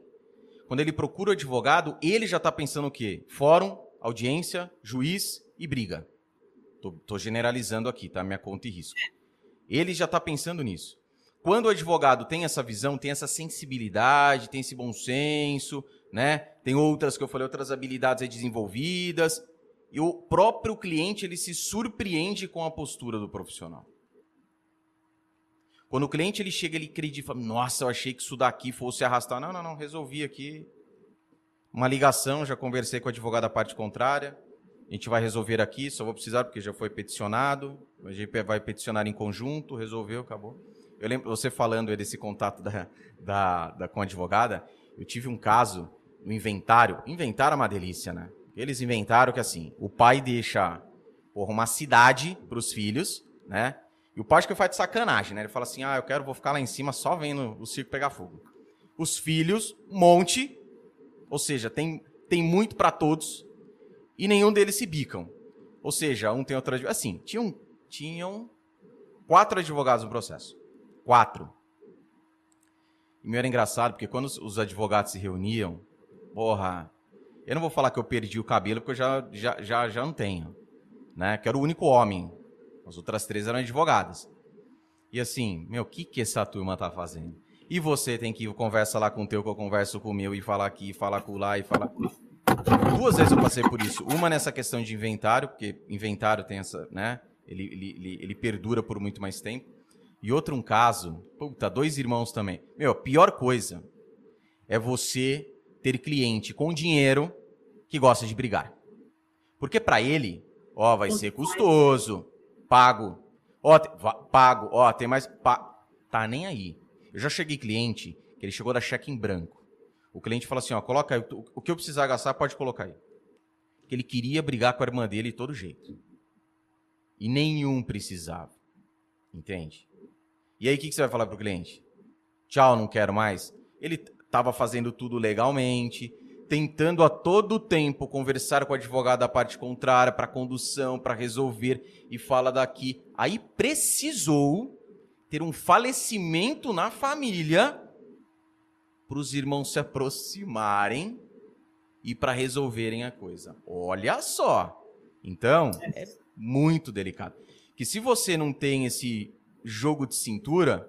S1: Quando ele procura o advogado, ele já está pensando o quê? Fórum, audiência, juiz e briga. Tô, tô generalizando aqui, tá? Minha conta e risco. Ele já está pensando nisso. Quando o advogado tem essa visão, tem essa sensibilidade, tem esse bom senso, né? Tem outras que eu falei, outras habilidades desenvolvidas. E o próprio cliente ele se surpreende com a postura do profissional. Quando o cliente ele chega, ele acredita, fala, nossa, eu achei que isso daqui fosse arrastar. Não, não, não, resolvi aqui. Uma ligação, já conversei com o advogado da parte contrária. A gente vai resolver aqui, só vou precisar porque já foi peticionado. A gente vai peticionar em conjunto, resolveu, acabou. Eu lembro você falando desse contato da, da, da, com a advogada. Eu tive um caso no inventário. Inventário é uma delícia, né? Eles inventaram que assim, o pai deixa porra, uma cidade para os filhos, né? E o pai que faz de sacanagem, né? Ele fala assim: ah, eu quero, vou ficar lá em cima só vendo o circo pegar fogo. Os filhos, monte, ou seja, tem, tem muito para todos, e nenhum deles se bicam. Ou seja, um tem outro Assim, tinham, tinham quatro advogados no processo. Quatro. E meio era engraçado, porque quando os advogados se reuniam, porra, eu não vou falar que eu perdi o cabelo, porque eu já, já, já, já não tenho. Né? Que era o único homem. As outras três eram advogadas. E assim, meu, o que, que essa turma tá fazendo? E você tem que ir, conversa lá com o teu, que eu converso com o meu, e falar aqui, falar com lá, e falar. Duas vezes eu passei por isso. Uma nessa questão de inventário, porque inventário tem essa, né? Ele, ele, ele, ele perdura por muito mais tempo. E outro um caso, puta, dois irmãos também. Meu, a pior coisa é você ter cliente com dinheiro que gosta de brigar. Porque para ele, ó, vai ser custoso, pago, ó, pago, ó, tem mais, pa... tá nem aí. Eu já cheguei cliente que ele chegou da cheque em branco. O cliente fala assim, ó, coloca aí, o que eu precisar gastar pode colocar aí. Que ele queria brigar com a irmã dele de todo jeito. E nenhum precisava. Entende? E aí o que, que você vai falar pro cliente? Tchau, não quero mais. Ele estava fazendo tudo legalmente, tentando a todo tempo conversar com o advogado da parte contrária para condução, para resolver e fala daqui. Aí precisou ter um falecimento na família para os irmãos se aproximarem e para resolverem a coisa. Olha só. Então, é muito delicado. Que se você não tem esse jogo de cintura,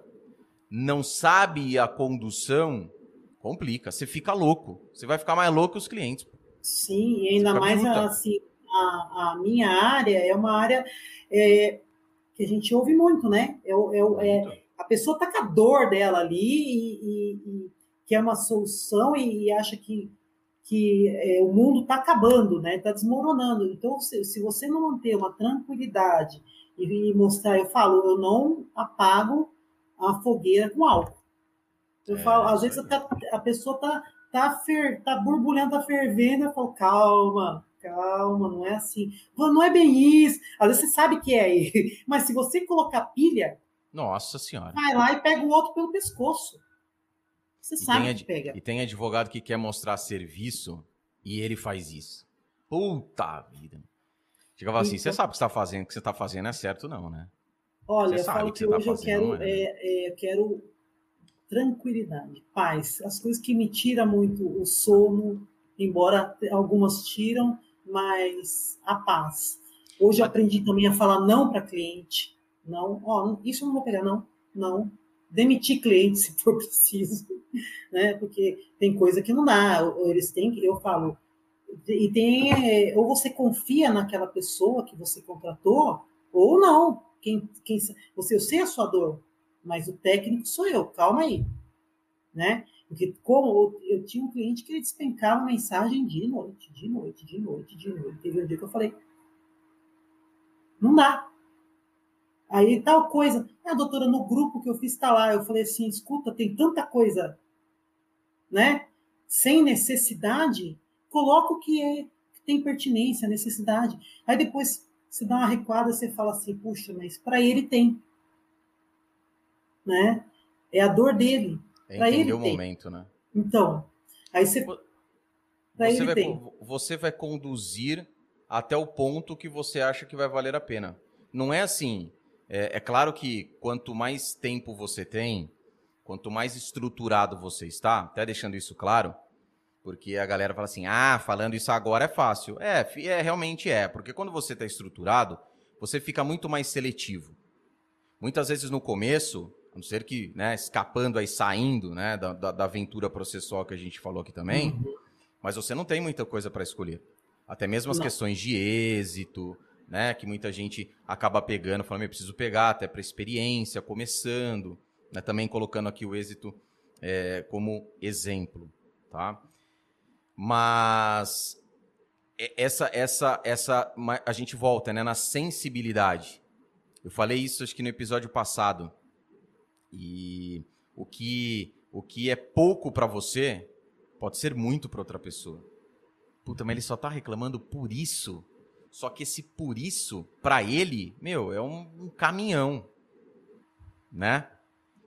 S1: não sabe a condução, complica. Você fica louco. Você vai ficar mais louco que os clientes.
S2: Sim, e ainda mais assim, a, a, minha área é uma área é, que a gente ouve muito, né? É, é, é a pessoa tá com a dor dela ali e, e, e quer uma solução e, e acha que, que é, o mundo está acabando, né? Está desmoronando. Então, se, se você não manter uma tranquilidade e, e mostrar, eu falo, eu não apago a fogueira com álcool. Eu é, falo, às vezes a, a pessoa tá, tá, fer, tá borbulhando, tá fervendo, eu falo, calma, calma, não é assim. Não é bem isso. Às vezes você sabe que é, (laughs) mas se você colocar pilha,
S1: nossa senhora,
S2: vai lá e pega o outro pelo pescoço. Você e sabe
S1: tem,
S2: que pega.
S1: E tem advogado que quer mostrar serviço e ele faz isso. Puta vida. Chegava assim, você então sabe o que você está fazendo, o que você está fazendo é certo, não, né?
S2: Olha, eu falo que, que tá hoje tá eu quero, é, é, eu quero tranquilidade, paz. As coisas que me tiram muito o sono, embora algumas tiram, mas a paz. Hoje eu aprendi também a falar não para cliente. Não, ó, isso eu não vou pegar, não, não. Demitir cliente (laughs) se for preciso, né? Porque tem coisa que não dá. Eles têm que, eu falo, e tem, ou você confia naquela pessoa que você contratou, ou não. Quem, quem, você, eu sei a sua dor, mas o técnico sou eu, calma aí. Né? Porque como eu, eu tinha um cliente que ele despencava mensagem de noite, de noite, de noite, de noite. Teve um dia que eu falei, Não dá. Aí tal coisa. A doutora, no grupo que eu fiz está lá. Eu falei assim: escuta, tem tanta coisa, né? Sem necessidade, coloca o que é que tem pertinência, necessidade. Aí depois você dá uma recuada, você fala assim: puxa, mas para ele tem. Né? É a dor dele.
S1: É entender o tem. momento, né?
S2: Então, aí você.
S1: Você vai, tem. você vai conduzir até o ponto que você acha que vai valer a pena. Não é assim. É, é claro que quanto mais tempo você tem, quanto mais estruturado você está, até deixando isso claro, porque a galera fala assim: ah, falando isso agora é fácil. É, é realmente é, porque quando você está estruturado, você fica muito mais seletivo. Muitas vezes no começo, a não ser que, né, escapando aí, saindo, né, da, da, da aventura processual que a gente falou aqui também, uhum. mas você não tem muita coisa para escolher. Até mesmo as não. questões de êxito, né? Que muita gente acaba pegando, falando, eu preciso pegar até para experiência, começando, né, também colocando aqui o êxito é, como exemplo, tá? Mas essa, essa, essa, a gente volta, né, na sensibilidade. Eu falei isso acho que no episódio passado. E o que, o que é pouco para você pode ser muito para outra pessoa. Puta, mas ele só tá reclamando por isso. Só que esse por isso, para ele, meu, é um, um caminhão. Né?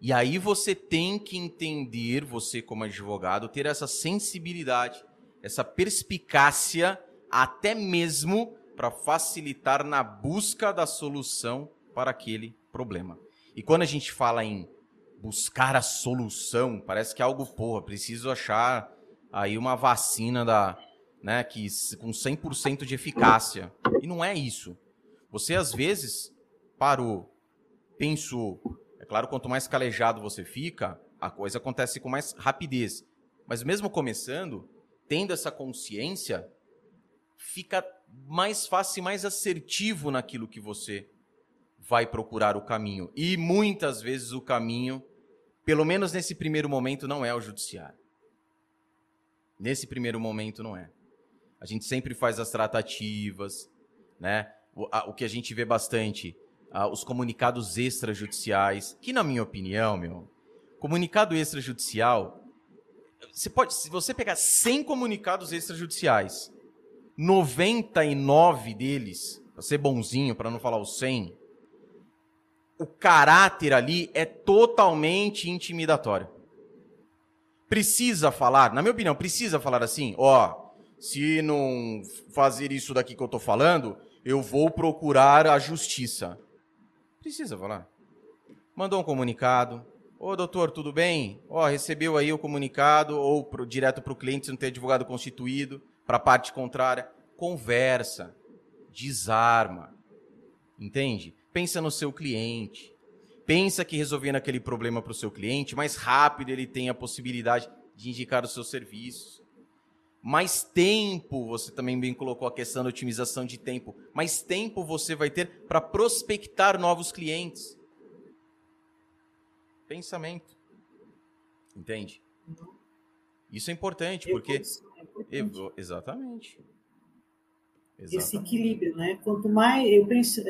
S1: E aí você tem que entender, você como advogado, ter essa sensibilidade, essa perspicácia, até mesmo para facilitar na busca da solução para aquele problema. E quando a gente fala em buscar a solução, parece que é algo, porra, preciso achar aí uma vacina da, né, que com 100% de eficácia. E não é isso. Você às vezes parou, pensou. É claro, quanto mais calejado você fica, a coisa acontece com mais rapidez. Mas mesmo começando, tendo essa consciência, fica mais fácil e mais assertivo naquilo que você vai procurar o caminho. E muitas vezes o caminho, pelo menos nesse primeiro momento, não é o judiciário. Nesse primeiro momento não é. A gente sempre faz as tratativas, né? O, a, o que a gente vê bastante, a, os comunicados extrajudiciais, que na minha opinião, meu, comunicado extrajudicial, você pode, se você pegar 100 comunicados extrajudiciais, 99 deles, para ser bonzinho, para não falar os 100, o caráter ali é totalmente intimidatório. Precisa falar, na minha opinião, precisa falar assim, ó, se não fazer isso daqui que eu tô falando, eu vou procurar a justiça. Precisa falar. Mandou um comunicado. Ô, doutor, tudo bem? Ó, recebeu aí o comunicado, ou pro, direto para o cliente, se não tem advogado constituído, para a parte contrária. Conversa. Desarma. Entende? Pensa no seu cliente. Pensa que resolvendo aquele problema para o seu cliente, mais rápido ele tem a possibilidade de indicar os seus serviços mais tempo, você também bem colocou a questão da otimização de tempo, mais tempo você vai ter para prospectar novos clientes. Pensamento. Entende? Isso é importante, porque. É importante. Exatamente.
S2: Exatamente. Esse equilíbrio, né? Quanto mais. Eu penso.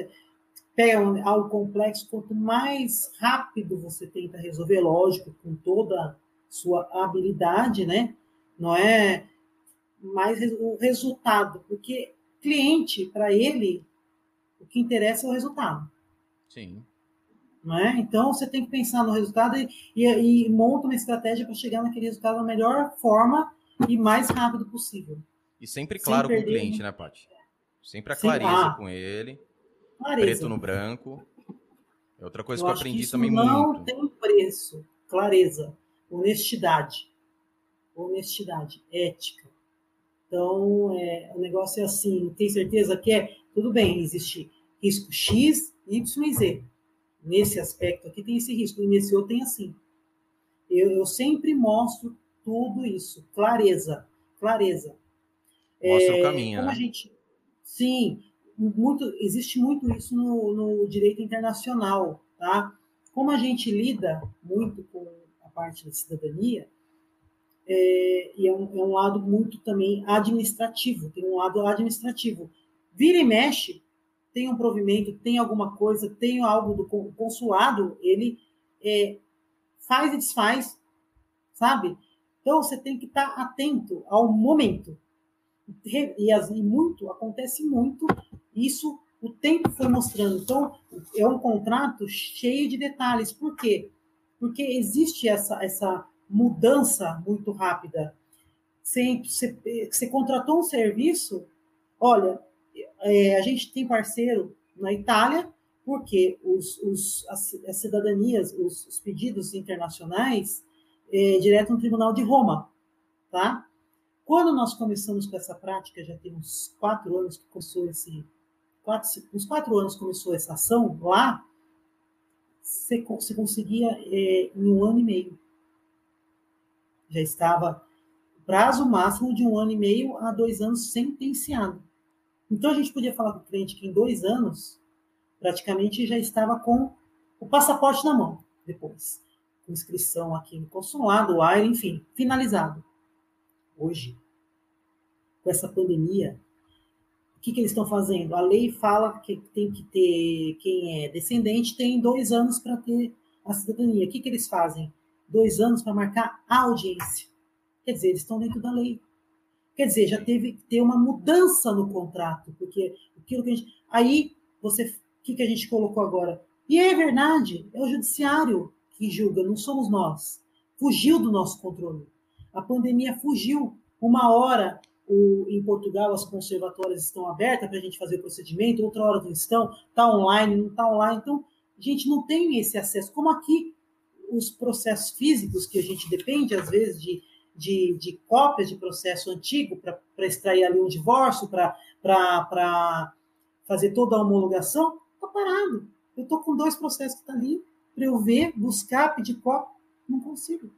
S2: Pega algo complexo, quanto mais rápido você tenta resolver, lógico, com toda a sua habilidade, né? Não é mais o resultado, porque cliente, para ele, o que interessa é o resultado.
S1: Sim.
S2: Não é? Então, você tem que pensar no resultado e, e, e monta uma estratégia para chegar naquele resultado da melhor forma e mais rápido possível.
S1: E sempre claro com o cliente, né, Paty? Sempre a clareza ah, com ele. Clareza. Preto no branco. É outra coisa eu que eu aprendi que também
S2: não muito. Não tem preço. Clareza. Honestidade. Honestidade. Ética. Então, é, o negócio é assim, tem certeza que é? Tudo bem, existe risco X, Y e Z. Nesse aspecto aqui tem esse risco, e nesse outro tem assim. Eu, eu sempre mostro tudo isso, clareza, clareza.
S1: Mostra é, o caminho,
S2: como
S1: né?
S2: a gente, sim, muito, existe muito isso no, no direito internacional, tá? Como a gente lida muito com a parte da cidadania, é, e é um, é um, lado muito também administrativo, tem um lado administrativo. Vira e mexe, tem um provimento, tem alguma coisa, tem algo do consulado, ele é, faz e desfaz, sabe? Então você tem que estar atento ao momento. E, e muito, acontece muito, isso o tempo foi mostrando. Então, é um contrato cheio de detalhes. Por quê? Porque existe essa, essa mudança muito rápida. Você, você, você contratou um serviço, olha, é, a gente tem parceiro na Itália, porque os, os, as, as cidadanias, os, os, pedidos internacionais, é, direto no Tribunal de Roma, tá? Quando nós começamos com essa prática, já tem uns quatro anos que começou esse, quatro, uns quatro anos começou essa ação lá, você, você conseguia é, em um ano e meio. Já estava prazo máximo de um ano e meio a dois anos sentenciado. Então a gente podia falar com o cliente que em dois anos praticamente já estava com o passaporte na mão depois, com inscrição aqui no consulado, o AIR, enfim, finalizado. Hoje, com essa pandemia, que, que eles estão fazendo? A lei fala que tem que ter, quem é descendente tem dois anos para ter a cidadania. O que, que eles fazem? Dois anos para marcar a audiência. Quer dizer, eles estão dentro da lei. Quer dizer, já teve que ter uma mudança no contrato, porque aquilo que a gente. Aí, você, o que, que a gente colocou agora? E é verdade, é o judiciário que julga, não somos nós. Fugiu do nosso controle. A pandemia fugiu. Uma hora o, em Portugal as conservatórias estão abertas para a gente fazer o procedimento, outra hora não estão, está online, não está online. Então, a gente não tem esse acesso. Como aqui, os processos físicos, que a gente depende, às vezes, de, de, de cópias de processo antigo para extrair ali um divórcio, para fazer toda a homologação, está parado. Eu estou com dois processos que estão tá ali para eu ver, buscar, pedir cópia, não consigo.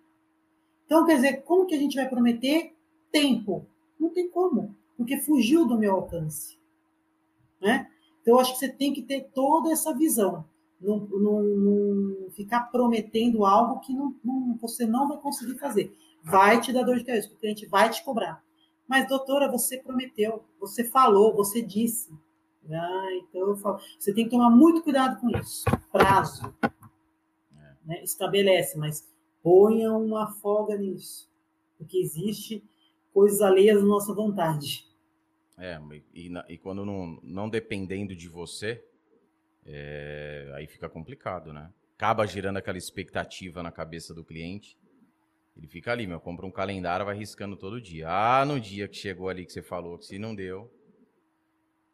S2: Então, quer dizer, como que a gente vai prometer tempo? Não tem como, porque fugiu do meu alcance. Né? Então, eu acho que você tem que ter toda essa visão. Não, não, não ficar prometendo algo que não, não, você não vai conseguir fazer. Vai te dar dor de cabeça, o cliente vai te cobrar. Mas, doutora, você prometeu, você falou, você disse. Ah, então eu falo, você tem que tomar muito cuidado com isso. Prazo. É. Né? Estabelece, mas ponha uma folga nisso. Porque existe coisas alheias à nossa vontade.
S1: É, e, e quando não, não dependendo de você, é, aí fica complicado, né? Acaba girando aquela expectativa na cabeça do cliente. Ele fica ali, meu, compra um calendário, vai riscando todo dia. Ah, no dia que chegou ali que você falou que se não deu,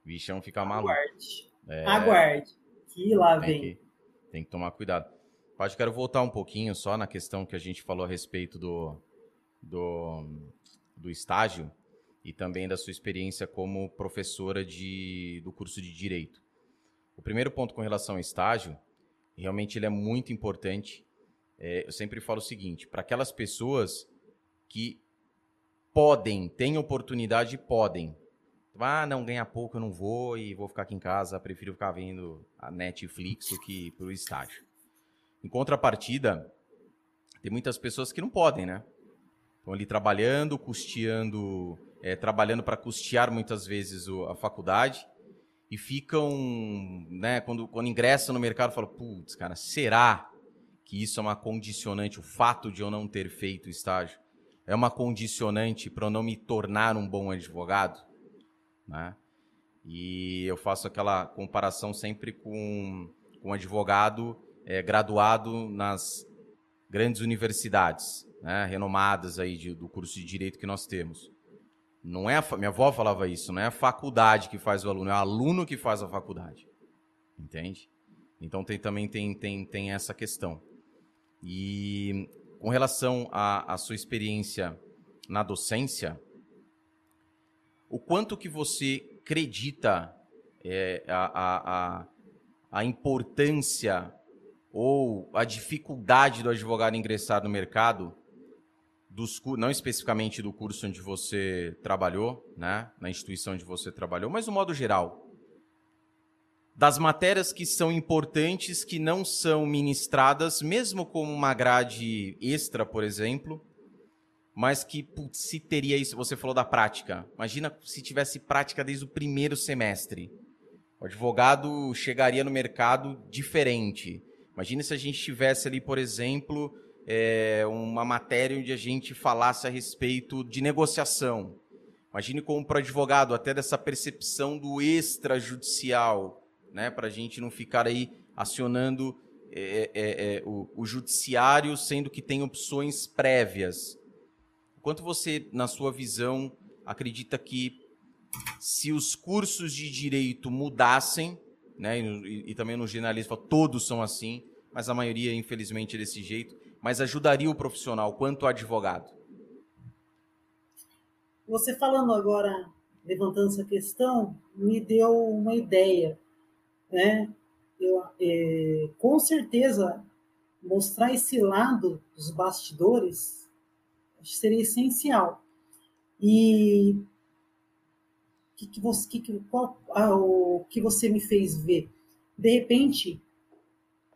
S1: o bichão fica maluco.
S2: Aguarde. É, Aguarde. Que lá
S1: tem
S2: vem.
S1: Que, tem que tomar cuidado. Pode quero voltar um pouquinho só na questão que a gente falou a respeito do, do do estágio e também da sua experiência como professora de, do curso de Direito. O primeiro ponto com relação ao estágio, realmente ele é muito importante. É, eu sempre falo o seguinte, para aquelas pessoas que podem, têm oportunidade podem. Ah, não, ganha pouco, eu não vou e vou ficar aqui em casa, prefiro ficar vendo a Netflix do que para o estágio. Em contrapartida, tem muitas pessoas que não podem, né? Estão ali trabalhando, custeando, é, trabalhando para custear muitas vezes o, a faculdade e ficam, né, quando, quando ingressam no mercado, falam, putz, cara, será que isso é uma condicionante, o fato de eu não ter feito estágio? É uma condicionante para eu não me tornar um bom advogado? Né? E eu faço aquela comparação sempre com, com um advogado é, graduado nas grandes universidades né, renomadas aí de, do curso de direito que nós temos. Não é a, minha avó falava isso, não é a faculdade que faz o aluno, é o aluno que faz a faculdade. Entende? Então tem, também tem, tem, tem essa questão. E com relação à, à sua experiência na docência, o quanto que você acredita é, a, a, a, a importância ou a dificuldade do advogado ingressar no mercado dos não especificamente do curso onde você trabalhou, né, na instituição onde você trabalhou, mas no modo geral, das matérias que são importantes que não são ministradas, mesmo como uma grade extra, por exemplo, mas que putz, se teria isso, você falou da prática. Imagina se tivesse prática desde o primeiro semestre. O advogado chegaria no mercado diferente. Imagina se a gente tivesse ali, por exemplo, é, uma matéria onde a gente falasse a respeito de negociação. Imagine como para advogado, até dessa percepção do extrajudicial, né? para a gente não ficar aí acionando é, é, é, o, o judiciário, sendo que tem opções prévias. Quanto você, na sua visão, acredita que se os cursos de direito mudassem, né, e, e também no jornalismo todos são assim, mas a maioria, infelizmente, é desse jeito, mas ajudaria o profissional quanto advogado?
S2: Você falando agora, levantando essa questão, me deu uma ideia, né? Eu, é, com certeza, mostrar esse lado dos bastidores seria essencial. E que, que você, que, qual, ah, o que você me fez ver? De repente,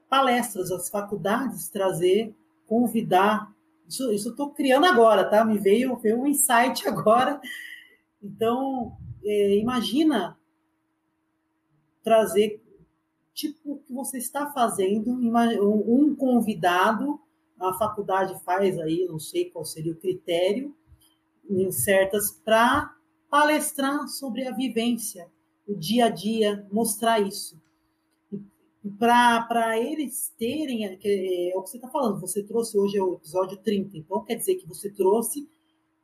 S2: palestras, as faculdades trazer, convidar. Isso, isso eu estou criando agora, tá? Me veio, veio um insight (laughs) agora. Então, é, imagina trazer tipo o que você está fazendo, um convidado, a faculdade faz aí, não sei qual seria o critério, em certas, para palestrar sobre a vivência, o dia a dia, mostrar isso. Para eles terem, é, é o que você está falando, você trouxe hoje é o episódio 30, então quer dizer que você trouxe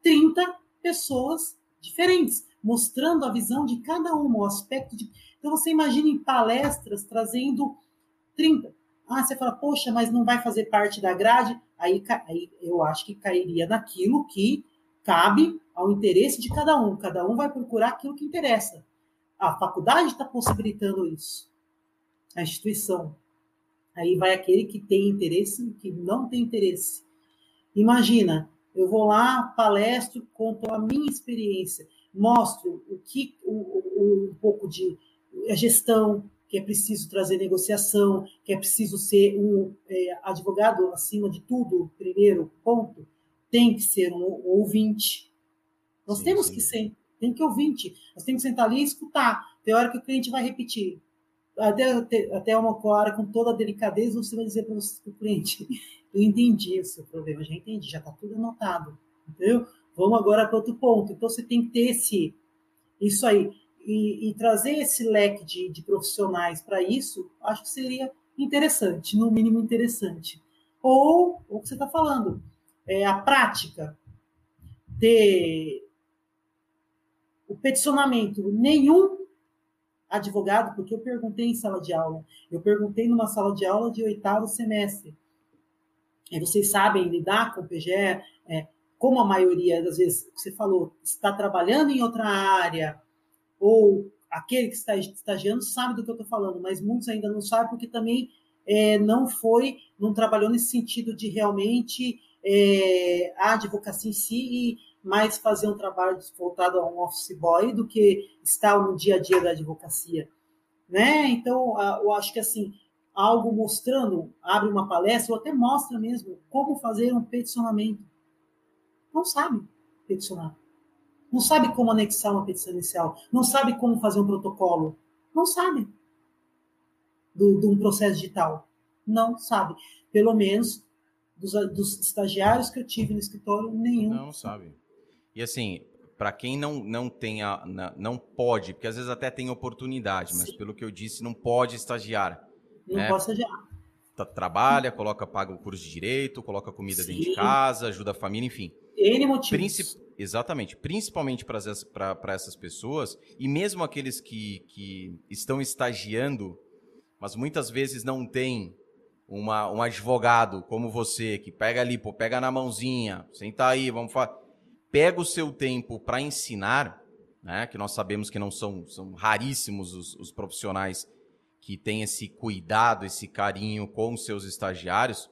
S2: 30 pessoas diferentes, mostrando a visão de cada uma, o aspecto de. Então você imagina em palestras trazendo 30. Ah, você fala, poxa, mas não vai fazer parte da grade? Aí, aí eu acho que cairia naquilo que cabe ao interesse de cada um. Cada um vai procurar aquilo que interessa. A faculdade está possibilitando isso. A instituição. Aí vai aquele que tem interesse e que não tem interesse. Imagina, eu vou lá, palestro, conto a minha experiência, mostro o que o, o, um pouco de gestão, que é preciso trazer negociação, que é preciso ser um é, advogado acima de tudo, primeiro ponto, tem que ser um ouvinte. Nós sim, temos sim. que ser, tem que ouvinte. Nós temos que sentar ali e escutar. Tem hora que o cliente vai repetir. Até, até uma hora, com toda a delicadeza, você vai dizer para o cliente: Eu entendi o seu problema, já entendi, já está tudo anotado. Entendeu? Vamos agora para outro ponto. Então, você tem que ter esse, isso aí. E, e trazer esse leque de, de profissionais para isso, acho que seria interessante, no mínimo interessante. Ou o que você está falando, é, a prática, ter o peticionamento, nenhum advogado, porque eu perguntei em sala de aula, eu perguntei numa sala de aula de oitavo semestre. E vocês sabem lidar com o PGE, é, como a maioria das vezes você falou, está trabalhando em outra área, ou aquele que está estagiando sabe do que eu estou falando, mas muitos ainda não sabem porque também é, não foi, não trabalhou nesse sentido de realmente é, a advocacia em si e mais fazer um trabalho voltado a um office boy do que estar no dia a dia da advocacia, né? Então, eu acho que assim, algo mostrando, abre uma palestra ou até mostra mesmo como fazer um peticionamento. Não sabe peticionar. Não sabe como anexar uma petição inicial. Não sabe como fazer um protocolo. Não sabe. De um processo digital. Não sabe. Pelo menos dos, dos estagiários que eu tive no escritório, nenhum.
S1: Não sabe. E assim, para quem não, não tem a, não pode, porque às vezes até tem oportunidade, mas Sim. pelo que eu disse, não pode estagiar.
S2: Não né? pode estagiar.
S1: Trabalha, coloca, paga o curso de direito, coloca comida Sim. dentro de casa, ajuda a família, enfim.
S2: N motivos.
S1: Princip... Exatamente. Principalmente para essas pessoas, e mesmo aqueles que, que estão estagiando, mas muitas vezes não têm uma, um advogado como você, que pega ali, pô, pega na mãozinha, senta aí, vamos falar. Pega o seu tempo para ensinar, né? Que nós sabemos que não são, são raríssimos os, os profissionais que têm esse cuidado, esse carinho com os seus estagiários.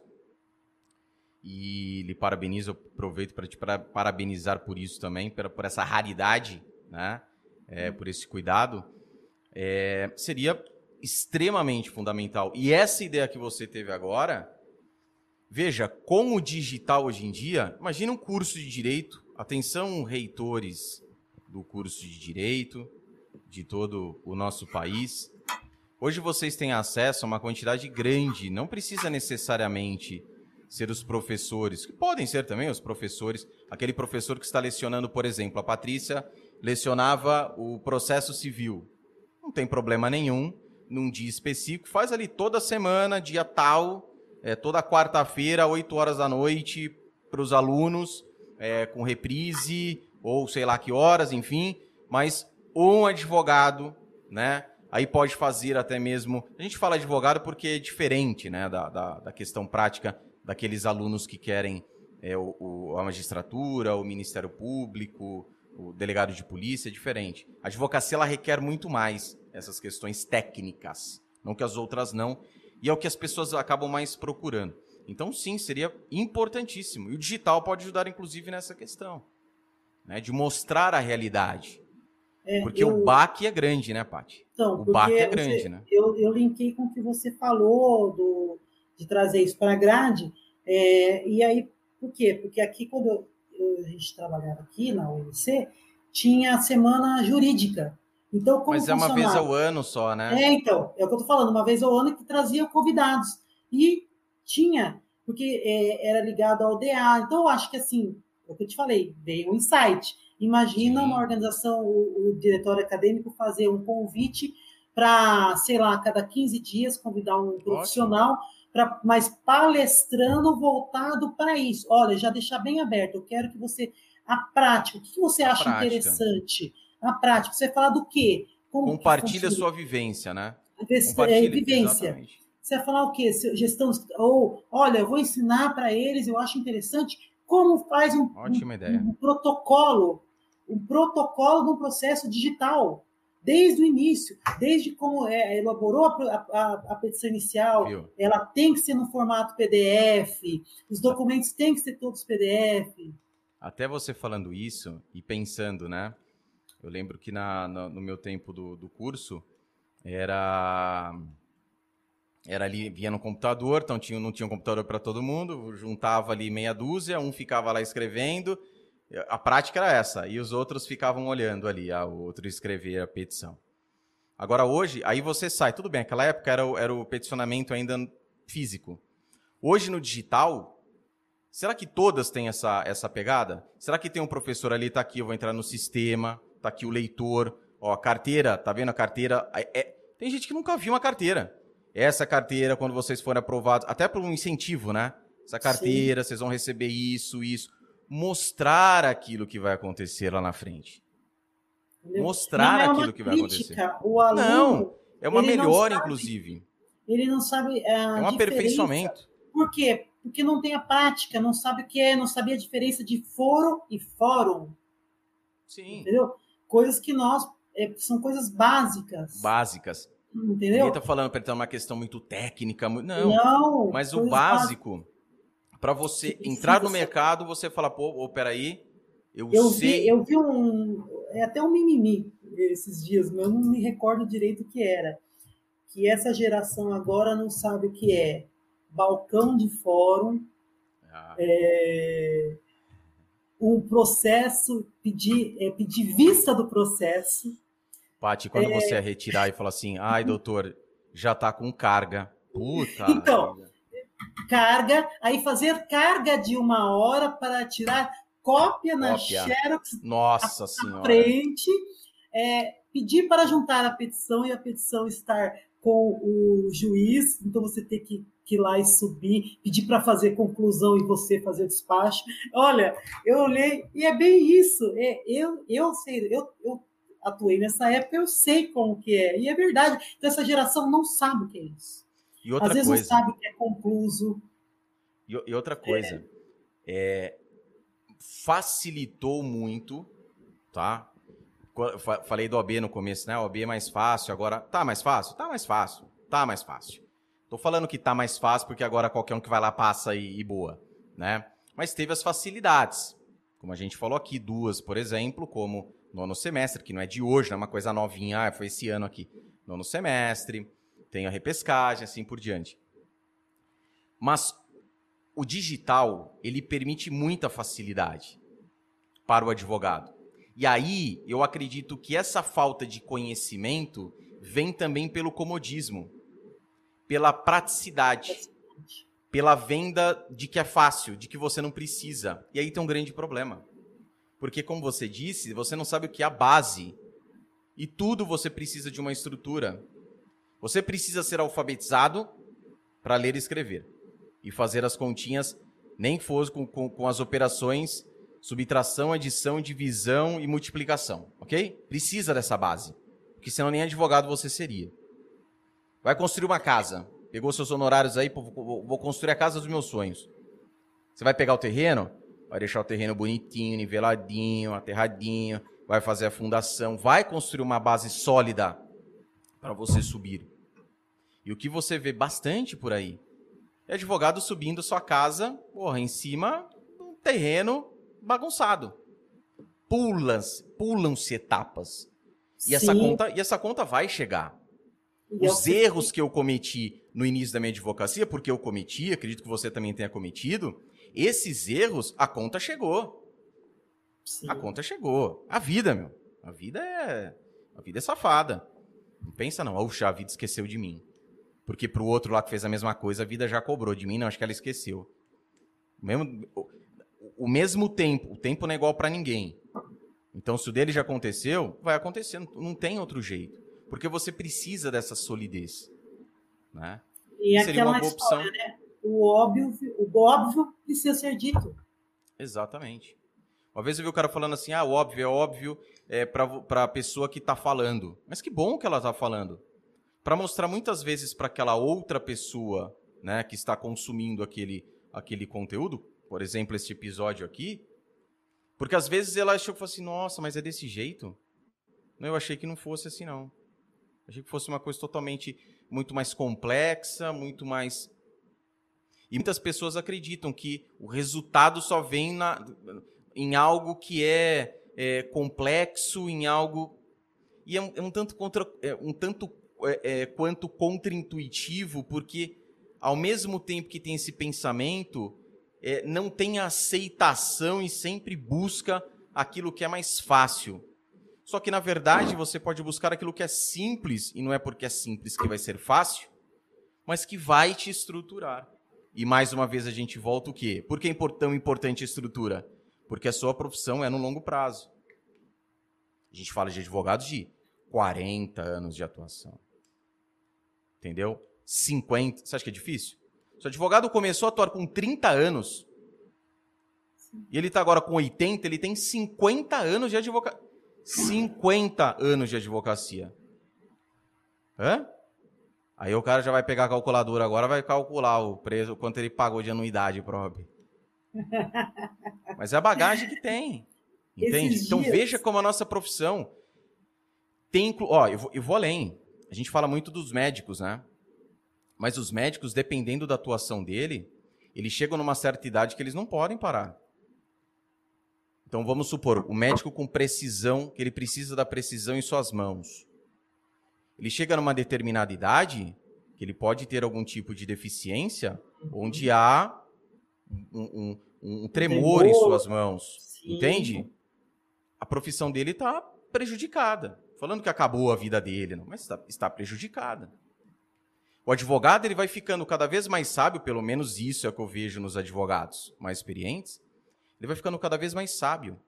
S1: E lhe parabenizo, aproveito para te parabenizar por isso também, por, por essa raridade, né? É, por esse cuidado. É, seria extremamente fundamental. E essa ideia que você teve agora, veja, com o digital hoje em dia, imagina um curso de direito, atenção reitores do curso de direito de todo o nosso país, Hoje vocês têm acesso a uma quantidade grande, não precisa necessariamente ser os professores, que podem ser também os professores, aquele professor que está lecionando, por exemplo, a Patrícia lecionava o processo civil. Não tem problema nenhum, num dia específico, faz ali toda semana, dia tal, é, toda quarta-feira, 8 horas da noite, para os alunos, é, com reprise, ou sei lá que horas, enfim, mas um advogado, né? Aí pode fazer até mesmo. A gente fala advogado porque é diferente né, da, da, da questão prática daqueles alunos que querem é, o, o, a magistratura, o Ministério Público, o delegado de polícia, é diferente. A advocacia ela requer muito mais essas questões técnicas, não que as outras não, e é o que as pessoas acabam mais procurando. Então, sim, seria importantíssimo. E o digital pode ajudar, inclusive, nessa questão, né, de mostrar a realidade. É, porque eu... o baque é grande, né, Paty?
S2: Então, o baque é grande, você, né? Eu, eu linkei com o que você falou do, de trazer isso para a grade. É, e aí, por quê? Porque aqui, quando eu, eu, a gente trabalhava aqui na UNC, tinha a semana jurídica. Então,
S1: Mas é uma vez ao ano só, né?
S2: É, então, é o que eu estou falando, uma vez ao ano que trazia convidados. E tinha, porque é, era ligado ao DA. Então, eu acho que assim, é o que eu te falei, veio um insight Imagina Sim. uma organização, o, o diretório acadêmico, fazer um convite para, sei lá, cada 15 dias convidar um profissional, para mas palestrando voltado para isso. Olha, já deixar bem aberto, eu quero que você. A prática, o que você acha interessante? A prática, você fala do quê?
S1: Como Compartilha a sua vivência, né?
S2: É, vivência. Exatamente. Você vai falar o quê? Gestão, ou, olha, eu vou ensinar para eles, eu acho interessante como faz um, um, um protocolo um protocolo de um processo digital, desde o início, desde como é, elaborou a, a, a, petição inicial, Viu? ela tem que ser no formato PDF, os documentos têm que ser todos PDF.
S1: Até você falando isso e pensando, né? Eu lembro que na, no, no meu tempo do, do curso era era ali, via no computador, então tinha, não tinha um computador para todo mundo, juntava ali meia dúzia, um ficava lá escrevendo, a prática era essa, e os outros ficavam olhando ali, a, o outro escrever a petição. Agora, hoje, aí você sai, tudo bem, aquela época era o, era o peticionamento ainda físico. Hoje, no digital, será que todas têm essa, essa pegada? Será que tem um professor ali, tá aqui, eu vou entrar no sistema, tá aqui o leitor, ó, a carteira, tá vendo a carteira? É, é, tem gente que nunca viu uma carteira. Essa carteira, quando vocês forem aprovados, até por um incentivo, né? Essa carteira, Sim. vocês vão receber isso, isso mostrar aquilo que vai acontecer lá na frente. Mostrar é aquilo que vai acontecer.
S2: O aluno,
S1: não, é uma melhora, sabe, inclusive.
S2: Ele não sabe. é
S1: um aperfeiçoamento.
S2: Por quê? Porque não tem a prática, não sabe o que é, não sabia a diferença de foro e fórum.
S1: Sim.
S2: Entendeu? Coisas que nós. É, são coisas básicas.
S1: Básicas.
S2: Entendeu?
S1: Ninguém tá falando para uma questão muito técnica. Não. não mas o básico. Para você entrar no mercado, você fala, pô, oh, peraí, eu,
S2: eu
S1: sei.
S2: Vi, eu vi um. É até um mimimi esses dias, mas eu não me recordo direito o que era. Que essa geração agora não sabe o que é balcão de fórum, ah. é, um processo, pedir, é, pedir vista do processo.
S1: Pati, quando é... você é retirar e falar assim, ai, doutor, já está com carga. Puta.
S2: Então, carga, aí fazer carga de uma hora para tirar cópia, na Xerox
S1: Nossa senhora.
S2: frente, é, pedir para juntar a petição e a petição estar com o juiz, então você tem que, que ir lá e subir, pedir para fazer conclusão e você fazer o despacho. Olha, eu olhei, e é bem isso. É, eu, eu sei, eu, eu atuei nessa época, eu sei como que é, e é verdade. Então, essa geração não sabe o que é isso.
S1: E outra
S2: Às vezes
S1: coisa,
S2: não sabe o que é concluso.
S1: E, e outra coisa, é. É, facilitou muito, tá? Falei do OB no começo, né? O OB é mais fácil, agora tá mais fácil? Tá mais fácil, tá mais fácil. Tô falando que tá mais fácil porque agora qualquer um que vai lá passa e, e boa, né? Mas teve as facilidades, como a gente falou aqui, duas, por exemplo, como nono semestre, que não é de hoje, não é uma coisa novinha, ah, foi esse ano aqui. Nono semestre, tem a repescagem, assim por diante. Mas o digital, ele permite muita facilidade para o advogado. E aí, eu acredito que essa falta de conhecimento vem também pelo comodismo, pela praticidade, pela venda de que é fácil, de que você não precisa. E aí tem um grande problema. Porque, como você disse, você não sabe o que é a base. E tudo você precisa de uma estrutura. Você precisa ser alfabetizado para ler e escrever. E fazer as continhas, nem fosse com, com, com as operações subtração, adição, divisão e multiplicação, ok? Precisa dessa base, porque senão nem advogado você seria. Vai construir uma casa, pegou seus honorários aí, vou construir a casa dos meus sonhos. Você vai pegar o terreno, vai deixar o terreno bonitinho, niveladinho, aterradinho, vai fazer a fundação, vai construir uma base sólida para você subir. E o que você vê bastante por aí é advogado subindo sua casa, porra, em cima um terreno bagunçado. Pulas, pulam-se etapas. E essa, conta, e essa conta vai chegar. E Os erros que eu cometi no início da minha advocacia, porque eu cometi, acredito que você também tenha cometido, esses erros, a conta chegou. Sim. A conta chegou. A vida, meu. A vida é. A vida é safada. Não pensa, não. Puxa, a vida esqueceu de mim. Porque pro outro lá que fez a mesma coisa, a vida já cobrou. De mim, não, acho que ela esqueceu. Mesmo, o mesmo tempo. O tempo não é igual para ninguém. Então, se o dele já aconteceu, vai acontecer. Não tem outro jeito. Porque você precisa dessa solidez. Né?
S2: E Seria aquela uma boa história, opção. né? O óbvio, o óbvio precisa ser dito.
S1: Exatamente. Uma vez eu vi o cara falando assim: ah, óbvio é óbvio é, para a pessoa que está falando. Mas que bom que ela está falando. Para mostrar muitas vezes para aquela outra pessoa né, que está consumindo aquele, aquele conteúdo por exemplo, este episódio aqui, porque às vezes ela achou que fosse, nossa, mas é desse jeito? Não, eu achei que não fosse assim, não. Achei que fosse uma coisa totalmente muito mais complexa, muito mais. E muitas pessoas acreditam que o resultado só vem na, em algo que é, é complexo, em algo. E é um, é um tanto, contra, é um tanto é, é quanto contra-intuitivo, porque ao mesmo tempo que tem esse pensamento, é, não tem aceitação e sempre busca aquilo que é mais fácil. Só que, na verdade, você pode buscar aquilo que é simples, e não é porque é simples que vai ser fácil, mas que vai te estruturar. E mais uma vez a gente volta o quê? Por que é tão importante a estrutura? Porque a sua profissão é no longo prazo. A gente fala de advogados de 40 anos de atuação. Entendeu? 50. Você acha que é difícil? Se o advogado começou a atuar com 30 anos, e ele está agora com 80, ele tem 50 anos de advocacia. 50 anos de advocacia. Hã? Aí o cara já vai pegar a calculadora agora, vai calcular o preço, quanto ele pagou de anuidade própria. (laughs) Mas é a bagagem que tem. Entende? Esses então dias... veja como a nossa profissão tem. Ó, eu vou, eu vou além. A gente fala muito dos médicos, né? Mas os médicos, dependendo da atuação dele, eles chegam numa certa idade que eles não podem parar. Então vamos supor, o médico com precisão, que ele precisa da precisão em suas mãos. Ele chega numa determinada idade, que ele pode ter algum tipo de deficiência, onde há um, um, um tremor em suas mãos. Sim. Entende? A profissão dele está prejudicada. Falando que acabou a vida dele, não, mas está, está prejudicada. O advogado ele vai ficando cada vez mais sábio, pelo menos isso é o que eu vejo nos advogados mais experientes. Ele vai ficando cada vez mais sábio.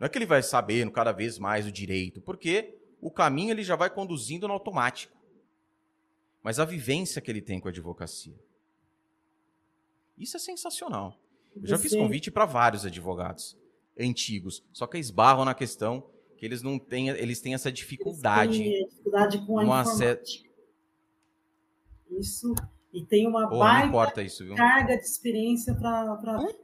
S1: Não é que ele vai sabendo cada vez mais o direito, porque o caminho ele já vai conduzindo no automático. Mas a vivência que ele tem com a advocacia. Isso é sensacional. Eu já fiz convite para vários advogados antigos, só que esbarram na questão que eles não têm, eles têm essa dificuldade. Eles têm dificuldade
S2: com a informática isso e tem uma oh, baita isso, carga de experiência para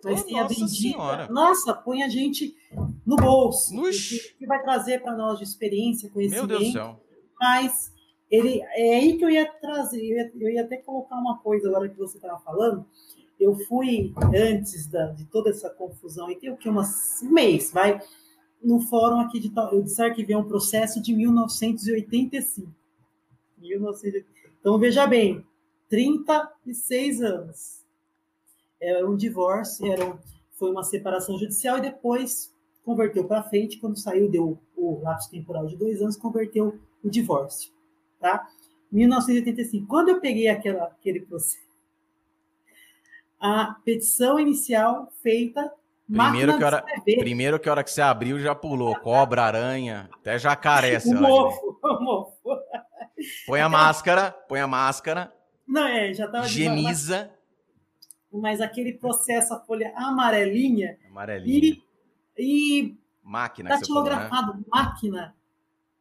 S2: mas tem a bendita. Senhora. Nossa, põe a gente no bolso. Que, que vai trazer para nós de experiência, conhecimento. Meu Deus do céu. Mas ele é aí que eu ia trazer, eu ia, eu ia até colocar uma coisa agora que você estava falando. Eu fui antes da, de toda essa confusão, e tem o que umas um mês, vai no fórum aqui de eu disse que vem um processo de 1985. 1985 então, veja bem, 36 anos. Era um divórcio, era, foi uma separação judicial e depois converteu para frente, quando saiu, deu o lapso temporal de dois anos, converteu o divórcio. tá? 1985. Quando eu peguei aquela, aquele processo, a petição inicial feita
S1: Primeiro que, hora, primeiro que a hora que você abriu já pulou. Cobra, aranha, até jacaré.
S2: O mofo, o mofo.
S1: Põe a máscara, põe a máscara.
S2: Não, é, já tava
S1: Geniza.
S2: Mas aquele processo, a folha amarelinha.
S1: Amarelinha.
S2: E, e
S1: máquina.
S2: Datilografado, falou, né? máquina.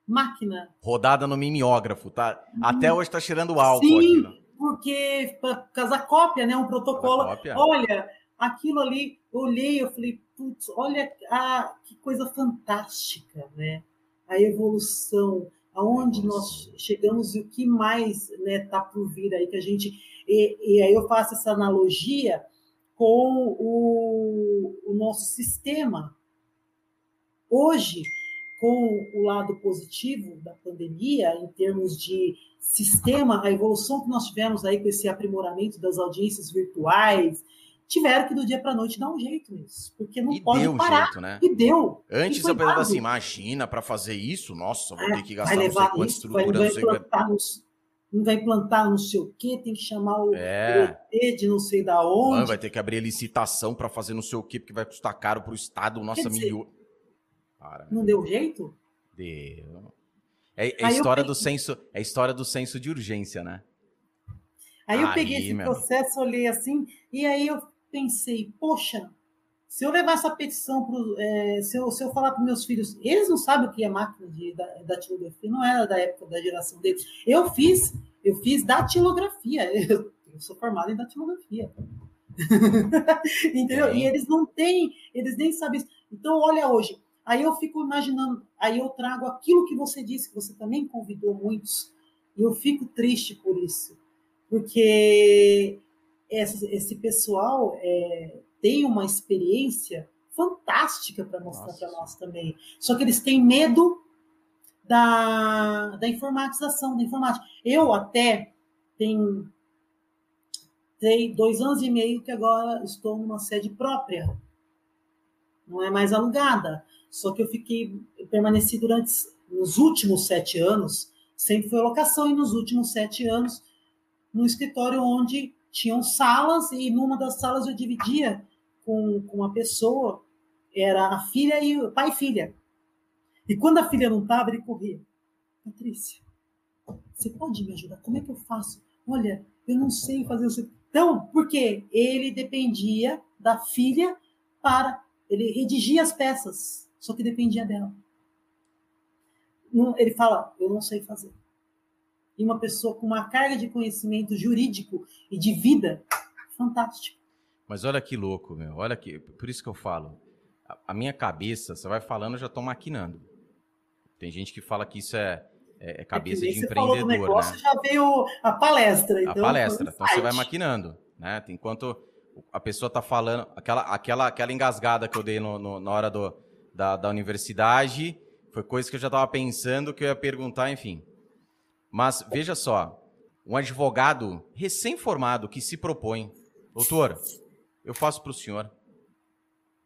S2: Máquina.
S1: Rodada no mimeógrafo, tá? Até hoje tá cheirando álcool.
S2: Sim, aqui, porque por causa da cópia, né? Um protocolo. Olha, aquilo ali, eu olhei, eu falei, putz, olha a, que coisa fantástica, né? A evolução, aonde nós chegamos e o que mais está né, tá por vir aí que a gente. E, e, aí eu faço essa analogia com o, o nosso sistema. Hoje, com o lado positivo da pandemia, em termos de sistema, a evolução que nós tivemos aí com esse aprimoramento das audiências virtuais, tiveram que do dia para noite dar um jeito nisso, porque não
S1: e
S2: pode
S1: deu
S2: parar.
S1: Jeito, né?
S2: E deu.
S1: Antes eu pensava assim, imagina para fazer isso, nossa, vou é, ter que gastar não sei
S2: isso, vai, vai implantar nos, não vai implantar não sei o quê, tem que chamar o, é. ET de não sei da onde.
S1: vai ter que abrir licitação para fazer não sei o quê, porque vai custar caro para o Estado, nossa, milhões.
S2: Não deu jeito?
S1: Deu. É, é a história do senso, é história do senso de urgência, né?
S2: Aí eu peguei esse processo, olhei assim, e aí eu pensei, poxa, se eu levar essa petição para é, se, eu, se eu falar para meus filhos, eles não sabem o que é máquina de datilografia, não era da época da geração deles. Eu fiz, eu fiz datilografia, (laughs) eu, eu sou formado em datilografia. (laughs) Entendeu? É. E eles não têm, eles nem sabem isso. Então, olha hoje, aí eu fico imaginando, aí eu trago aquilo que você disse, que você também convidou muitos, e eu fico triste por isso, porque esse, esse pessoal é, tem uma experiência fantástica para mostrar para nós também. Só que eles têm medo da, da informatização, da informática. Eu até tenho, tenho dois anos e meio que agora estou numa sede própria. Não é mais alugada. Só que eu fiquei, eu permaneci durante nos últimos sete anos, sempre foi locação, e nos últimos sete anos, num escritório onde tinham salas e numa das salas eu dividia com, com uma pessoa, era a filha e o pai e filha. E quando a filha não estava, ele corria. Patrícia, você pode me ajudar? Como é que eu faço? Olha, eu não sei fazer isso. Então, porque ele dependia da filha para. Ele redigia as peças, só que dependia dela. Ele fala: Eu não sei fazer e uma pessoa com uma carga de conhecimento jurídico e de vida fantástico.
S1: Mas olha que louco, meu. Olha que, por isso que eu falo. A, a minha cabeça, você vai falando, eu já estou maquinando. Tem gente que fala que isso é, é, é cabeça é de empreendedor, falou do negócio,
S2: né? Já veio a palestra. Então
S1: a palestra. Então você vai maquinando, né? Enquanto a pessoa está falando, aquela, aquela, aquela engasgada que eu dei no, no, na hora do, da, da universidade, foi coisa que eu já estava pensando que eu ia perguntar, enfim. Mas veja só, um advogado recém-formado que se propõe, doutor, eu faço para o senhor,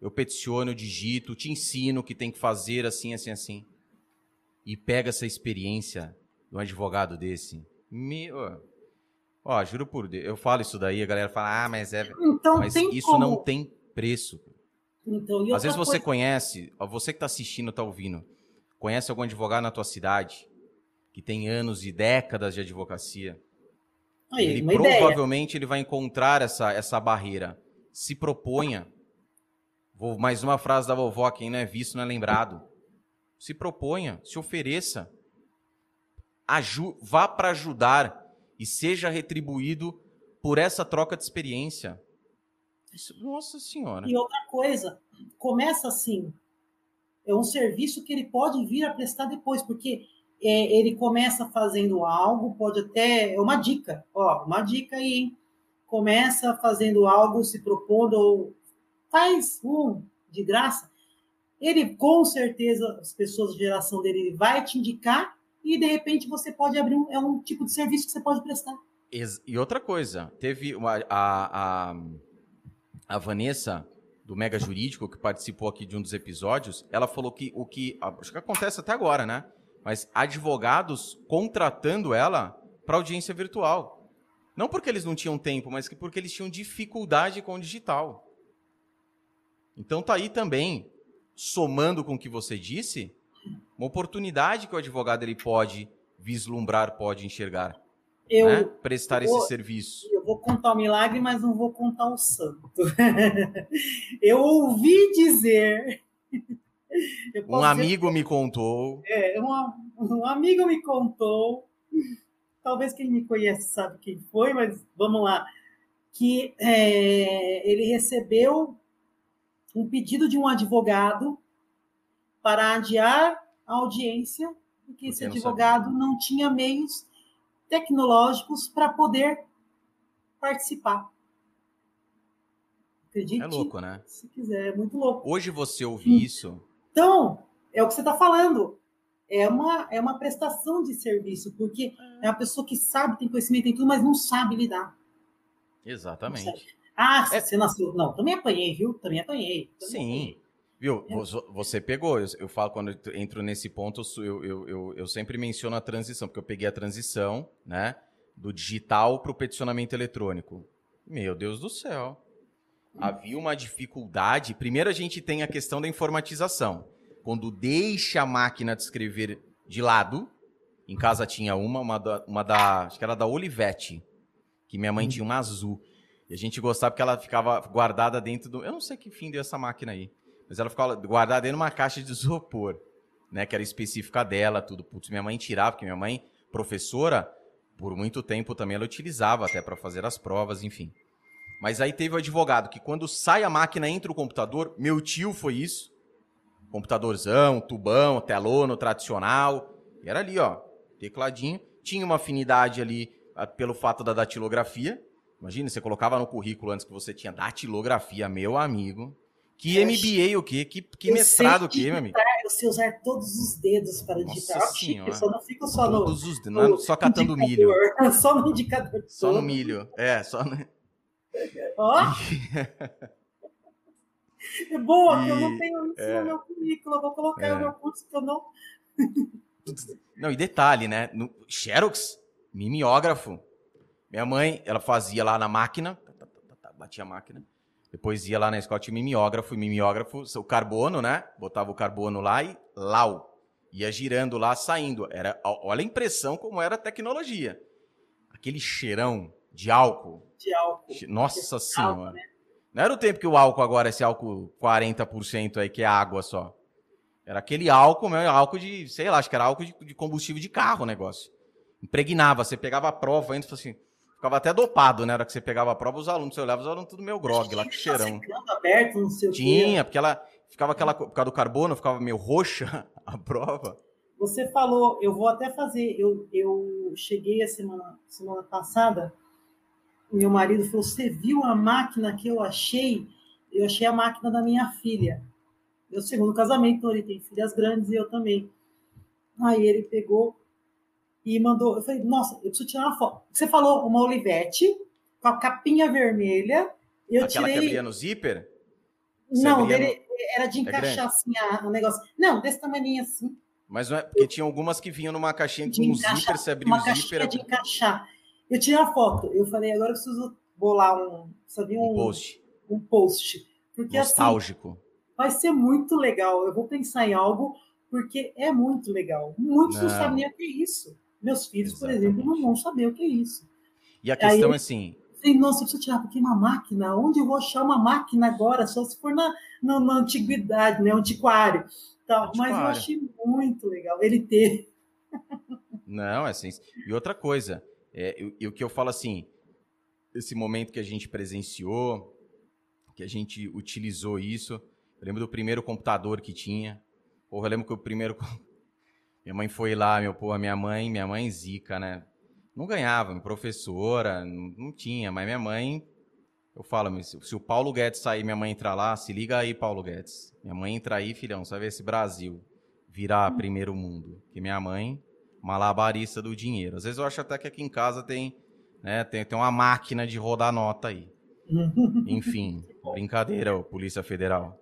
S1: eu peticiono, eu digito, te ensino o que tem que fazer assim, assim, assim, e pega essa experiência de um advogado desse, meu, ó, juro por Deus, eu falo isso daí, a galera fala, ah, mas é,
S2: então,
S1: mas isso
S2: como...
S1: não tem preço.
S2: Então,
S1: Às vezes você coisa... conhece, você que está assistindo, está ouvindo, conhece algum advogado na tua cidade, que tem anos e décadas de advocacia. Aí, ele provavelmente ideia. ele vai encontrar essa, essa barreira. Se proponha. Vou, mais uma frase da vovó: quem não é visto não é lembrado. Se proponha, se ofereça. Aju vá para ajudar e seja retribuído por essa troca de experiência. Isso, nossa Senhora.
S2: E outra coisa, começa assim. É um serviço que ele pode vir a prestar depois, porque é, ele começa fazendo algo, pode até. É uma dica, ó, uma dica aí, hein? Começa fazendo algo, se propondo, ou faz um de graça. Ele, com certeza, as pessoas da geração dele, ele vai te indicar e, de repente, você pode abrir um. É um tipo de serviço que você pode prestar.
S1: E outra coisa, teve uma, a, a, a Vanessa do Mega Jurídico, que participou aqui de um dos episódios, ela falou que o que. Acho que acontece até agora, né? Mas advogados contratando ela para audiência virtual. Não porque eles não tinham tempo, mas porque eles tinham dificuldade com o digital. Então tá aí também, somando com o que você disse, uma oportunidade que o advogado ele pode vislumbrar, pode enxergar. Eu né? prestar vou, esse serviço.
S2: Eu vou contar o milagre, mas não vou contar o santo. (laughs) eu ouvi dizer.
S1: Um amigo me contou.
S2: É, um, um amigo me contou. Talvez quem me conhece sabe quem foi, mas vamos lá. Que é, ele recebeu um pedido de um advogado para adiar a audiência, porque esse advogado não, não tinha meios tecnológicos para poder participar.
S1: Acredite. É louco, né?
S2: Se quiser, é muito louco.
S1: Hoje você ouvir isso.
S2: Então, é o que você está falando. É uma, é uma prestação de serviço, porque é a pessoa que sabe, tem conhecimento em tudo, mas não sabe lidar.
S1: Exatamente.
S2: Ah, é... você nasceu. Não, também apanhei, viu? Também apanhei.
S1: Também Sim. Apanhei. Viu, é. você pegou, eu, eu, falo quando eu entro nesse ponto, eu, eu, eu, eu, sempre menciono a transição, porque eu peguei a transição, né, do digital para o peticionamento eletrônico. Meu Deus do céu. Havia uma dificuldade. Primeiro a gente tem a questão da informatização. Quando deixa a máquina de escrever de lado, em casa tinha uma, uma da, uma da acho que era da Olivetti, que minha mãe hum. tinha uma azul. E a gente gostava porque ela ficava guardada dentro do. Eu não sei que fim deu essa máquina aí. Mas ela ficava guardada dentro de uma caixa de isopor, né? Que era específica dela, tudo. Putz, minha mãe tirava, porque minha mãe, professora, por muito tempo também ela utilizava até para fazer as provas, enfim. Mas aí teve o advogado que quando sai a máquina entra o computador, meu tio foi isso. Computadorzão, tubão, telono tradicional. E era ali, ó, tecladinho. Tinha uma afinidade ali ah, pelo fato da datilografia. Imagina, você colocava no currículo antes que você tinha datilografia, meu amigo. Que MBA o quê? Que, que mestrado o quê, meu amigo?
S2: Eu sei usar todos os dedos para digitar. Nossa senhora. Eu só não fico só no. Todos os
S1: dedos, no só catando milho. (laughs)
S2: Só no indicador.
S1: Só no milho. É, só no.
S2: Ó. (laughs) é boa, que eu não tenho isso é... no meu currículo. Eu vou colocar é... o meu curso que eu não. (laughs)
S1: não, e detalhe, né? No Xerox, mimeógrafo. Minha mãe, ela fazia lá na máquina, tá, tá, tá, batia a máquina depois ia lá na escola, tinha mimeógrafo, e mimeógrafo, o carbono, né? Botava o carbono lá e lau. Ia girando lá, saindo. Era, olha a impressão como era a tecnologia. Aquele cheirão de álcool.
S2: De álcool.
S1: Nossa senhora. né? Não era o tempo que o álcool agora, esse álcool 40% aí, que é água só. Era aquele álcool, meu, álcool de, sei lá, acho que era álcool de, de combustível de carro o negócio. Impregnava, você pegava a prova ainda assim, Ficava até dopado, né? Era que você pegava a prova, os alunos, você olhava, os alunos tudo meio grog lá, que cheirão.
S2: aberto, não sei
S1: Tinha, quê. porque ela ficava aquela, por causa do carbono, ficava meio roxa (laughs) a prova.
S2: Você falou, eu vou até fazer, eu, eu cheguei a semana, semana passada, meu marido falou, você viu a máquina que eu achei? Eu achei a máquina da minha filha. Meu segundo casamento, então ele tem filhas grandes e eu também. Aí ele pegou, e mandou. Eu falei, nossa, eu preciso tirar uma foto. Você falou uma Olivete com a capinha vermelha. Eu
S1: Aquela
S2: tirei...
S1: que abria no zíper?
S2: Não, dele, no... era de é encaixar é assim o negócio. Não, desse tamanho assim.
S1: Mas não é porque tinha algumas que vinham numa caixinha de com um zíper, você abria o zíper.
S2: Uma de encaixar. Eu tirei a foto. Eu falei, agora eu preciso bolar um, sabe, um,
S1: um post.
S2: Um post. Porque,
S1: assim, Nostálgico.
S2: Assim, vai ser muito legal. Eu vou pensar em algo porque é muito legal. Muitos não, não sabem nem o que é isso. Meus filhos, Exatamente. por exemplo, não vão saber o que é isso.
S1: E a questão Aí, é assim.
S2: Falei, nossa, eu preciso tirar porque uma máquina. Onde eu vou achar uma máquina agora? Só se for na, na, na antiguidade, né? Antiquário. Tal. Antiquário. Mas eu achei muito legal ele ter.
S1: Não, é assim. E outra coisa, é, e o que eu falo assim, esse momento que a gente presenciou, que a gente utilizou isso. Eu lembro do primeiro computador que tinha. Porra, eu lembro que o primeiro (laughs) minha mãe foi lá, meu pô, minha mãe, minha mãe zica, né? Não ganhava, professora, não, não tinha, mas minha mãe, eu falo, se, se, o Paulo Guedes sair, minha mãe entrar lá, se liga aí, Paulo Guedes. Minha mãe entra aí, filhão, você vai ver esse Brasil virar primeiro mundo. Que minha mãe, malabarista do dinheiro. Às vezes eu acho até que aqui em casa tem, né, tem, tem uma máquina de rodar nota aí. (laughs) Enfim, brincadeira, Polícia Federal.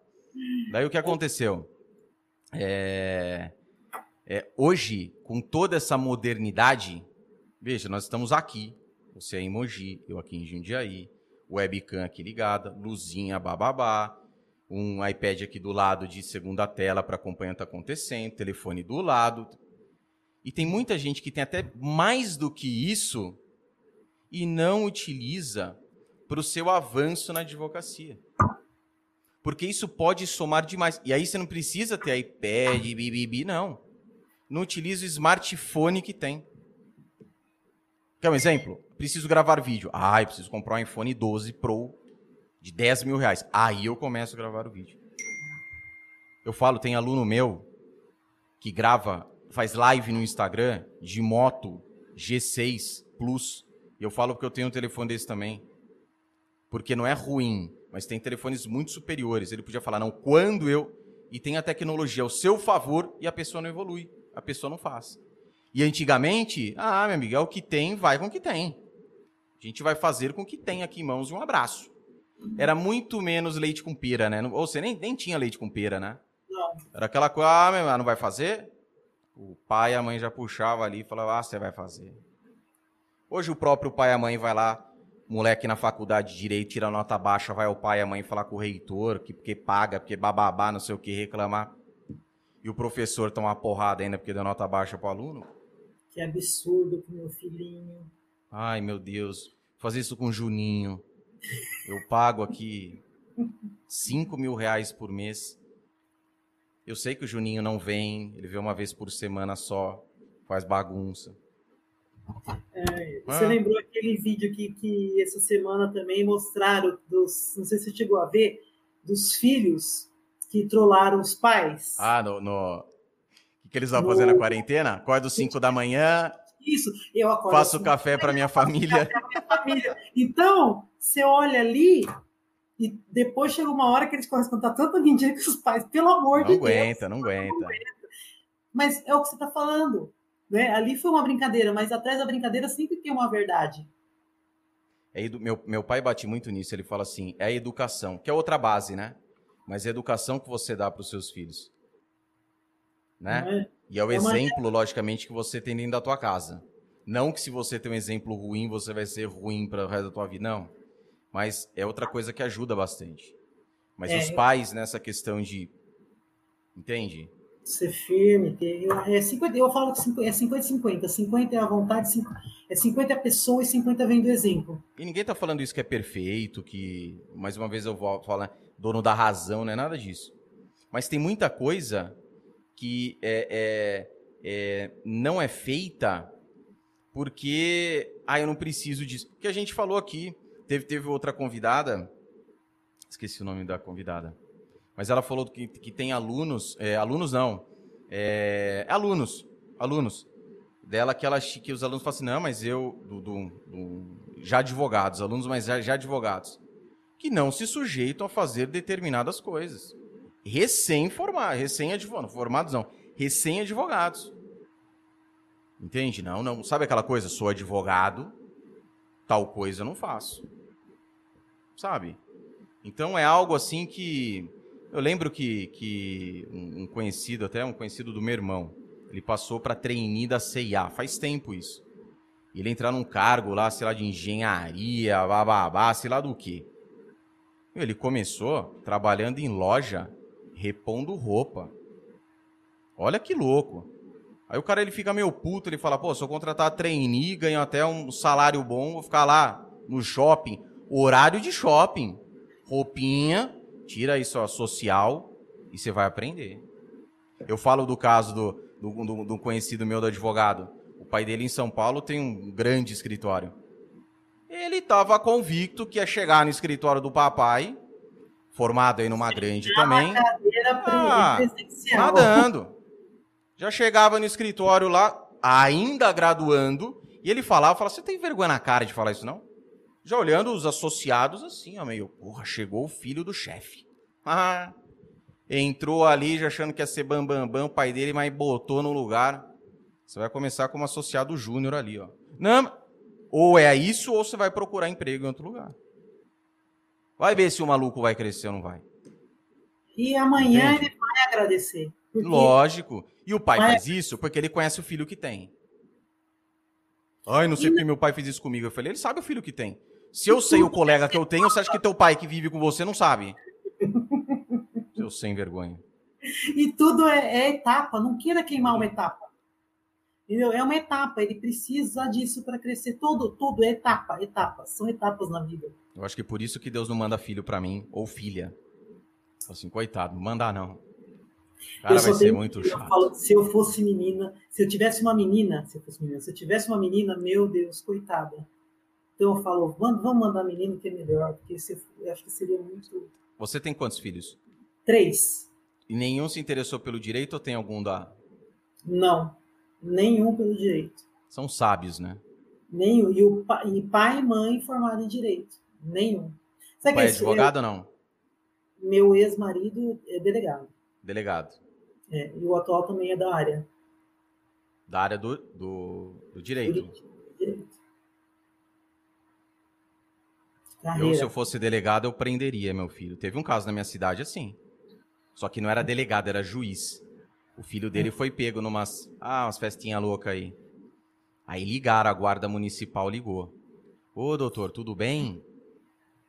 S1: Daí o que aconteceu? É é, hoje, com toda essa modernidade, veja, nós estamos aqui. Você é em Mogi, eu aqui em Jundiaí, webcam aqui ligada, luzinha bababá, um iPad aqui do lado de segunda tela para acompanhar o que está acontecendo, telefone do lado. E tem muita gente que tem até mais do que isso e não utiliza para o seu avanço na advocacia. Porque isso pode somar demais. E aí você não precisa ter iPad, bibibi, não. Não utiliza o smartphone que tem. Quer um exemplo? Preciso gravar vídeo. Ah, eu preciso comprar um iPhone 12 Pro de 10 mil reais. Aí eu começo a gravar o vídeo. Eu falo, tem aluno meu que grava, faz live no Instagram de moto G6 Plus. E eu falo porque eu tenho um telefone desse também. Porque não é ruim, mas tem telefones muito superiores. Ele podia falar, não, quando eu. E tem a tecnologia ao seu favor e a pessoa não evolui. A pessoa não faz. E antigamente, ah, meu amigo, é o que tem, vai com o que tem. A gente vai fazer com o que tem aqui em mãos e um abraço. Era muito menos leite com pera, né? Ou você nem, nem tinha leite com pera, né?
S2: Não.
S1: Era aquela coisa, ah, meu, não vai fazer? O pai e a mãe já puxava ali e falava, ah, você vai fazer. Hoje o próprio pai e a mãe vai lá, moleque na faculdade de direito, tira nota baixa, vai o pai e a mãe falar com o reitor, que porque paga, porque bababá, não sei o que, reclamar. E o professor toma uma porrada ainda porque deu nota baixa pro aluno.
S2: Que absurdo com meu filhinho.
S1: Ai, meu Deus. Fazer isso com o Juninho. Eu pago aqui 5 mil reais por mês. Eu sei que o Juninho não vem, ele vê uma vez por semana só, faz bagunça.
S2: É, você ah. lembrou aquele vídeo que, que essa semana também mostraram dos, não sei se você chegou a ver, dos filhos que trollaram os pais?
S1: Ah, no, no... o que, eles estão no... fazendo na quarentena? Acordo 5 da manhã.
S2: Isso, eu acordo.
S1: Faço café para minha família. minha
S2: família. Então, você olha ali e depois chega uma hora que eles começam a contar tanta mentira que os pais, pelo amor
S1: não
S2: de
S1: aguenta,
S2: Deus.
S1: Não aguenta, não aguenta.
S2: Mas é o que você está falando. Né? Ali foi uma brincadeira, mas atrás da brincadeira sempre tem uma verdade.
S1: É, meu, meu pai bate muito nisso, ele fala assim, é a educação, que é outra base, né? Mas é a educação que você dá para os seus filhos. Né? É. E é o é exemplo, uma... logicamente, que você tem dentro da tua casa. Não que se você tem um exemplo ruim, você vai ser ruim para o resto da tua vida, não. Mas é outra coisa que ajuda bastante. Mas é, os pais nessa questão de. Entende?
S2: ser firme, ter, é 50, eu falo que é 50 50, 50 é a vontade, é 50 é a pessoa e 50 vem do exemplo.
S1: E ninguém tá falando isso que é perfeito, que, mais uma vez eu vou falar, dono da razão, não é nada disso. Mas tem muita coisa que é, é, é, não é feita porque, ah, eu não preciso disso. Que a gente falou aqui, teve, teve outra convidada, esqueci o nome da convidada, mas ela falou que, que tem alunos, é, alunos não, é, alunos, alunos, dela que, ela, que os alunos falam assim, não, mas eu, do, do, do já advogados, alunos, mas já, já advogados, que não se sujeitam a fazer determinadas coisas. Recém-formados, recém-advogados, formados não, recém-advogados. Entende? Não, não. Sabe aquela coisa? Sou advogado, tal coisa eu não faço. Sabe? Então é algo assim que eu lembro que, que um conhecido, até um conhecido do meu irmão, ele passou para trainee da CIA, faz tempo isso. Ele entrar num cargo lá, sei lá, de engenharia, bababá, sei lá do que. Ele começou trabalhando em loja, repondo roupa. Olha que louco. Aí o cara ele fica meio puto, ele fala, pô, se eu contratar trainee, ganho até um salário bom, vou ficar lá no shopping, horário de shopping, roupinha, Tira isso social e você vai aprender. Eu falo do caso do, do, do, do conhecido meu do advogado. O pai dele em São Paulo tem um grande escritório. Ele estava convicto que ia chegar no escritório do papai, formado aí numa grande também. Ah, nadando. Já chegava no escritório lá, ainda graduando, e ele falava, falava, você tem vergonha na cara de falar isso, não? Já olhando os associados assim, ó, meio, porra, chegou o filho do chefe. Ah, (laughs) entrou ali já achando que ia ser bambambam, bam, bam, o pai dele, mas botou no lugar. Você vai começar como associado júnior ali, ó. Não, ou é isso, ou você vai procurar emprego em outro lugar. Vai ver se o maluco vai crescer ou não vai.
S2: E amanhã Entende? ele vai agradecer.
S1: Lógico. E o pai faz isso porque ele conhece o filho que tem. Ai, não sei porque meu pai fez isso comigo. Eu falei, ele sabe o filho que tem. Se eu sei o colega que eu tenho, você acha que teu pai que vive com você não sabe? (laughs) Seu sem vergonha.
S2: E tudo é, é etapa, não queira queimar uma etapa. Entendeu? É uma etapa, ele precisa disso para crescer. Tudo, tudo é etapa, etapas. São etapas na vida.
S1: Eu acho que é por isso que Deus não manda filho para mim, ou filha. Assim, coitado, não mandar não. Cara, vai ser muito chato.
S2: Eu falo, se eu fosse menina, se eu tivesse uma menina, se eu fosse menina, se eu tivesse uma menina, meu Deus, coitada. Então eu falo, vamos, mandar menino que é melhor, porque se, eu acho que seria muito.
S1: Você tem quantos filhos?
S2: Três.
S1: E nenhum se interessou pelo direito ou tem algum da.
S2: Não, nenhum pelo direito.
S1: São sábios, né?
S2: Nenhum. E, o, e pai e mãe formados em direito. Nenhum.
S1: Sabe pai é advogado ou não?
S2: Meu ex-marido é delegado.
S1: Delegado.
S2: É, e o atual também é da área.
S1: Da área do, do, do direito. direito. Eu, se eu fosse delegado, eu prenderia meu filho. Teve um caso na minha cidade assim. Só que não era delegado, era juiz. O filho dele é. foi pego numas, ah, umas festinhas loucas aí. Aí ligaram, a guarda municipal ligou. Ô, doutor, tudo bem?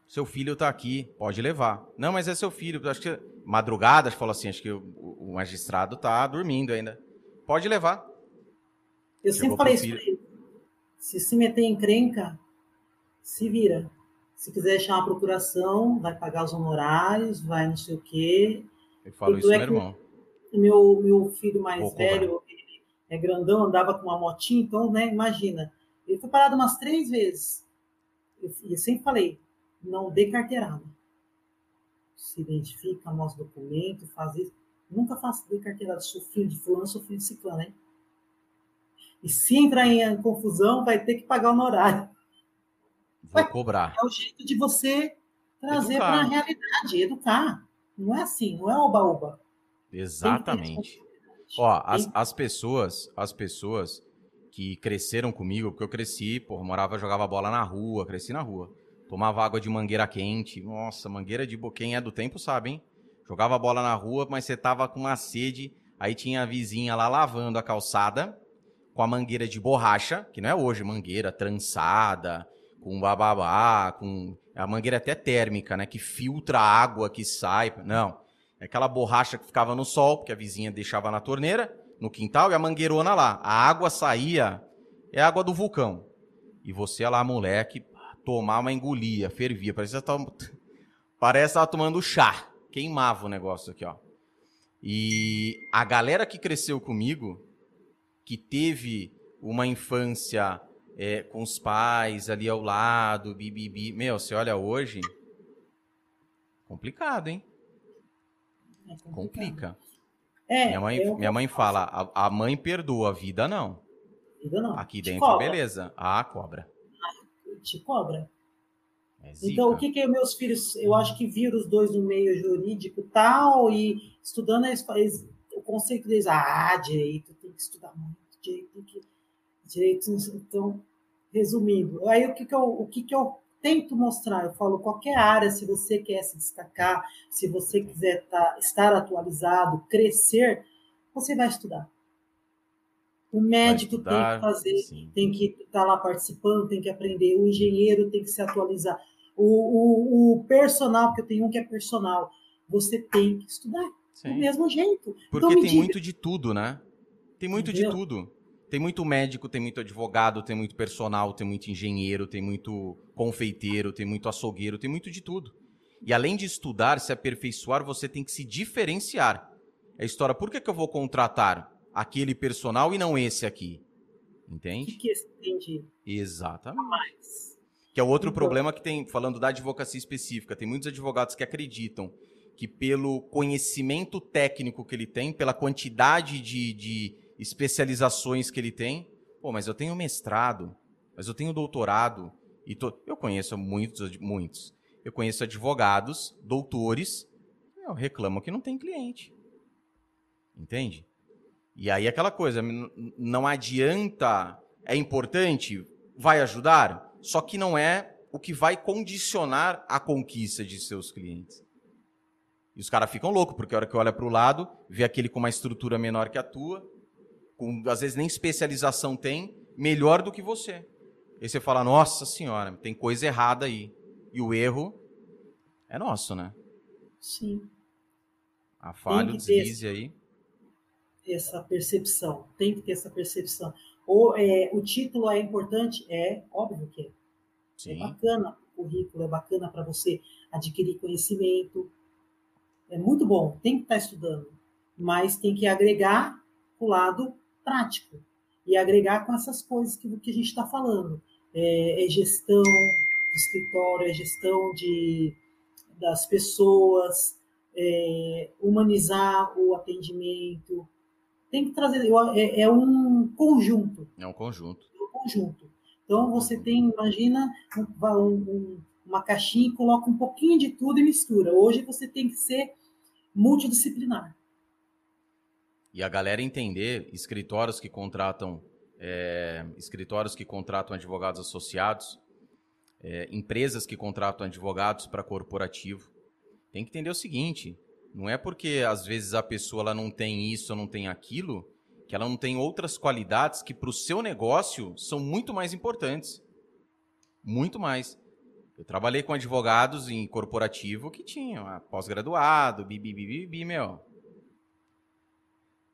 S1: Seu filho tá aqui, pode levar. Não, mas é seu filho. Acho que madrugada, falou assim, acho que o, o magistrado tá dormindo ainda. Pode levar.
S2: Eu Chegou sempre falei isso pra ele. Se se meter em crenca, se vira. Se quiser chamar a procuração, vai pagar os honorários, vai não sei o quê.
S1: Eu falo isso, é meu irmão.
S2: Meu, meu filho mais Vou velho, é grandão, andava com uma motinha, então, né, imagina. Ele foi parado umas três vezes. Eu, eu sempre falei, não dê carteirada. Se identifica, mostra documento, faz isso. Nunca faça de carteirada. Sou filho de fulano, sou filho de ciclano, hein? E se entrar em confusão, vai ter que pagar o honorário.
S1: Vou cobrar.
S2: É o jeito de você trazer para a realidade, educar. Não é assim, não é oba-oba.
S1: Exatamente. Ó, as, as pessoas, as pessoas que cresceram comigo, porque eu cresci, pô, morava, jogava bola na rua, cresci na rua. Tomava água de mangueira quente. Nossa, mangueira de quem é do tempo sabe, hein? Jogava bola na rua, mas você tava com uma sede, aí tinha a vizinha lá lavando a calçada com a mangueira de borracha, que não é hoje mangueira trançada, com bababá, com a mangueira até térmica, né, que filtra a água que sai. Não, é aquela borracha que ficava no sol, porque a vizinha deixava na torneira, no quintal, e a mangueirona lá. A água saía, é água do vulcão. E você lá, moleque, tomar uma engolia, fervia, parece que tava, (laughs) parece que tava tomando chá. Queimava o negócio aqui, ó. E a galera que cresceu comigo, que teve uma infância é, com os pais ali ao lado, bibibi. Meu, você olha hoje. Complicado, hein? É Complica. É, minha mãe, eu... minha mãe fala: a, a, mãe perdoa, a vida não.
S2: Vida não.
S1: Aqui te dentro, cobra. beleza. Ah, cobra.
S2: Te cobra. É então, o que que meus filhos, eu acho que viram os dois no meio jurídico tal, e estudando eles, eles, o conceito deles, ah, direito, tem que estudar muito, direito, tem que direitos. Então, resumindo, aí o que, que, eu, o que, que eu tento mostrar? Eu falo, qualquer área, se você quer se destacar, se você quiser tá, estar atualizado, crescer, você vai estudar. O médico estudar, tem que fazer, sim. tem que estar tá lá participando, tem que aprender. O engenheiro tem que se atualizar. O, o, o personal, porque eu tenho um que é personal, você tem que estudar. Sim. Do mesmo jeito.
S1: Porque então, tem diga... muito de tudo, né? Tem muito Entendeu? de tudo. Tem muito médico, tem muito advogado, tem muito personal, tem muito engenheiro, tem muito confeiteiro, tem muito açougueiro, tem muito de tudo. E além de estudar, se aperfeiçoar, você tem que se diferenciar. É a história, por que, que eu vou contratar aquele personal e não esse aqui? Entende?
S2: Que entendi?
S1: Exatamente. Mais. Que é o outro então... problema que tem, falando da advocacia específica, tem muitos advogados que acreditam que pelo conhecimento técnico que ele tem, pela quantidade de, de especializações que ele tem. Pô, mas eu tenho mestrado, mas eu tenho doutorado. e tô... Eu conheço muitos, muitos. Eu conheço advogados, doutores, eu reclamo que não tem cliente. Entende? E aí aquela coisa, não adianta, é importante, vai ajudar, só que não é o que vai condicionar a conquista de seus clientes. E os caras ficam loucos, porque a hora que olha para o lado, vê aquele com uma estrutura menor que a tua, com, às vezes nem especialização tem, melhor do que você. Aí você fala, nossa senhora, tem coisa errada aí. E o erro é nosso, né?
S2: Sim.
S1: A falha, o deslize aí.
S2: Essa percepção, tem que ter essa percepção. Ou, é, o título é importante? É, óbvio que é. é Sim. É bacana o currículo, é bacana para você adquirir conhecimento. É muito bom, tem que estar tá estudando. Mas tem que agregar o lado prático. E agregar com essas coisas que, que a gente está falando. É, é gestão de escritório, é gestão de, das pessoas, é, humanizar o atendimento. Tem que trazer, é, é, um conjunto.
S1: É um conjunto.
S2: É um conjunto. Então você tem, imagina, um, um, uma caixinha e coloca um pouquinho de tudo e mistura. Hoje você tem que ser multidisciplinar.
S1: E a galera entender, escritórios que contratam é, escritórios que contratam advogados associados, é, empresas que contratam advogados para corporativo, tem que entender o seguinte: não é porque às vezes a pessoa ela não tem isso não tem aquilo, que ela não tem outras qualidades que para o seu negócio são muito mais importantes. Muito mais. Eu trabalhei com advogados em corporativo que tinham pós-graduado, bibi, bibi, bibi, meu.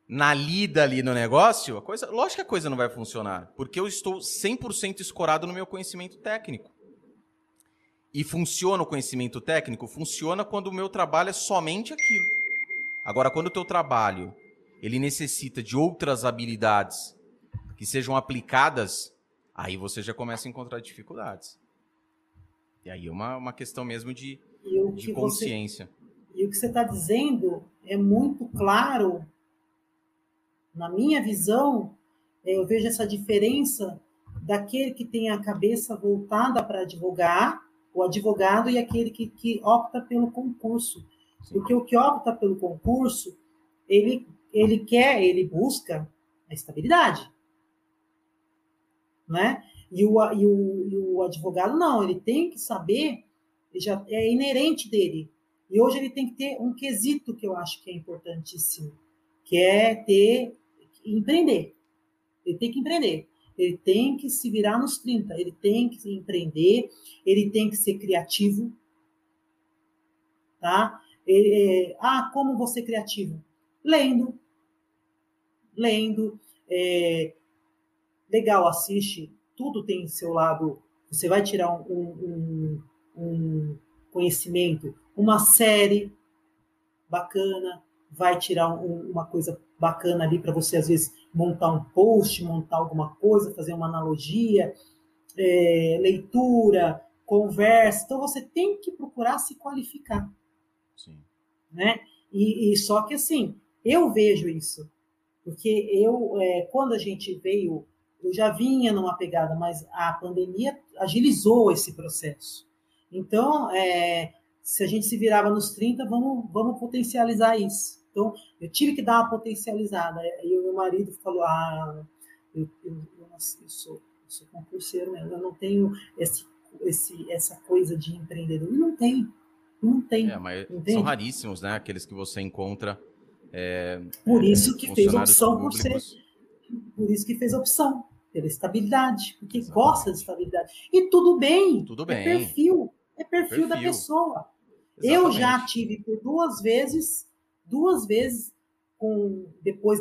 S1: Na lida ali no negócio, a coisa, lógico que a coisa não vai funcionar, porque eu estou 100% escorado no meu conhecimento técnico. E funciona o conhecimento técnico? Funciona quando o meu trabalho é somente aquilo. Agora, quando o teu trabalho ele necessita de outras habilidades que sejam aplicadas, aí você já começa a encontrar dificuldades. E aí é uma, uma questão mesmo de, de consciência.
S2: Você, e o que você está dizendo é muito claro, na minha visão, é, eu vejo essa diferença daquele que tem a cabeça voltada para advogar o advogado e aquele que, que opta pelo concurso. Porque o que opta pelo concurso, ele, ele quer, ele busca a estabilidade. Né? E, o, e, o, e o advogado não, ele tem que saber, já é inerente dele. E hoje ele tem que ter um quesito que eu acho que é importantíssimo, que é ter empreender. Ele tem que empreender. Ele tem que se virar nos 30, ele tem que empreender, ele tem que ser criativo, tá? Ele, é, ah, como você criativo? Lendo, lendo, é, legal, assiste, tudo tem seu lado, você vai tirar um, um, um conhecimento, uma série bacana, vai tirar um, uma coisa bacana ali para você, às vezes, montar um post, montar alguma coisa, fazer uma analogia, é, leitura, conversa. Então, você tem que procurar se qualificar. Sim. Né? E, e só que, assim, eu vejo isso. Porque eu, é, quando a gente veio, eu já vinha numa pegada, mas a pandemia agilizou esse processo. Então, é, se a gente se virava nos 30, vamos, vamos potencializar isso. Então, eu tive que dar uma potencializada. E o meu marido falou: Ah, eu, eu, eu, eu sou, sou concurseiro mesmo, eu não tenho esse, esse, essa coisa de empreendedor. E não tem. Não tem.
S1: É, mas são raríssimos, né? Aqueles que você encontra. É,
S2: por isso que fez opção por ser. Por isso que fez opção, pela estabilidade, porque Exatamente. gosta de estabilidade. E tudo bem.
S1: Tudo bem.
S2: É perfil. É perfil, perfil. da pessoa. Exatamente. Eu já tive por duas vezes duas vezes com depois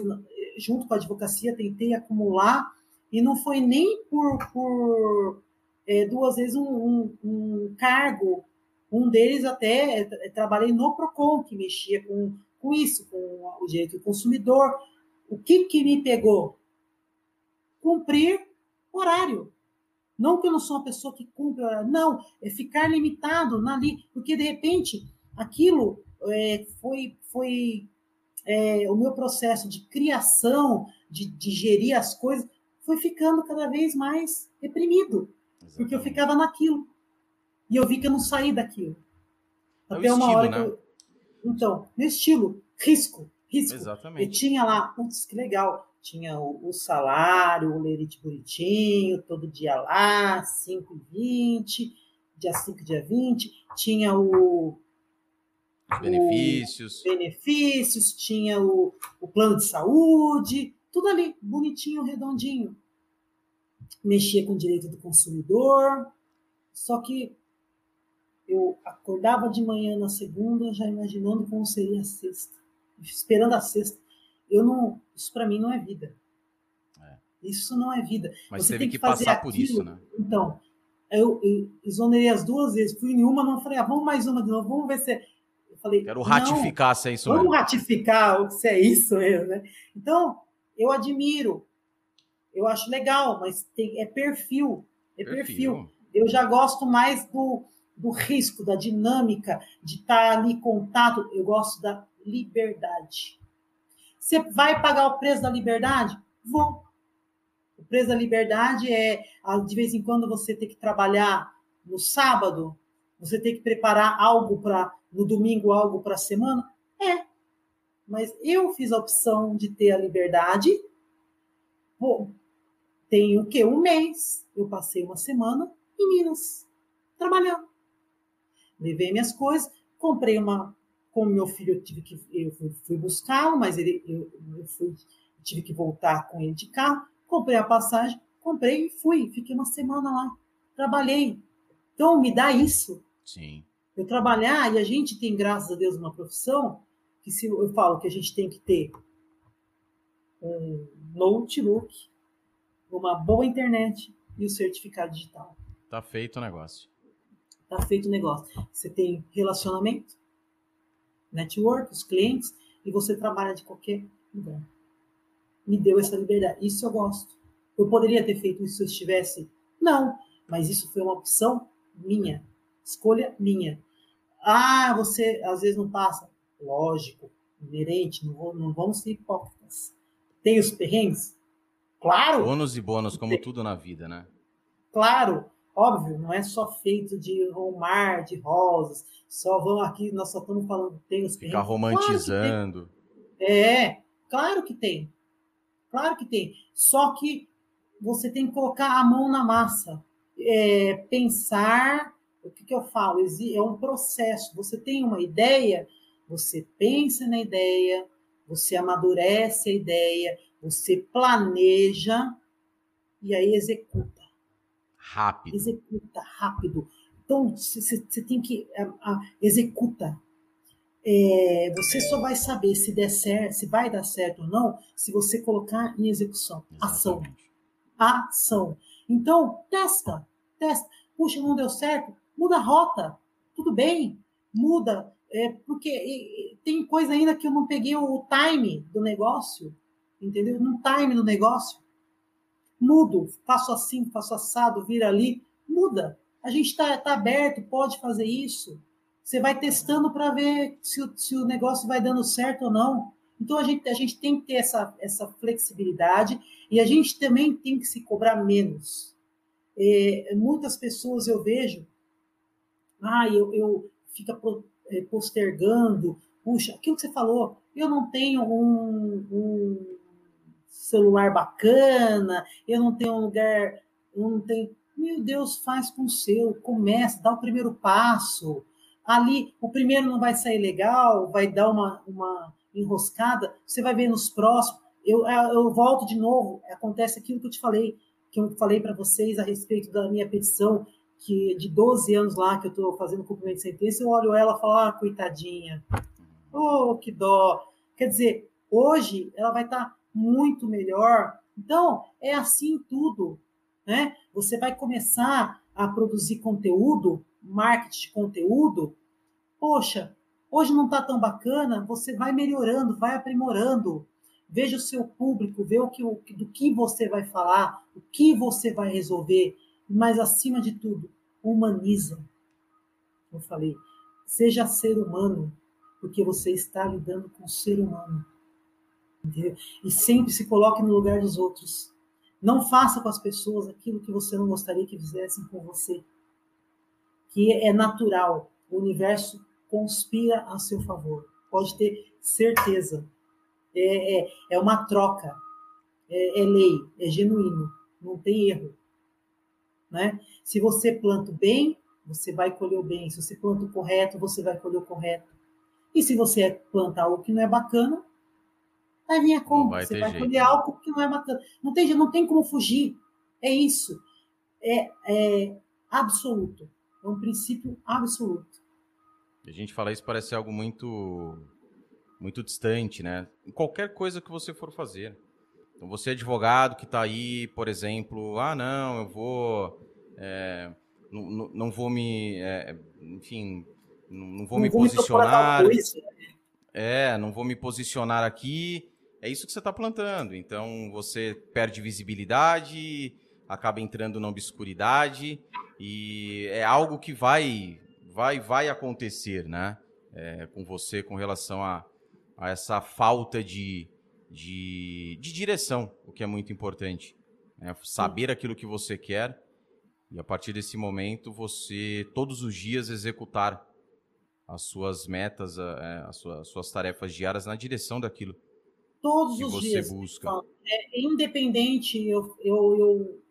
S2: junto com a advocacia tentei acumular e não foi nem por, por é, duas vezes um, um, um, cargo. Um deles até é, trabalhei no Procon que mexia com, com isso com o direito do consumidor. O que que me pegou? Cumprir horário. Não que eu não sou uma pessoa que cumpre horário não é ficar limitado na ali porque de repente aquilo é, foi, foi é, o meu processo de criação, de, de gerir as coisas, foi ficando cada vez mais reprimido, Exatamente. porque eu ficava naquilo. E eu vi que eu não saí daquilo.
S1: É Até uma estilo, hora né?
S2: que eu. Então, meu estilo, risco, risco.
S1: Exatamente.
S2: E tinha lá, putz, que legal. Tinha o, o salário, o lerite bonitinho, todo dia lá, 5 e 20, dia 5 dia 20. Tinha o,
S1: benefícios.
S2: benefícios, tinha o, o plano de saúde, tudo ali, bonitinho, redondinho. Mexia com o direito do consumidor, só que eu acordava de manhã na segunda, já imaginando como seria a sexta, esperando a sexta. Eu não, isso para mim não é vida. É. Isso não é vida.
S1: Mas Você teve tem que, que passar aquilo. por isso, né?
S2: Então, eu, eu exonerei as duas vezes, fui em uma, não falei, ah, vamos mais uma de novo, vamos ver se. É... Eu falei,
S1: Quero ratificar se é isso
S2: Vamos mesmo. ratificar se é isso mesmo, né? Então, eu admiro, eu acho legal, mas tem, é perfil, é perfil. perfil. Eu já gosto mais do, do risco, da dinâmica, de estar ali em contato. Eu gosto da liberdade. Você vai pagar o preço da liberdade? Vou. O preço da liberdade é, de vez em quando, você ter que trabalhar no sábado, você ter que preparar algo para, no domingo, algo para a semana? É. Mas eu fiz a opção de ter a liberdade. Pô, tem o quê? Um mês. Eu passei uma semana em Minas, trabalhando. Levei minhas coisas, comprei uma. Como meu filho, eu tive que. Eu fui, fui buscá-lo, mas ele, eu, eu fui, tive que voltar com ele de carro. Comprei a passagem, comprei e fui. Fiquei uma semana lá. Trabalhei. Então, me dá isso.
S1: Sim.
S2: Eu trabalhar, e a gente tem, graças a Deus, uma profissão que se eu falo que a gente tem que ter um notebook, uma boa internet e o certificado digital.
S1: Tá feito o negócio.
S2: Tá feito o negócio. Você tem relacionamento, network, os clientes, e você trabalha de qualquer lugar. Me deu essa liberdade. Isso eu gosto. Eu poderia ter feito isso se eu estivesse? Não, mas isso foi uma opção minha, escolha minha. Ah, você às vezes não passa. Lógico, inerente, não, não vamos ser hipócritas. Tem os perrengues? Claro.
S1: Bônus e bônus, como tudo na vida, né?
S2: Claro, óbvio, não é só feito de romar, de rosas. Só vão aqui, nós só estamos falando tem os
S1: Ficar romantizando.
S2: Claro é, claro que tem. Claro que tem. Só que você tem que colocar a mão na massa. É, pensar, o que, que eu falo? É um processo. Você tem uma ideia, você pensa na ideia, você amadurece a ideia, você planeja e aí executa.
S1: Rápido.
S2: Executa rápido. Então, você tem que a, a, executa. É, você só vai saber se der certo, se vai dar certo ou não, se você colocar em execução, Exatamente. ação, ação. Então, testa, testa. Puxa, não deu certo, muda a rota, tudo bem, muda, é, porque tem coisa ainda que eu não peguei o time do negócio, entendeu? No time do negócio. Mudo, faço assim, faço assado, vira ali, muda. A gente está tá aberto, pode fazer isso. Você vai testando para ver se, se, o negócio vai dando certo ou não. Então a gente, a gente tem que ter essa, essa flexibilidade e a gente também tem que se cobrar menos. É, muitas pessoas eu vejo, ah, eu, eu fica é, postergando, puxa, aquilo que você falou, eu não tenho um, um celular bacana, eu não tenho um lugar, eu não tenho. Meu Deus, faz com o seu, começa, dá o primeiro passo. Ali, o primeiro não vai sair legal, vai dar uma, uma enroscada, você vai ver nos próximos. Eu, eu volto de novo, acontece aquilo que eu te falei, que eu falei para vocês a respeito da minha petição, que de 12 anos lá que eu estou fazendo cumprimento de sentença, eu olho ela e falo, ah, coitadinha, oh, que dó. Quer dizer, hoje ela vai estar tá muito melhor. Então, é assim tudo. Né? Você vai começar a produzir conteúdo, marketing de conteúdo. Poxa, hoje não está tão bacana, você vai melhorando, vai aprimorando. Veja o seu público, vê o que, do que você vai falar, o que você vai resolver. Mas, acima de tudo, humaniza. Eu falei, seja ser humano, porque você está lidando com o ser humano. Entendeu? E sempre se coloque no lugar dos outros. Não faça com as pessoas aquilo que você não gostaria que fizessem com você. Que é natural. O universo conspira a seu favor. Pode ter certeza. É, é, é uma troca. É, é lei. É genuíno. Não tem erro. Né? Se você planta bem, você vai colher o bem. Se você planta o correto, você vai colher o correto. E se você plantar algo que não é bacana, vai vir a conta. Você vai colher algo que não é bacana. Não tem, não tem como fugir. É isso. É, é absoluto. É um princípio absoluto.
S1: A gente fala isso parece algo muito muito distante, né? Em qualquer coisa que você for fazer. Então, você é advogado que está aí, por exemplo, ah, não, eu vou. É, não, não, vou me. É, enfim, não, não vou não me vou posicionar. Me é, não vou me posicionar aqui. É isso que você está plantando. Então, você perde visibilidade, acaba entrando na obscuridade, e é algo que vai, vai, vai acontecer, né? É, com você com relação a, a essa falta de, de, de direção, o que é muito importante. Né? Saber aquilo que você quer e a partir desse momento você todos os dias executar as suas metas, é, as suas, as suas tarefas diárias na direção daquilo
S2: todos que os você dias. busca. É, independente, eu, eu, eu,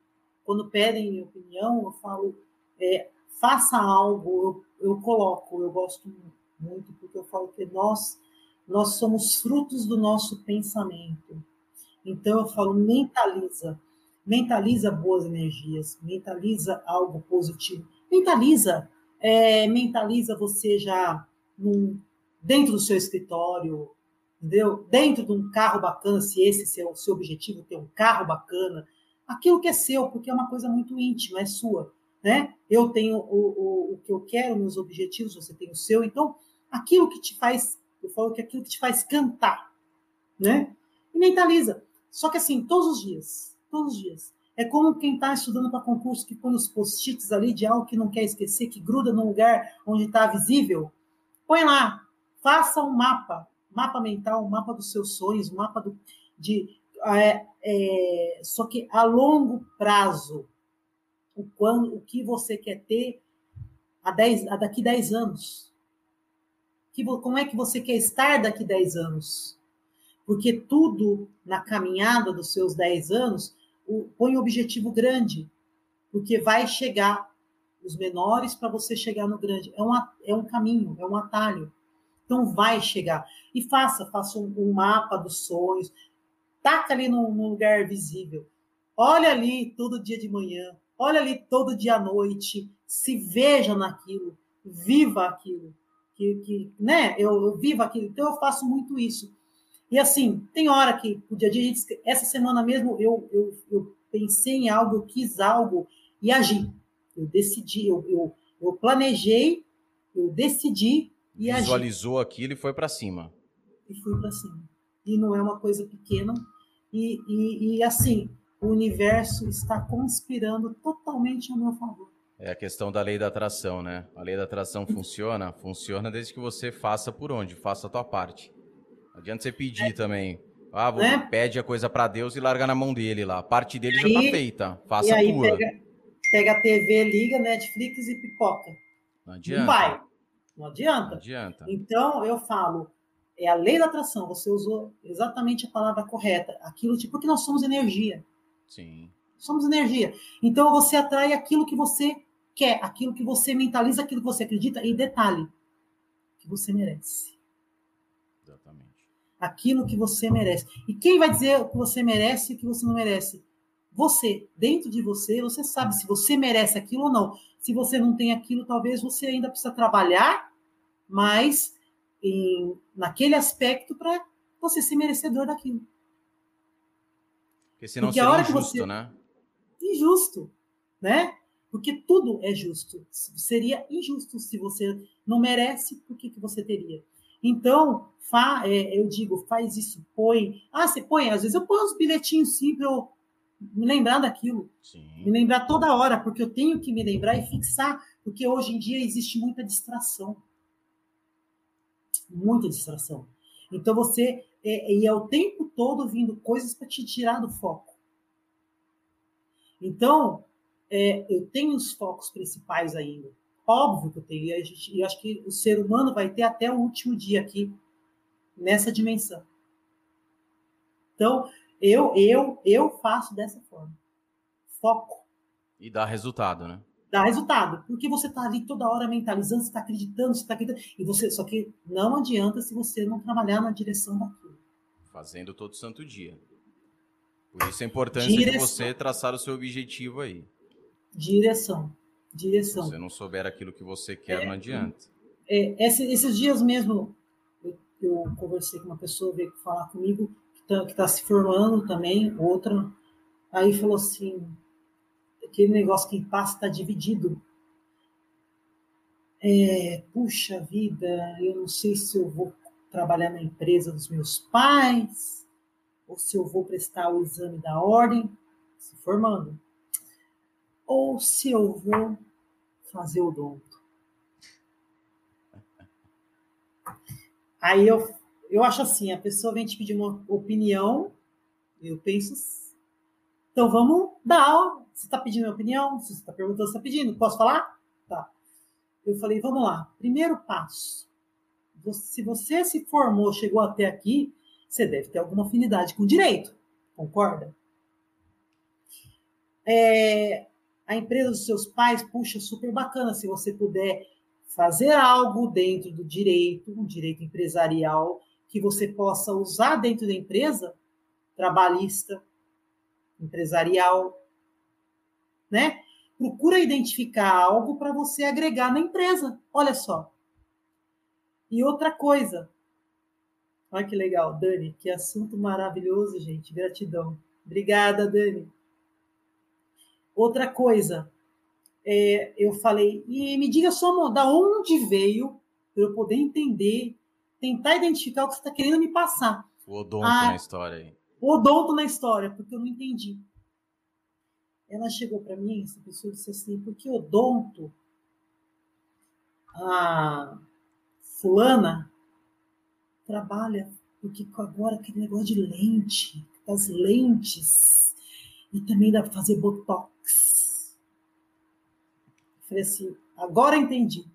S2: quando pedem minha opinião, eu falo, é, faça algo, eu, eu coloco, eu gosto muito, porque eu falo que nós nós somos frutos do nosso pensamento. Então eu falo, mentaliza. Mentaliza boas energias, mentaliza algo positivo. Mentaliza, é, mentaliza você já num, dentro do seu escritório, entendeu? Dentro de um carro bacana, se esse é o seu objetivo, ter um carro bacana, aquilo que é seu, porque é uma coisa muito íntima, é sua, né? Eu tenho o, o, o que eu quero, meus objetivos, você tem o seu, então aquilo que te faz eu falo que é aquilo que te faz cantar, né? E mentaliza. Só que assim, todos os dias, todos os dias. É como quem está estudando para concurso que põe os post-its ali de algo que não quer esquecer, que gruda num lugar onde está visível. Põe lá, faça um mapa, mapa mental, um mapa dos seus sonhos, um mapa do, de. É, é, só que a longo prazo, o, quando, o que você quer ter a, dez, a daqui 10 anos que, como é que você quer estar daqui 10 anos. Porque tudo na caminhada dos seus 10 anos o, põe um objetivo grande, porque vai chegar os menores para você chegar no grande. É, uma, é um caminho, é um atalho. Então vai chegar. E faça, faça um, um mapa dos sonhos, taca ali num, num lugar visível. Olha ali todo dia de manhã, olha ali todo dia à noite, se veja naquilo, viva aquilo que, que né, eu, eu, vivo aquilo, então eu faço muito isso. E assim, tem hora que o dia a dia, essa semana mesmo, eu, eu, eu pensei em algo, eu quis algo e agi. Eu decidi, eu, eu, eu planejei, eu decidi e agi.
S1: Visualizou aquilo e foi para cima.
S2: E fui para cima. E não é uma coisa pequena. E, e, e assim, o universo está conspirando totalmente a meu favor.
S1: É a questão da lei da atração, né? A lei da atração funciona? Funciona desde que você faça por onde? Faça a tua parte. Não adianta você pedir é. também. Ah, você é. pede a coisa para Deus e larga na mão dele lá. A parte dele aí, já tá feita. Faça a tua.
S2: Pega, pega a TV, liga Netflix e pipoca.
S1: Não adianta.
S2: Não vai. Não adianta.
S1: Não adianta.
S2: Então, eu falo, é a lei da atração. Você usou exatamente a palavra correta. Aquilo tipo, porque nós somos energia.
S1: Sim.
S2: Somos energia. Então, você atrai aquilo que você quer, aquilo que você mentaliza, aquilo que você acredita, e detalhe, que você merece.
S1: Exatamente.
S2: Aquilo que você merece. E quem vai dizer o que você merece e o que você não merece? Você, dentro de você, você sabe se você merece aquilo ou não. Se você não tem aquilo, talvez você ainda precisa trabalhar mais em, naquele aspecto para você ser merecedor daquilo.
S1: Porque senão Porque seria injusto, você... né?
S2: Injusto, né? Porque tudo é justo. Seria injusto se você não merece, por que, que você teria? Então, fa, é, eu digo, faz isso, põe. Ah, você põe, às vezes eu ponho uns bilhetinhos sim para eu me lembrar daquilo.
S1: Sim.
S2: Me lembrar toda hora, porque eu tenho que me lembrar e fixar, porque hoje em dia existe muita distração. Muita distração. Então você. É, e é o tempo todo vindo coisas para te tirar do foco. Então, é, eu tenho os focos principais ainda. Óbvio que eu tenho. E, gente, e acho que o ser humano vai ter até o último dia aqui, nessa dimensão. Então, eu, eu, eu faço dessa forma. Foco.
S1: E dá resultado, né?
S2: Dá resultado. Porque você está ali toda hora mentalizando, você está acreditando, você está acreditando. E você, só que não adianta se você não trabalhar na direção daquilo.
S1: Fazendo todo santo dia. Por isso direção. de você traçar o seu objetivo aí.
S2: Direção. Direção.
S1: Se você não souber aquilo que você quer, é, não adianta.
S2: É, esses dias mesmo, eu, eu, conversei com uma pessoa, veio falar comigo, que está tá se formando também, outra. Aí falou assim: aquele negócio que passa está dividido. É, puxa vida, eu não sei se eu vou trabalhar na empresa dos meus pais, ou se eu vou prestar o exame da ordem, se formando, ou se eu vou fazer o odonto. Aí eu, eu acho assim, a pessoa vem te pedir uma opinião, eu penso, então vamos dar, você está pedindo minha opinião, se você está perguntando, você está pedindo, posso falar? Tá. Eu falei, vamos lá, primeiro passo, se você se formou, chegou até aqui, você deve ter alguma afinidade com direito, concorda? É, a empresa dos seus pais, puxa, super bacana se você puder fazer algo dentro do direito, um direito empresarial, que você possa usar dentro da empresa, trabalhista, empresarial, né? Procura identificar algo para você agregar na empresa. Olha só. E outra coisa. Olha que legal, Dani, que assunto maravilhoso, gente. Gratidão. Obrigada, Dani. Outra coisa, é, eu falei, e me diga só da onde veio, para eu poder entender, tentar identificar o que você está querendo me passar.
S1: O odonto ah, na história aí.
S2: O odonto na história, porque eu não entendi. Ela chegou para mim, essa pessoa disse assim, porque odonto, a fulana trabalha, porque agora aquele negócio de lente, das lentes, e também dá para fazer botox Falei assim, agora entendi.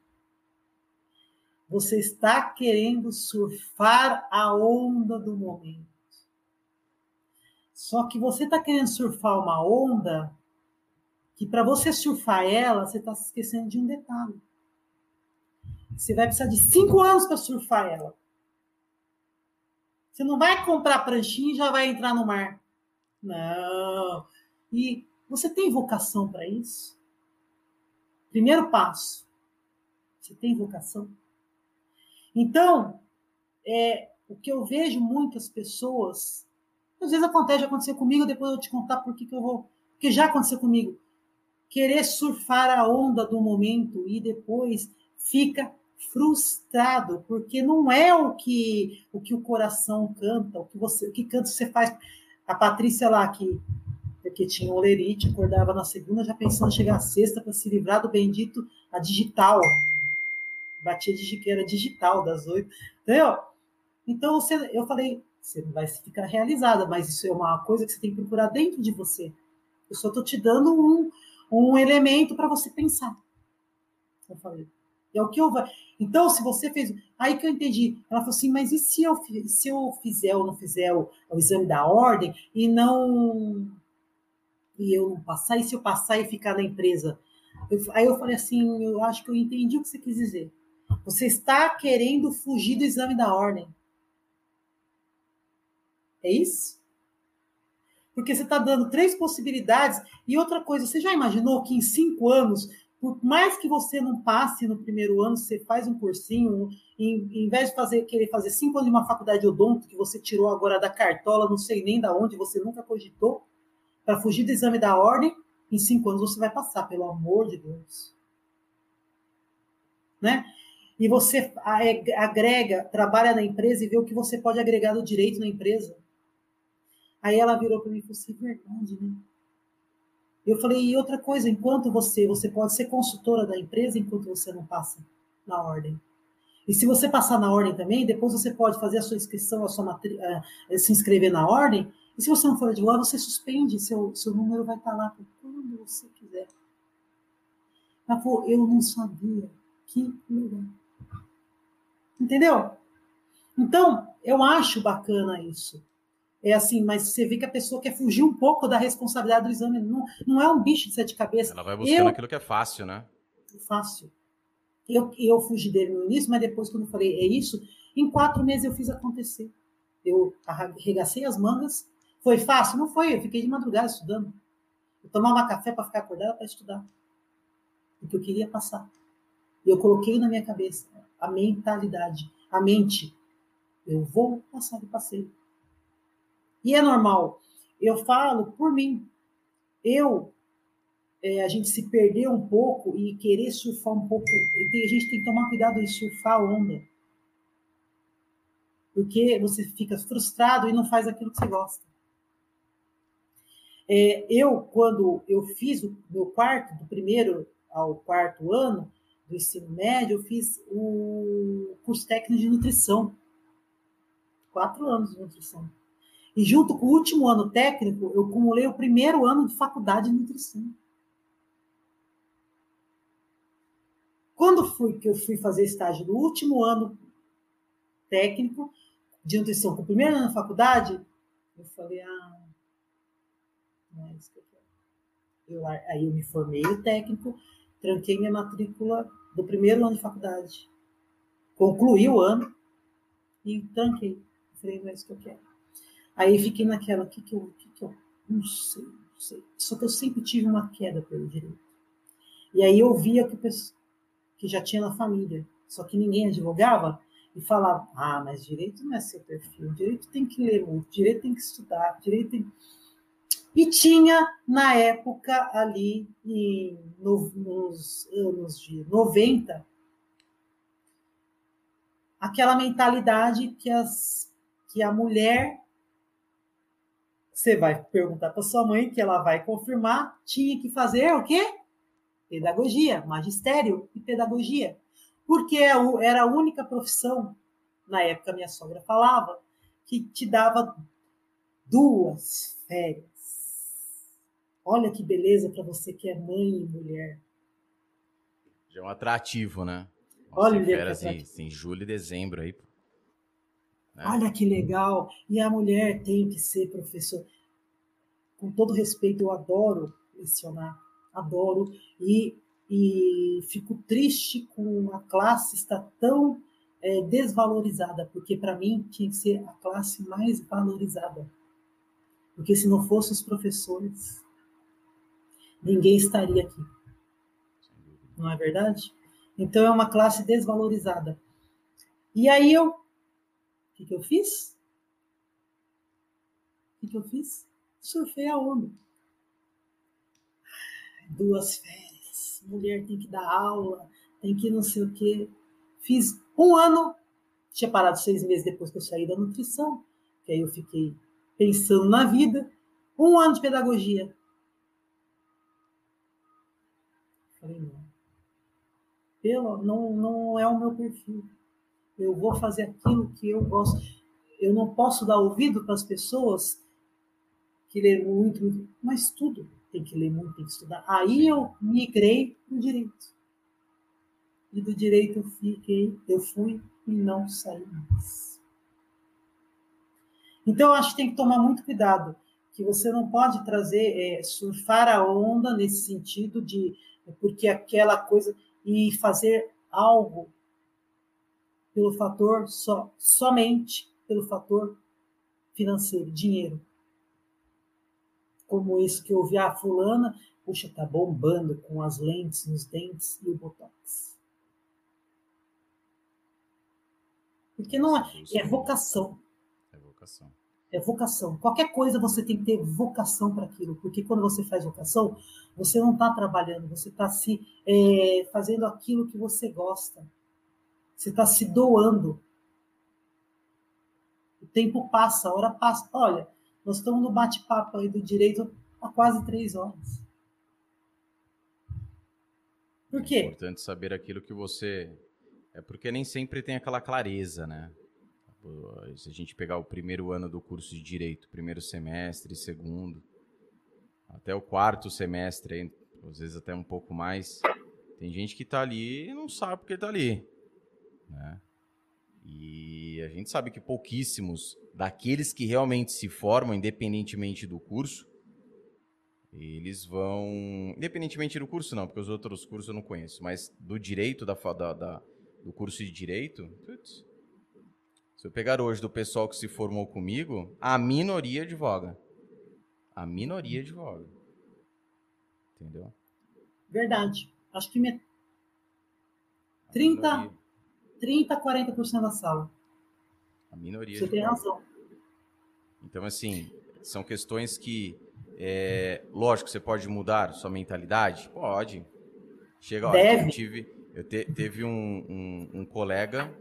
S2: Você está querendo surfar a onda do momento. Só que você está querendo surfar uma onda que para você surfar ela, você está se esquecendo de um detalhe. Você vai precisar de cinco anos para surfar ela. Você não vai comprar pranchinha e já vai entrar no mar. Não. E você tem vocação para isso? Primeiro passo. Você tem vocação? Então, é, o que eu vejo muitas pessoas, às vezes acontece, acontecer comigo, depois eu te contar por que, que eu vou. Porque já aconteceu comigo. Querer surfar a onda do momento e depois fica frustrado, porque não é o que o que o coração canta, o que você, o que canta você faz. A Patrícia lá que porque tinha olerite, acordava na segunda já pensando em chegar à sexta para se livrar do bendito a digital. Batia de que era digital das oito. Entendeu? Então você, eu falei, você não vai ficar realizada, mas isso é uma coisa que você tem que procurar dentro de você. Eu só estou te dando um, um elemento para você pensar. Eu falei. É o que eu Então, se você fez. Aí que eu entendi. Ela falou assim, mas e se eu, se eu fizer ou não fizer o, o exame da ordem e não e eu não passar, e se eu passar e ficar na empresa? Eu, aí eu falei assim, eu acho que eu entendi o que você quis dizer. Você está querendo fugir do exame da ordem. É isso? Porque você está dando três possibilidades. E outra coisa, você já imaginou que em cinco anos, por mais que você não passe no primeiro ano, você faz um cursinho, em, em vez de fazer, querer fazer cinco anos de uma faculdade odonto, que você tirou agora da cartola, não sei nem da onde, você nunca cogitou, para fugir do exame da ordem, em cinco anos você vai passar, pelo amor de Deus. Né? E você agrega, trabalha na empresa e vê o que você pode agregar do direito na empresa. Aí ela virou para mim e falou assim: verdade, né? Eu falei, e outra coisa, enquanto você, você pode ser consultora da empresa enquanto você não passa na ordem. E se você passar na ordem também, depois você pode fazer a sua inscrição, a sua matri... uh, se inscrever na ordem e se você não for advogado, você suspende, seu, seu número vai estar lá por quando você quiser. Ela falou, eu não sabia. Que legal. Entendeu? Então, eu acho bacana isso. É assim, mas você vê que a pessoa quer fugir um pouco da responsabilidade do exame. Não, não é um bicho de sete cabeças.
S1: Ela vai buscando eu, aquilo que é fácil, né?
S2: Fácil. Eu, eu fugi dele no início, mas depois, quando eu falei, é isso, em quatro meses eu fiz acontecer. Eu arregacei as mangas. Foi fácil? Não foi. Eu fiquei de madrugada estudando. Eu tomava café para ficar acordada para estudar. Porque eu queria passar. E eu coloquei na minha cabeça a mentalidade, a mente. Eu vou passar e passei. E é normal. Eu falo por mim. Eu, é, a gente se perder um pouco e querer surfar um pouco. A gente tem que tomar cuidado em surfar a onda. Porque você fica frustrado e não faz aquilo que você gosta. É, eu, quando eu fiz o meu quarto, do primeiro ao quarto ano do ensino médio, eu fiz o curso técnico de nutrição. Quatro anos de nutrição. E junto com o último ano técnico, eu acumulei o primeiro ano de faculdade de nutrição. Quando fui que eu fui fazer estágio no último ano técnico de nutrição, com o primeiro ano da faculdade, eu falei, ah, não é isso que eu quero. Eu, aí eu me formei técnico, tranquei minha matrícula do primeiro ano de faculdade. Concluí o ano e tranquei. Falei, não é isso que eu quero. Aí fiquei naquela, o que, que, eu, que, que eu. Não sei, não sei. Só que eu sempre tive uma queda pelo direito. E aí eu via que, que já tinha na família, só que ninguém advogava e falava: ah, mas direito não é seu perfil, direito tem que ler muito, direito tem que estudar, direito tem. E tinha, na época, ali, em, no, nos anos de 90, aquela mentalidade que, as, que a mulher você vai perguntar para sua mãe, que ela vai confirmar, tinha que fazer o quê? Pedagogia, magistério e pedagogia. Porque é era a única profissão, na época minha sogra falava, que te dava duas férias. Olha que beleza para você que é mãe e mulher.
S1: Já é um atrativo, né?
S2: Nossa, Olha,
S1: férias em, em julho e dezembro aí.
S2: Né? Olha que legal. E a mulher tem que ser professora. Com todo respeito, eu adoro lecionar, adoro. E, e fico triste com a classe estar tão é, desvalorizada, porque para mim tinha que ser a classe mais valorizada. Porque se não fossem os professores, ninguém estaria aqui. Não é verdade? Então é uma classe desvalorizada. E aí eu que, que eu fiz? O que, que eu fiz? Surfei a onda. Duas férias. Mulher tem que dar aula, tem que não sei o quê. Fiz um ano, tinha parado seis meses depois que eu saí da nutrição, que aí eu fiquei pensando na vida. Um ano de pedagogia. Falei, não. Pelo, não, não é o meu perfil eu vou fazer aquilo que eu gosto. Eu não posso dar ouvido para as pessoas que lêem muito, muito, mas tudo tem que ler muito, tem que estudar. Aí eu migrei para o direito. E do direito eu fiquei, eu fui e não saí mais. Então eu acho que tem que tomar muito cuidado, que você não pode trazer, é, surfar a onda nesse sentido de porque aquela coisa e fazer algo pelo fator só, somente pelo fator financeiro, dinheiro. Como isso que eu vi, a ah, fulana, puxa, tá bombando com as lentes nos dentes e o botox. Porque não é, é vocação.
S1: É vocação.
S2: É vocação. Qualquer coisa você tem que ter vocação para aquilo, porque quando você faz vocação, você não está trabalhando, você está se é, fazendo aquilo que você gosta. Você está se doando. O tempo passa, a hora passa. Olha, nós estamos no bate-papo aí do direito há quase três horas. Por quê?
S1: É importante saber aquilo que você. É porque nem sempre tem aquela clareza, né? Se a gente pegar o primeiro ano do curso de direito, primeiro semestre, segundo, até o quarto semestre, às vezes até um pouco mais, tem gente que está ali e não sabe porque está ali. Né? E a gente sabe que pouquíssimos daqueles que realmente se formam, independentemente do curso, eles vão. Independentemente do curso, não, porque os outros cursos eu não conheço, mas do direito, da, da, da do curso de direito, putz, se eu pegar hoje do pessoal que se formou comigo, a minoria advoga. A minoria advoga. Entendeu?
S2: Verdade. Acho que me... 30, 30, 40% da sala.
S1: A minoria.
S2: Você tem razão.
S1: Então, assim, são questões que, é, lógico, você pode mudar sua mentalidade? Pode. Chega,
S2: Deve.
S1: eu tive, eu te, teve um, um, um colega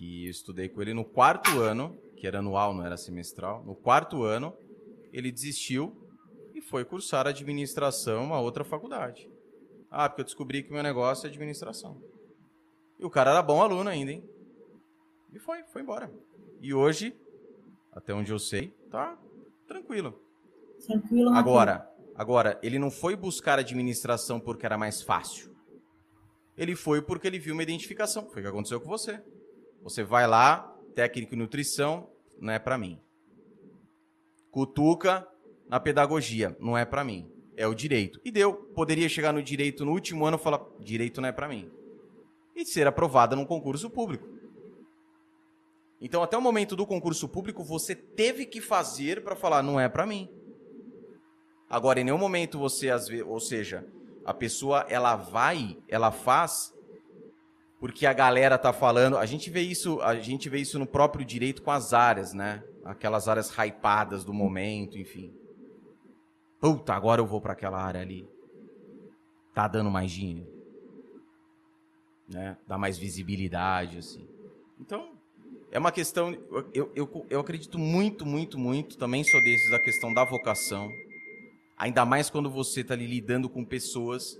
S1: que eu estudei com ele no quarto ano, que era anual, não era semestral. No quarto ano, ele desistiu e foi cursar administração uma outra faculdade. Ah, porque eu descobri que meu negócio é administração. E o cara era bom aluno ainda, hein? E foi, foi embora. E hoje, até onde eu sei, tá tranquilo.
S2: Tranquilo.
S1: Agora, agora, ele não foi buscar administração porque era mais fácil. Ele foi porque ele viu uma identificação. Foi o que aconteceu com você. Você vai lá, técnico em nutrição, não é para mim. Cutuca na pedagogia, não é para mim. É o direito. E deu. Poderia chegar no direito no último ano e falar: direito não é para mim. E ser aprovada num concurso público. Então, até o momento do concurso público, você teve que fazer para falar: não é para mim. Agora, em nenhum momento você, ou seja, a pessoa ela vai, ela faz porque a galera tá falando. A gente vê isso, a gente vê isso no próprio direito com as áreas, né? Aquelas áreas hypadas do momento, enfim. Puta, agora eu vou para aquela área ali. Tá dando mais dinheiro. Né? Dá mais visibilidade, assim. Então, é uma questão. Eu, eu, eu acredito muito, muito, muito. Também sou desses da questão da vocação. Ainda mais quando você está ali lidando com pessoas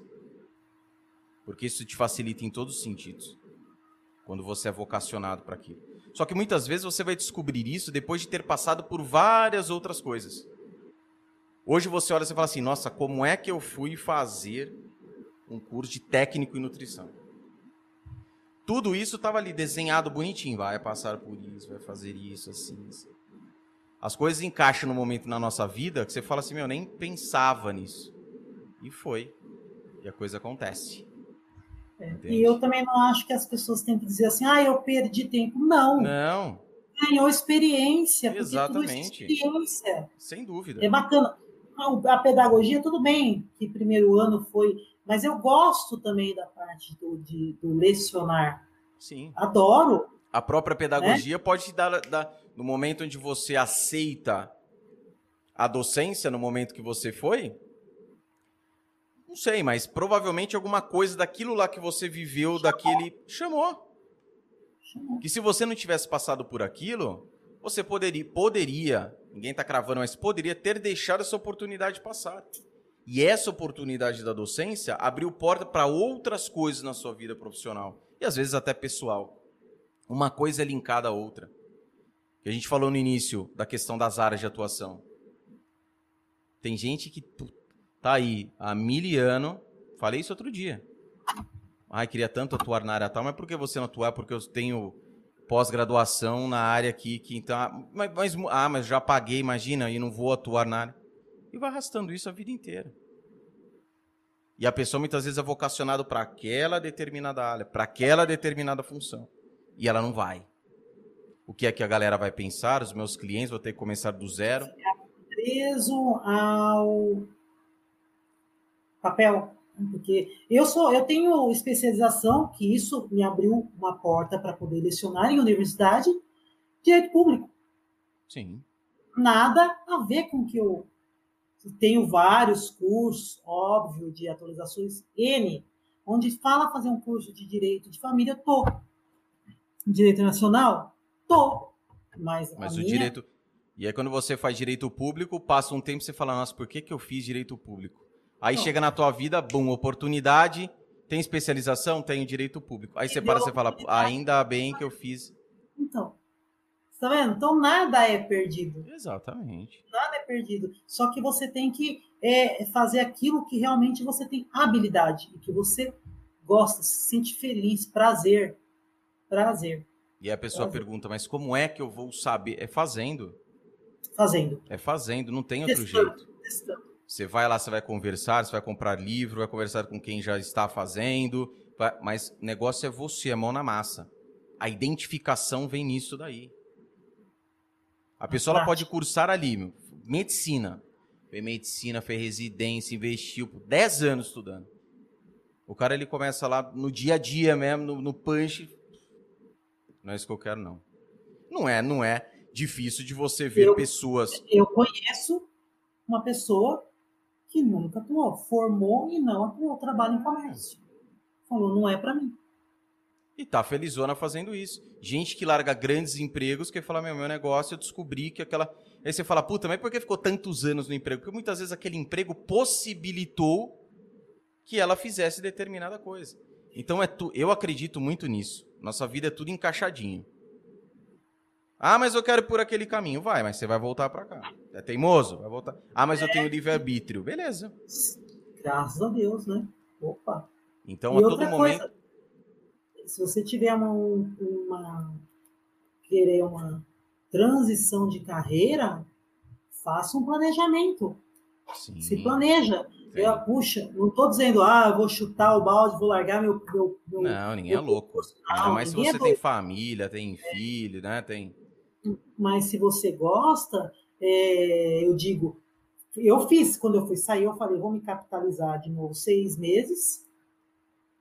S1: porque isso te facilita em todos os sentidos. Quando você é vocacionado para aquilo. Só que muitas vezes você vai descobrir isso depois de ter passado por várias outras coisas. Hoje você olha e fala assim: nossa, como é que eu fui fazer um curso de técnico em nutrição? Tudo isso estava ali desenhado bonitinho. Vai passar por isso, vai fazer isso, assim, assim. As coisas encaixam no momento na nossa vida que você fala assim: meu, eu nem pensava nisso. E foi. E a coisa acontece.
S2: É. E eu também não acho que as pessoas têm que dizer assim, ah, eu perdi tempo. Não.
S1: Não.
S2: Ganhou experiência.
S1: Exatamente.
S2: Experiência.
S1: Sem dúvida.
S2: É bacana. A pedagogia, tudo bem, que primeiro ano foi. Mas eu gosto também da parte do, de, do lecionar.
S1: Sim.
S2: Adoro.
S1: A própria pedagogia né? pode te dar, dar. No momento onde você aceita a docência, no momento que você foi, não sei, mas provavelmente alguma coisa daquilo lá que você viveu, chamou. daquele. Chamou. chamou. Que se você não tivesse passado por aquilo, você poderia, poderia, ninguém está cravando, mas poderia ter deixado essa oportunidade passar. E essa oportunidade da docência abriu porta para outras coisas na sua vida profissional e às vezes até pessoal. Uma coisa é linkada à outra. Que a gente falou no início da questão das áreas de atuação. Tem gente que tá aí há mil anos. Falei isso outro dia. Ai, queria tanto atuar na área tal, mas por que você não atuar? Porque eu tenho pós-graduação na área aqui, que então. Ah, mas, mas, ah, mas já paguei, imagina, e não vou atuar na área. E vai arrastando isso a vida inteira. E a pessoa muitas vezes é vocacionada para aquela determinada área, para aquela determinada função. E ela não vai. O que é que a galera vai pensar? Os meus clientes vão ter que começar do zero.
S2: Preso ao papel, porque eu sou, eu tenho especialização que isso me abriu uma porta para poder lecionar em universidade, direito público.
S1: Sim.
S2: Nada a ver com que eu tenho vários cursos, óbvio, de atualizações N, onde fala fazer um curso de direito de família, tô. Direito nacional, tô. Mas,
S1: Mas o
S2: minha...
S1: direito. E aí, quando você faz direito público, passa um tempo e você fala, nossa, por que, que eu fiz direito público? Aí não. chega na tua vida, bum, oportunidade, tem especialização, tem direito público. Aí você para e fala, ainda bem que eu fiz.
S2: Então, tá vendo? Então nada é perdido.
S1: Exatamente.
S2: Nada é perdido. Só que você tem que é, fazer aquilo que realmente você tem habilidade e que você gosta, se sente feliz, prazer. Prazer.
S1: E a pessoa
S2: Fazendo.
S1: pergunta, mas como é que eu vou saber? É fazendo.
S2: Fazendo.
S1: É fazendo, não tem outro
S2: Testando,
S1: jeito.
S2: testando.
S1: Você vai lá, você vai conversar, você vai comprar livro, vai conversar com quem já está fazendo, mas o negócio é você, é mão na massa. A identificação vem nisso daí. A pessoa ela pode cursar ali, meu, medicina. Fez medicina, fez residência, investiu por 10 anos estudando. O cara ele começa lá no dia a dia mesmo, no, no punch. Não é isso que eu quero, não. Não é, não é difícil de você ver
S2: Eu-
S1: pessoas.
S2: Eu conheço uma pessoa que nunca atuou, formou e não atuou, trabalha em comércio. Falou, não é para mim.
S1: E tá felizona fazendo isso. Gente que larga grandes empregos, que fala, meu, meu negócio, eu descobri que aquela. Aí você fala, puta, mas por que ficou tantos anos no emprego? Porque muitas vezes aquele emprego possibilitou que ela fizesse determinada coisa. Então é tu... eu acredito muito nisso. Nossa vida é tudo encaixadinho. Ah, mas eu quero por aquele caminho. Vai, mas você vai voltar pra cá. É teimoso? Vai voltar. Ah, mas eu tenho livre-arbítrio. Beleza.
S2: Graças a Deus, né? Opa.
S1: Então,
S2: e
S1: a todo momento.
S2: coisa, se você tiver uma, uma querer uma transição de carreira, faça um planejamento.
S1: Sim,
S2: Se planeja. Eu, puxa, não estou dizendo, ah, eu vou chutar o balde, vou largar meu. meu, meu
S1: Não, ninguém é
S2: meu
S1: louco.
S2: curso.
S1: Ainda mais se
S2: ninguém
S1: você
S2: é
S1: tem família, tem filho, né? Tem.
S2: Mas se você gosta, é, eu digo, eu fiz, quando eu fui sair, eu falei, vou me capitalizar de novo seis meses,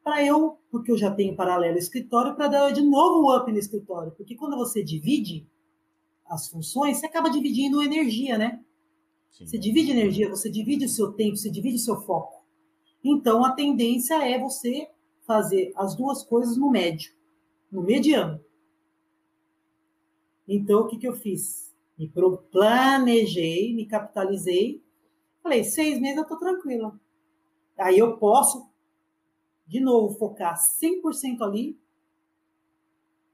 S2: para eu, porque eu já tenho paralelo escritório, para dar de novo up no escritório. Porque quando você divide as funções, você acaba dividindo energia, né?
S1: Sim.
S2: Você divide energia, você divide o seu tempo, você divide o seu foco. Então, a tendência é você fazer as duas coisas no médio, no mediano. Então, o que, que eu fiz? Me planejei, me capitalizei. Falei, seis meses eu estou tranquila. Aí eu posso, de novo, focar 100% ali,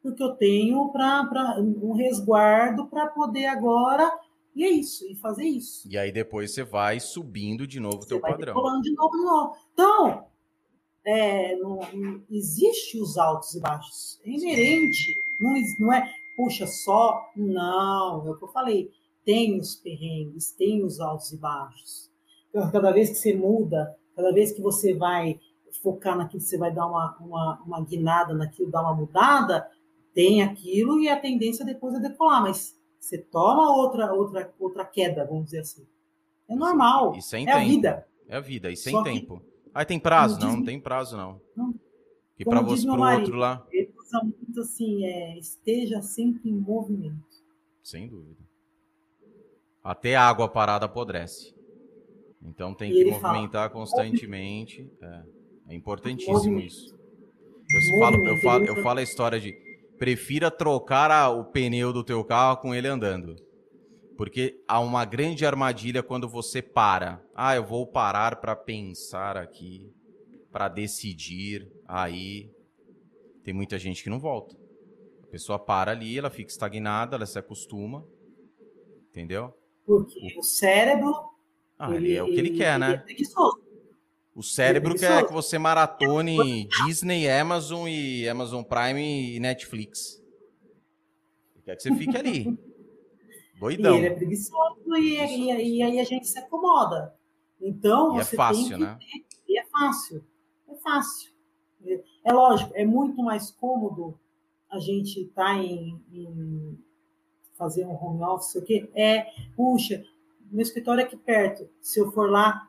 S2: porque eu tenho pra, pra, um resguardo para poder agora, e é isso, e fazer isso.
S1: E aí depois você vai subindo de novo o teu
S2: vai
S1: padrão.
S2: decolando de novo, de novo. Então, é, não, não existe os altos e baixos. É inerente. Não, não é, puxa, só. Não, é o que eu falei. Tem os perrengues, tem os altos e baixos. Então, Cada vez que você muda, cada vez que você vai focar naquilo, você vai dar uma, uma, uma guinada naquilo, dar uma mudada, tem aquilo e a tendência depois é decolar. Mas você toma outra, outra, outra queda, vamos dizer assim. É normal.
S1: E sem
S2: é a
S1: tempo.
S2: vida.
S1: É a vida, e sem
S2: Só que-
S1: tempo. Aí tem prazo? Não,
S2: diz-
S1: não tem prazo, não.
S2: Não.
S1: Que
S2: diz
S1: você, pro
S2: marido.
S1: outro lá,
S2: Ele usa muito assim, é, esteja sempre em movimento.
S1: sem dúvida. Até a água parada apodrece. Então tem
S2: E
S1: que
S2: ele fala,
S1: movimentar constantemente. É, é importantíssimo
S2: Movimento.
S1: isso. Eu falo, eu, falo, eu falo a história de prefira trocar a- o pneu do teu carro com ele andando. Porque há uma grande armadilha quando você para. Ah, eu vou parar para pensar aqui, para decidir. Aí tem muita gente que não volta. A pessoa para ali, ela fica estagnada, ela se acostuma. Entendeu?
S2: Porque o cérebro.
S1: Ah, ele é o que ele quer,
S2: ele
S1: né?
S2: É.
S1: O cérebro
S2: Ele
S1: quer que você maratone Disney, Amazon e Amazon Prime e Netflix. Ele quer que você fique ali. (laughs)
S2: E
S1: Doidão.
S2: ele é preguiçoso e, e- e aí a gente se acomoda. Então,
S1: E é
S2: você
S1: fácil,
S2: tem que
S1: né?
S2: ter- E é fácil. É fácil. É- lógico, é muito mais cômodo a gente estar em, em fazer um home office, o quê? É, puxa, meu escritório é aqui perto. Se eu for lá,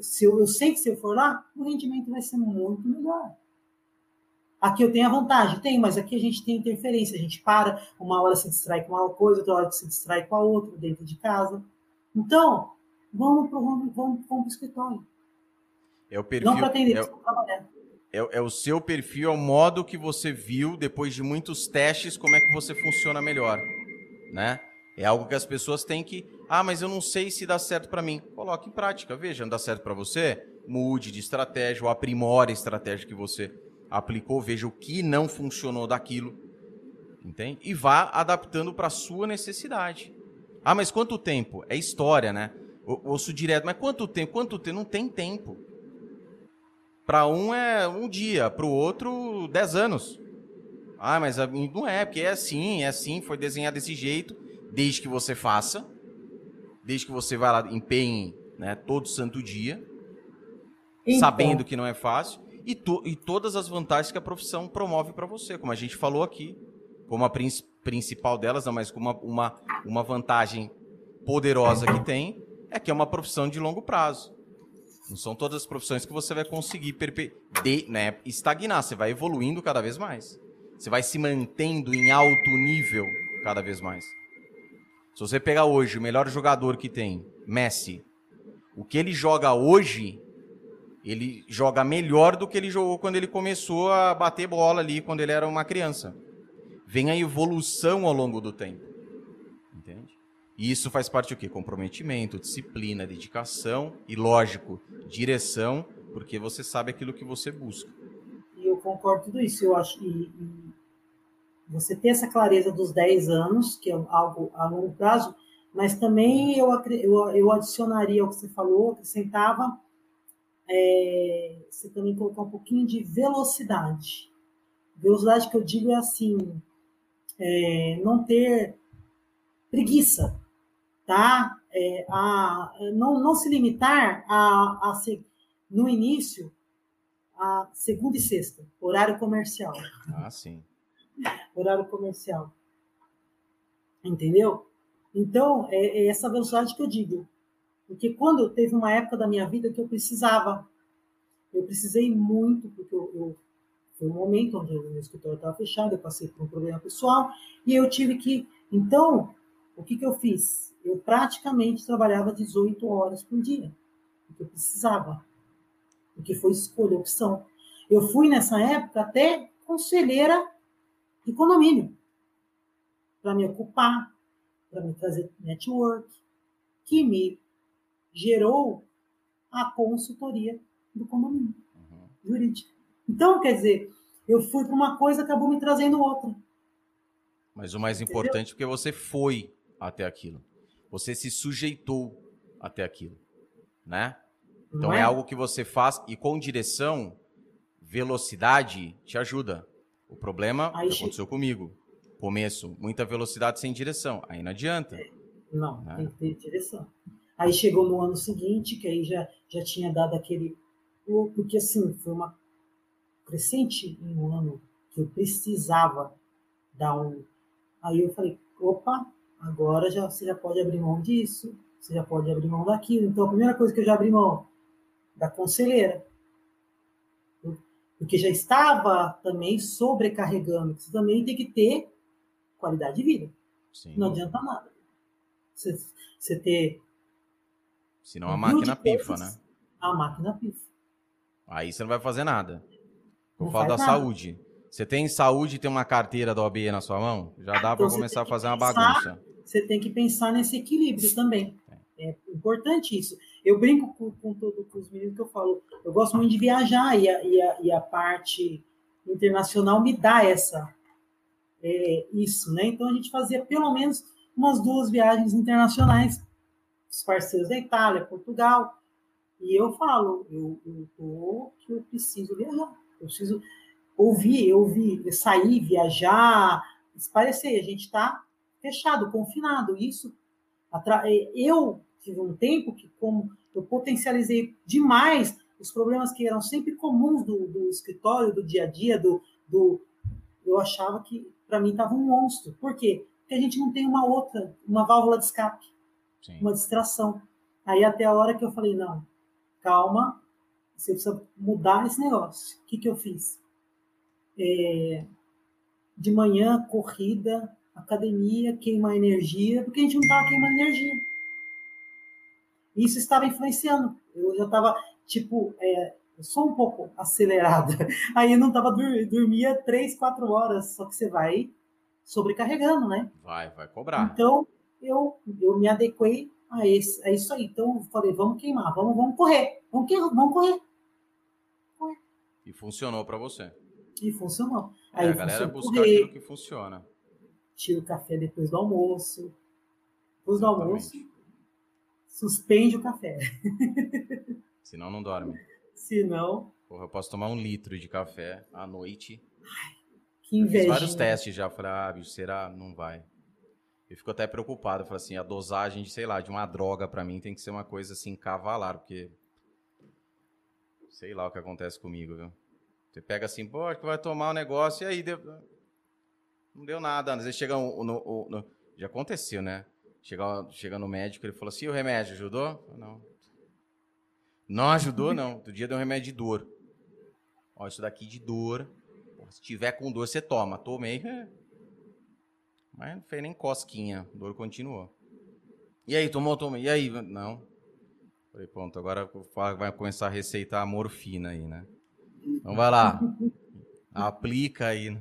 S2: se eu, eu sei que se eu for lá, o rendimento vai ser muito melhor. Aqui eu tenho a vantagem, tem, mas aqui a gente tem interferência, a gente para, uma hora se distrai com uma coisa, outra hora se distrai com a outra, dentro de casa. Então, vamos para vamos, vamos, vamos pro escritório.
S1: É o perfil.
S2: Não para atender,
S1: é,
S2: para trabalhar.
S1: É- é o seu perfil, é o modo que você viu depois de muitos testes como é que você funciona melhor, né? É algo que as pessoas têm que, ah, mas eu não sei se dá certo para mim. Coloque em prática, veja, não dá certo para você, mude de estratégia ou aprimore a estratégia que você aplicou, veja o que não funcionou daquilo, entende? E vá adaptando para sua necessidade. Ah, mas quanto tempo? É história, né? Ouço direto, mas quanto tempo? Quanto tempo? Não tem tempo. Para um é um dia, para o outro, dez anos. Ah, mas não é, porque é assim, é assim, foi desenhado desse jeito, desde que você faça, desde que você vá lá, empenhe né, todo santo dia, então... sabendo que não é fácil, e, to, e todas as vantagens que a profissão promove para você, como a gente falou aqui, como a principal delas, não, mas como uma, uma, uma vantagem poderosa que tem, é que é uma profissão de longo prazo. Não são todas as profissões que você vai conseguir de, né, estagnar, você vai evoluindo cada vez mais. Você vai se mantendo em alto nível cada vez mais. Se você pegar hoje o melhor jogador que tem, Messi, o que ele joga hoje, ele joga melhor do que ele jogou quando ele começou a bater bola ali, quando ele era uma criança. Vem a evolução ao longo do tempo. E isso faz parte do quê? Comprometimento, disciplina, dedicação e, lógico, direção, porque você sabe aquilo que você busca.
S2: E eu concordo com tudo isso. Eu acho e, e você ter essa clareza dos 10 anos, que é algo a longo prazo, mas também eu, eu, eu adicionaria o que você falou, acrescentava é, você também colocar um pouquinho de velocidade. Velocidade que eu digo é assim, é, não ter preguiça, É, a, não, não se limitar a, a no início, a segunda e sexta, horário comercial.
S1: Ah, sim.
S2: Horário comercial. Entendeu? Então, é, é essa velocidade que eu digo. Porque quando teve uma época da minha vida que eu precisava, eu precisei muito, porque eu, eu foi um momento onde o meu escritório estava fechado, eu passei por um problema pessoal, e eu tive que. Então, o que, que eu fiz? Eu praticamente trabalhava 18 horas por dia, porque eu precisava, porque foi escolha, opção. Eu fui nessa época até conselheira de condomínio, para me ocupar, para me trazer network, que me gerou a consultoria do condomínio uhum. jurídica. Então, quer dizer, eu fui para uma coisa, acabou me trazendo outra.
S1: Mas o mais Entendeu? importante é porque você foi até aquilo. Você se sujeitou até aquilo, né? Então é? é? algo que você faz e com direção, velocidade te ajuda. O problema aí que aconteceu comigo. Começo, muita velocidade sem direção. Aí não adianta. É,
S2: não, né? tem que ter direção. Aí chegou no ano seguinte, que aí já, já tinha dado aquele. Porque assim, foi uma crescente em um ano que eu precisava dar um. Aí eu falei, opa, Agora já, você já pode abrir mão disso, você já pode abrir mão daquilo. Então, a primeira coisa que eu já abri mão da conselheira, porque já estava também sobrecarregando. Você também tem que ter qualidade de vida. Sim. Não adianta nada. Você, você ter.
S1: Senão a máquina pifa, né?
S2: A máquina pifa.
S1: Aí você não vai fazer nada. Eu falo da nada. saúde. Você tem saúde e tem uma carteira da OAB na sua mão? Já dá então, para começar a fazer uma bagunça
S2: você tem que pensar nesse equilíbrio também. É importante isso. Eu brinco com, com, todo, com os meninos que eu falo, eu gosto muito de viajar e a, e a, e a parte internacional me dá essa é, isso, né? Então a gente fazia pelo menos umas duas viagens internacionais, os parceiros da Itália, Portugal, e eu falo, eu, eu que eu preciso viajar, eu preciso ouvir, ouvir, sair, viajar, esparecer. A gente está fechado, confinado. Isso é, eu tive um tempo que, como eu potencializei demais os problemas que eram sempre comuns do, do escritório, do dia a dia, do, do eu achava que para mim estava um monstro. Por quê? Porque a gente não tem uma outra, uma válvula de escape, Sim. uma distração. Aí até a hora que eu falei, não, calma, você precisa mudar esse negócio. O que, que eu fiz? É, de manhã, corrida, academia, queimar energia, porque a gente não estava queimando energia. Isso estava influenciando. Eu já estava, tipo, é, eu sou um pouco acelerada. (laughs) Aí eu não estava dur dormia três, quatro horas, só que você vai sobrecarregando, né?
S1: Vai, vai cobrar.
S2: Então eu, eu me adequei a, esse, a isso aí. Então eu falei, vamos queimar, vamos, vamos correr, vamos, que, vamos correr.
S1: correr. E funcionou para você.
S2: E funcionou.
S1: É, aí a galera busca correr. aquilo que funciona
S2: tira o café depois do almoço. Depois do almoço, suspende o café. (laughs)
S1: Senão não dorme.
S2: Senão.
S1: Porra, eu posso tomar um litro de café à noite.
S2: Ai, Que inveja.
S1: vários testes já. Falei, ah, bicho, será? Não vai. Eu fico até preocupado. Falei assim, a dosagem de, sei lá, de uma droga para mim tem que ser uma coisa assim, cavalar, porque. Sei lá o que acontece comigo, viu? Você pega assim, pô, acho que vai tomar um negócio e aí. Não deu nada. Às vezes chega no, no, no... já aconteceu, né? Chega, chega no médico, ele falou assim, o remédio ajudou? Não. Não ajudou, não. (laughs) Do dia deu um remédio de dor. Ó, isso daqui de dor. se tiver com dor, você toma. Tomei. (laughs) Mas não fez nem cosquinha. A dor continuou. E aí, tomou, tomou. E aí? Não. Falei, pronto, agora vai começar a receitar a morfina aí, né? Então vai lá. (laughs) Aplica aí.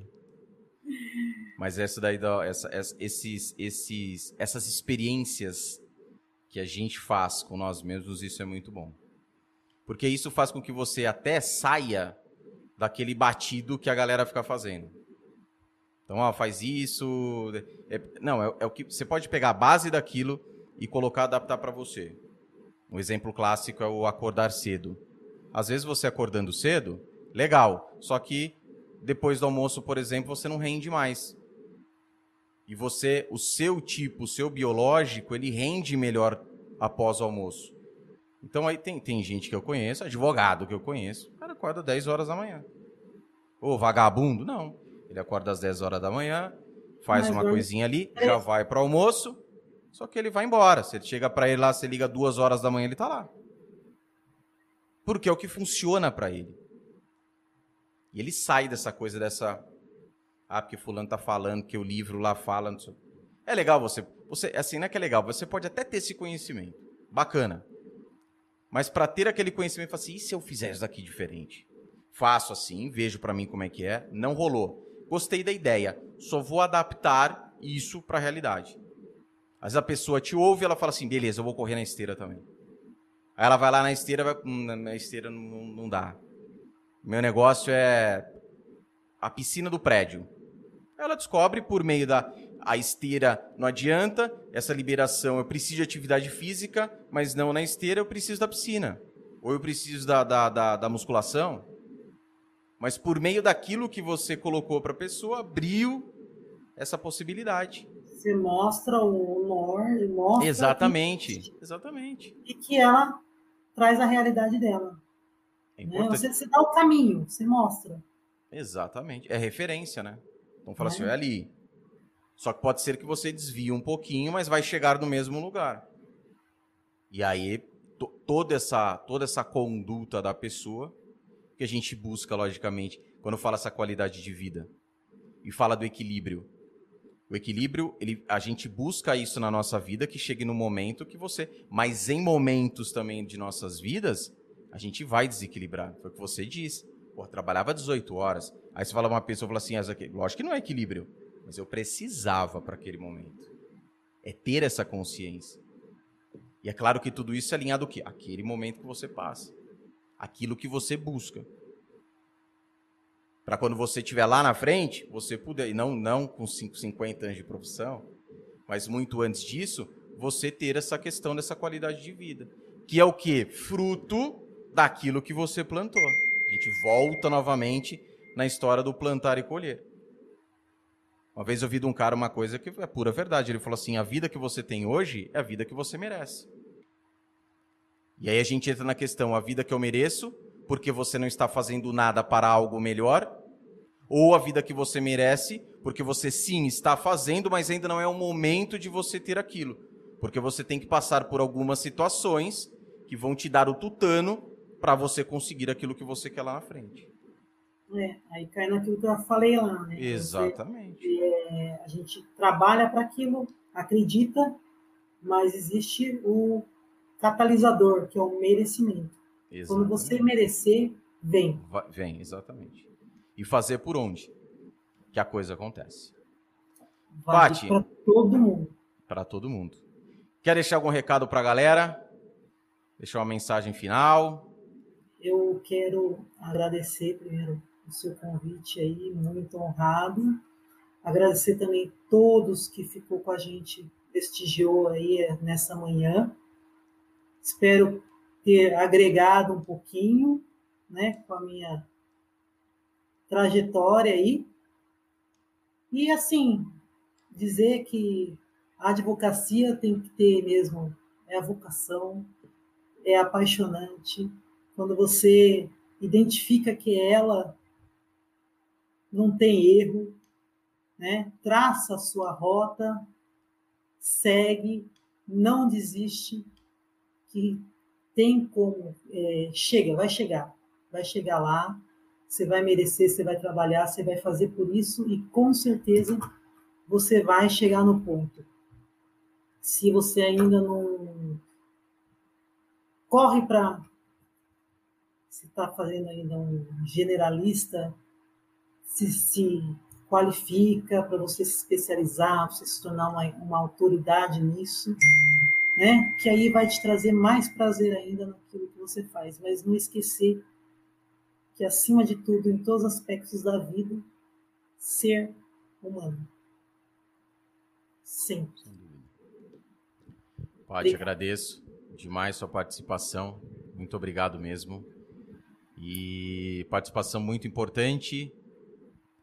S1: Mas essa daí, essa, essa, esses, esses, essas experiências que a gente faz com nós mesmos, isso é muito bom. Porque isso faz com que você até saia daquele batido que a galera fica fazendo. Então, ó, faz isso. É, não, é, é, o que você pode pegar a base daquilo e colocar, adaptar para você. Um exemplo clássico é o acordar cedo. Às vezes você acordando cedo, legal. Só que depois do almoço, por exemplo, você não rende mais. E você, o seu tipo, o seu biológico, ele rende melhor após o almoço. Então aí tem, tem gente que eu conheço, advogado que eu conheço, o cara acorda 10 horas da manhã. Ô, vagabundo? Não. Ele acorda às 10 horas da manhã, faz Mas uma coisinha ali, já vai para o almoço, só que ele vai embora. Se ele chega para ele lá, você liga duas horas da manhã, ele tá lá. Porque é o que funciona para ele. E ele sai dessa coisa dessa ah, porque fulano tá falando que o livro lá fala, É legal você, você assim, não é que é legal, você pode até ter esse conhecimento. Bacana. Mas para ter aquele conhecimento, assim, e se eu fizer isso daqui diferente? Faço assim, vejo para mim como é que é, não rolou. Gostei da ideia, só vou adaptar isso para a realidade. Às vezes a pessoa te ouve e ela fala assim, beleza, eu vou correr na esteira também. Aí ela vai lá na esteira, vai, hum, na esteira não, não dá. Meu negócio é a piscina do prédio. Ela descobre por meio da a esteira não adianta, essa liberação eu preciso de atividade física, mas não na esteira, eu preciso da piscina. Ou eu preciso da, da, da, da musculação. Mas por meio daquilo que você colocou para a pessoa, abriu essa possibilidade.
S2: Você mostra o norte, mostra.
S1: Exatamente, que, exatamente.
S2: E que ela traz a realidade dela. É né? você, você dá o caminho, você mostra.
S1: Exatamente. É referência, né? Então fala é. assim, é ali. Só que pode ser que você desvie um pouquinho, mas vai chegar no mesmo lugar. E aí, toda essa, toda essa conduta da pessoa, que a gente busca, logicamente, quando fala essa qualidade de vida, e fala do equilíbrio. O equilíbrio, ele, a gente busca isso na nossa vida, que chegue no momento que você. Mas em momentos também de nossas vidas, a gente vai desequilibrar. Foi o que você disse. Pô, trabalhava 18 horas. Aí você fala uma pessoa fala assim, lógico que não é equilíbrio mas eu precisava para aquele momento. É ter essa consciência. E é claro que tudo isso é alinhado ao quê? Aquele momento que você passa. Aquilo que você busca. Para quando você estiver lá na frente, você puder, e não, não com 50 anos de profissão, mas muito antes disso, você ter essa questão dessa qualidade de vida. Que é o quê? Fruto daquilo que você plantou. A gente volta novamente na história do plantar e colher. Uma vez eu vi de um cara uma coisa que é pura verdade. Ele falou assim: a vida que você tem hoje é a vida que você merece. E aí a gente entra na questão: a vida que eu mereço, porque você não está fazendo nada para algo melhor, ou a vida que você merece, porque você sim está fazendo, mas ainda não é o momento de você ter aquilo. Porque você tem que passar por algumas situações que vão te dar o tutano para você conseguir aquilo que você quer lá na frente.
S2: É, aí cai naquilo que eu falei lá, né?
S1: Exatamente.
S2: Você, é, a gente trabalha para aquilo, acredita, mas existe o catalisador, que é o merecimento. Exatamente. Quando você merecer, vem.
S1: Vem, exatamente. E fazer por onde? Que a coisa acontece.
S2: Pati. Para todo mundo.
S1: Para todo mundo. Quer deixar algum recado para a galera? Deixar uma mensagem final?
S2: Eu quero agradecer primeiro o seu convite aí, muito honrado. Agradecer também todos que ficou com a gente, prestigiou aí eh, nessa manhã. Espero ter agregado um pouquinho, né, com a minha trajetória aí. E assim, dizer que a advocacia tem que ter mesmo é a vocação, é apaixonante. Quando você identifica que ela não tem erro, né? traça a sua rota, segue, não desiste, que tem como, é, chega, vai chegar, vai chegar lá, você vai merecer, você vai trabalhar, você vai fazer por isso e com certeza você vai chegar no ponto. Se você ainda não corre para se está fazendo ainda um generalista, se, se qualifica para você se especializar, para você se tornar uma, uma autoridade nisso, né? Que aí vai te trazer mais prazer ainda naquilo que você faz, mas não esquecer que acima de tudo, em todos os aspectos da vida, ser humano. Sempre.
S1: Pode, agradeço demais sua participação. Muito obrigado mesmo. E participação muito importante,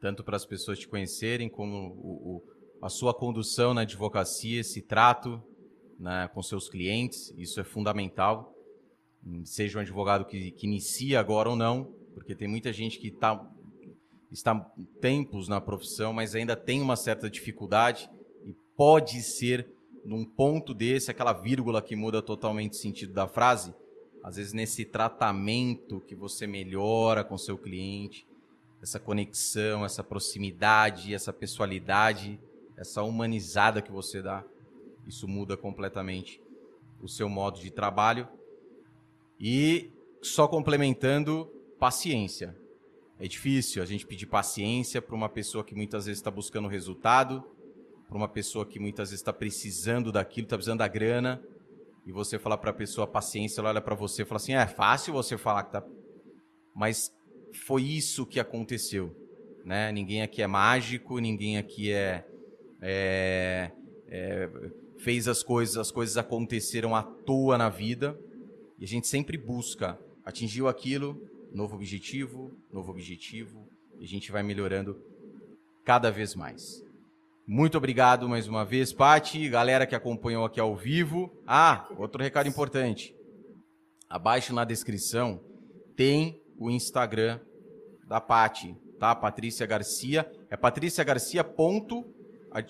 S1: tanto para as pessoas te conhecerem, como o, o, a sua condução na advocacia, esse trato né, com seus clientes, isso é fundamental. Seja um advogado que, que inicia agora ou não, porque tem muita gente que tá, está tempos na profissão, mas ainda tem uma certa dificuldade e pode ser num ponto desse, aquela vírgula que muda totalmente o sentido da frase, às vezes nesse tratamento que você melhora com seu cliente, essa conexão, essa proximidade, essa pessoalidade, essa humanizada que você dá, isso muda completamente o seu modo de trabalho. E só complementando, paciência. É difícil a gente pedir paciência para uma pessoa que muitas vezes está buscando resultado, para uma pessoa que muitas vezes está precisando daquilo, está precisando da grana, e você falar para a pessoa paciência, ela olha para você e fala assim: é fácil você falar que tá. Mas foi isso que aconteceu. Né? Ninguém aqui é mágico, ninguém aqui é, é, é, fez as coisas, as coisas aconteceram à toa na vida. E a gente sempre busca, atingiu aquilo, novo objetivo, novo objetivo, e a gente vai melhorando cada vez mais. Muito obrigado mais uma vez, Pati, galera que acompanhou aqui ao vivo. Ah, outro recado importante. Abaixo na descrição tem o Instagram da Pati, tá? Patrícia Garcia. É Patrícia Garcia ponto,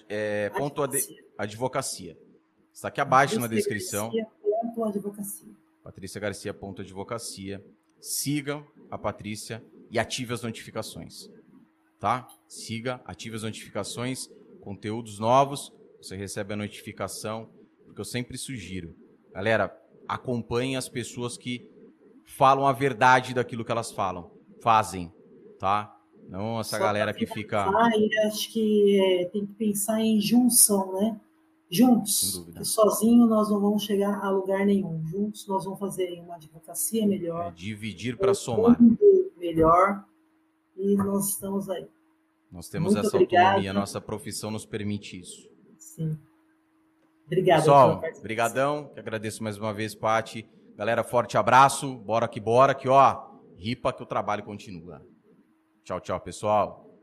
S1: é, ponto advocacia. Está aqui abaixo Patrícia na descrição. Garcia ponto advocacia. Patrícia Garcia ponto advocacia. Sigam a Patrícia e ative as notificações, tá? Siga, ative as notificações conteúdos novos, você recebe a notificação, porque eu sempre sugiro. Galera, acompanhe as pessoas que falam a verdade daquilo que elas falam, fazem, tá? Não essa Só galera que fica.
S2: acho que é, tem que pensar em junção, né? Juntos. Sozinho nós não vamos chegar a lugar nenhum. Juntos nós vamos fazer uma advocacia melhor. É
S1: dividir para somar.
S2: Melhor. E nós estamos aí.
S1: Nós temos Muito essa obrigada. autonomia, nossa profissão nos permite isso.
S2: Sim. Obrigado.
S1: Pessoal, brigadão, que agradeço mais uma vez, Pati. Galera, forte abraço, bora que bora, que ó, ripa que o trabalho continua. Tchau, tchau, pessoal.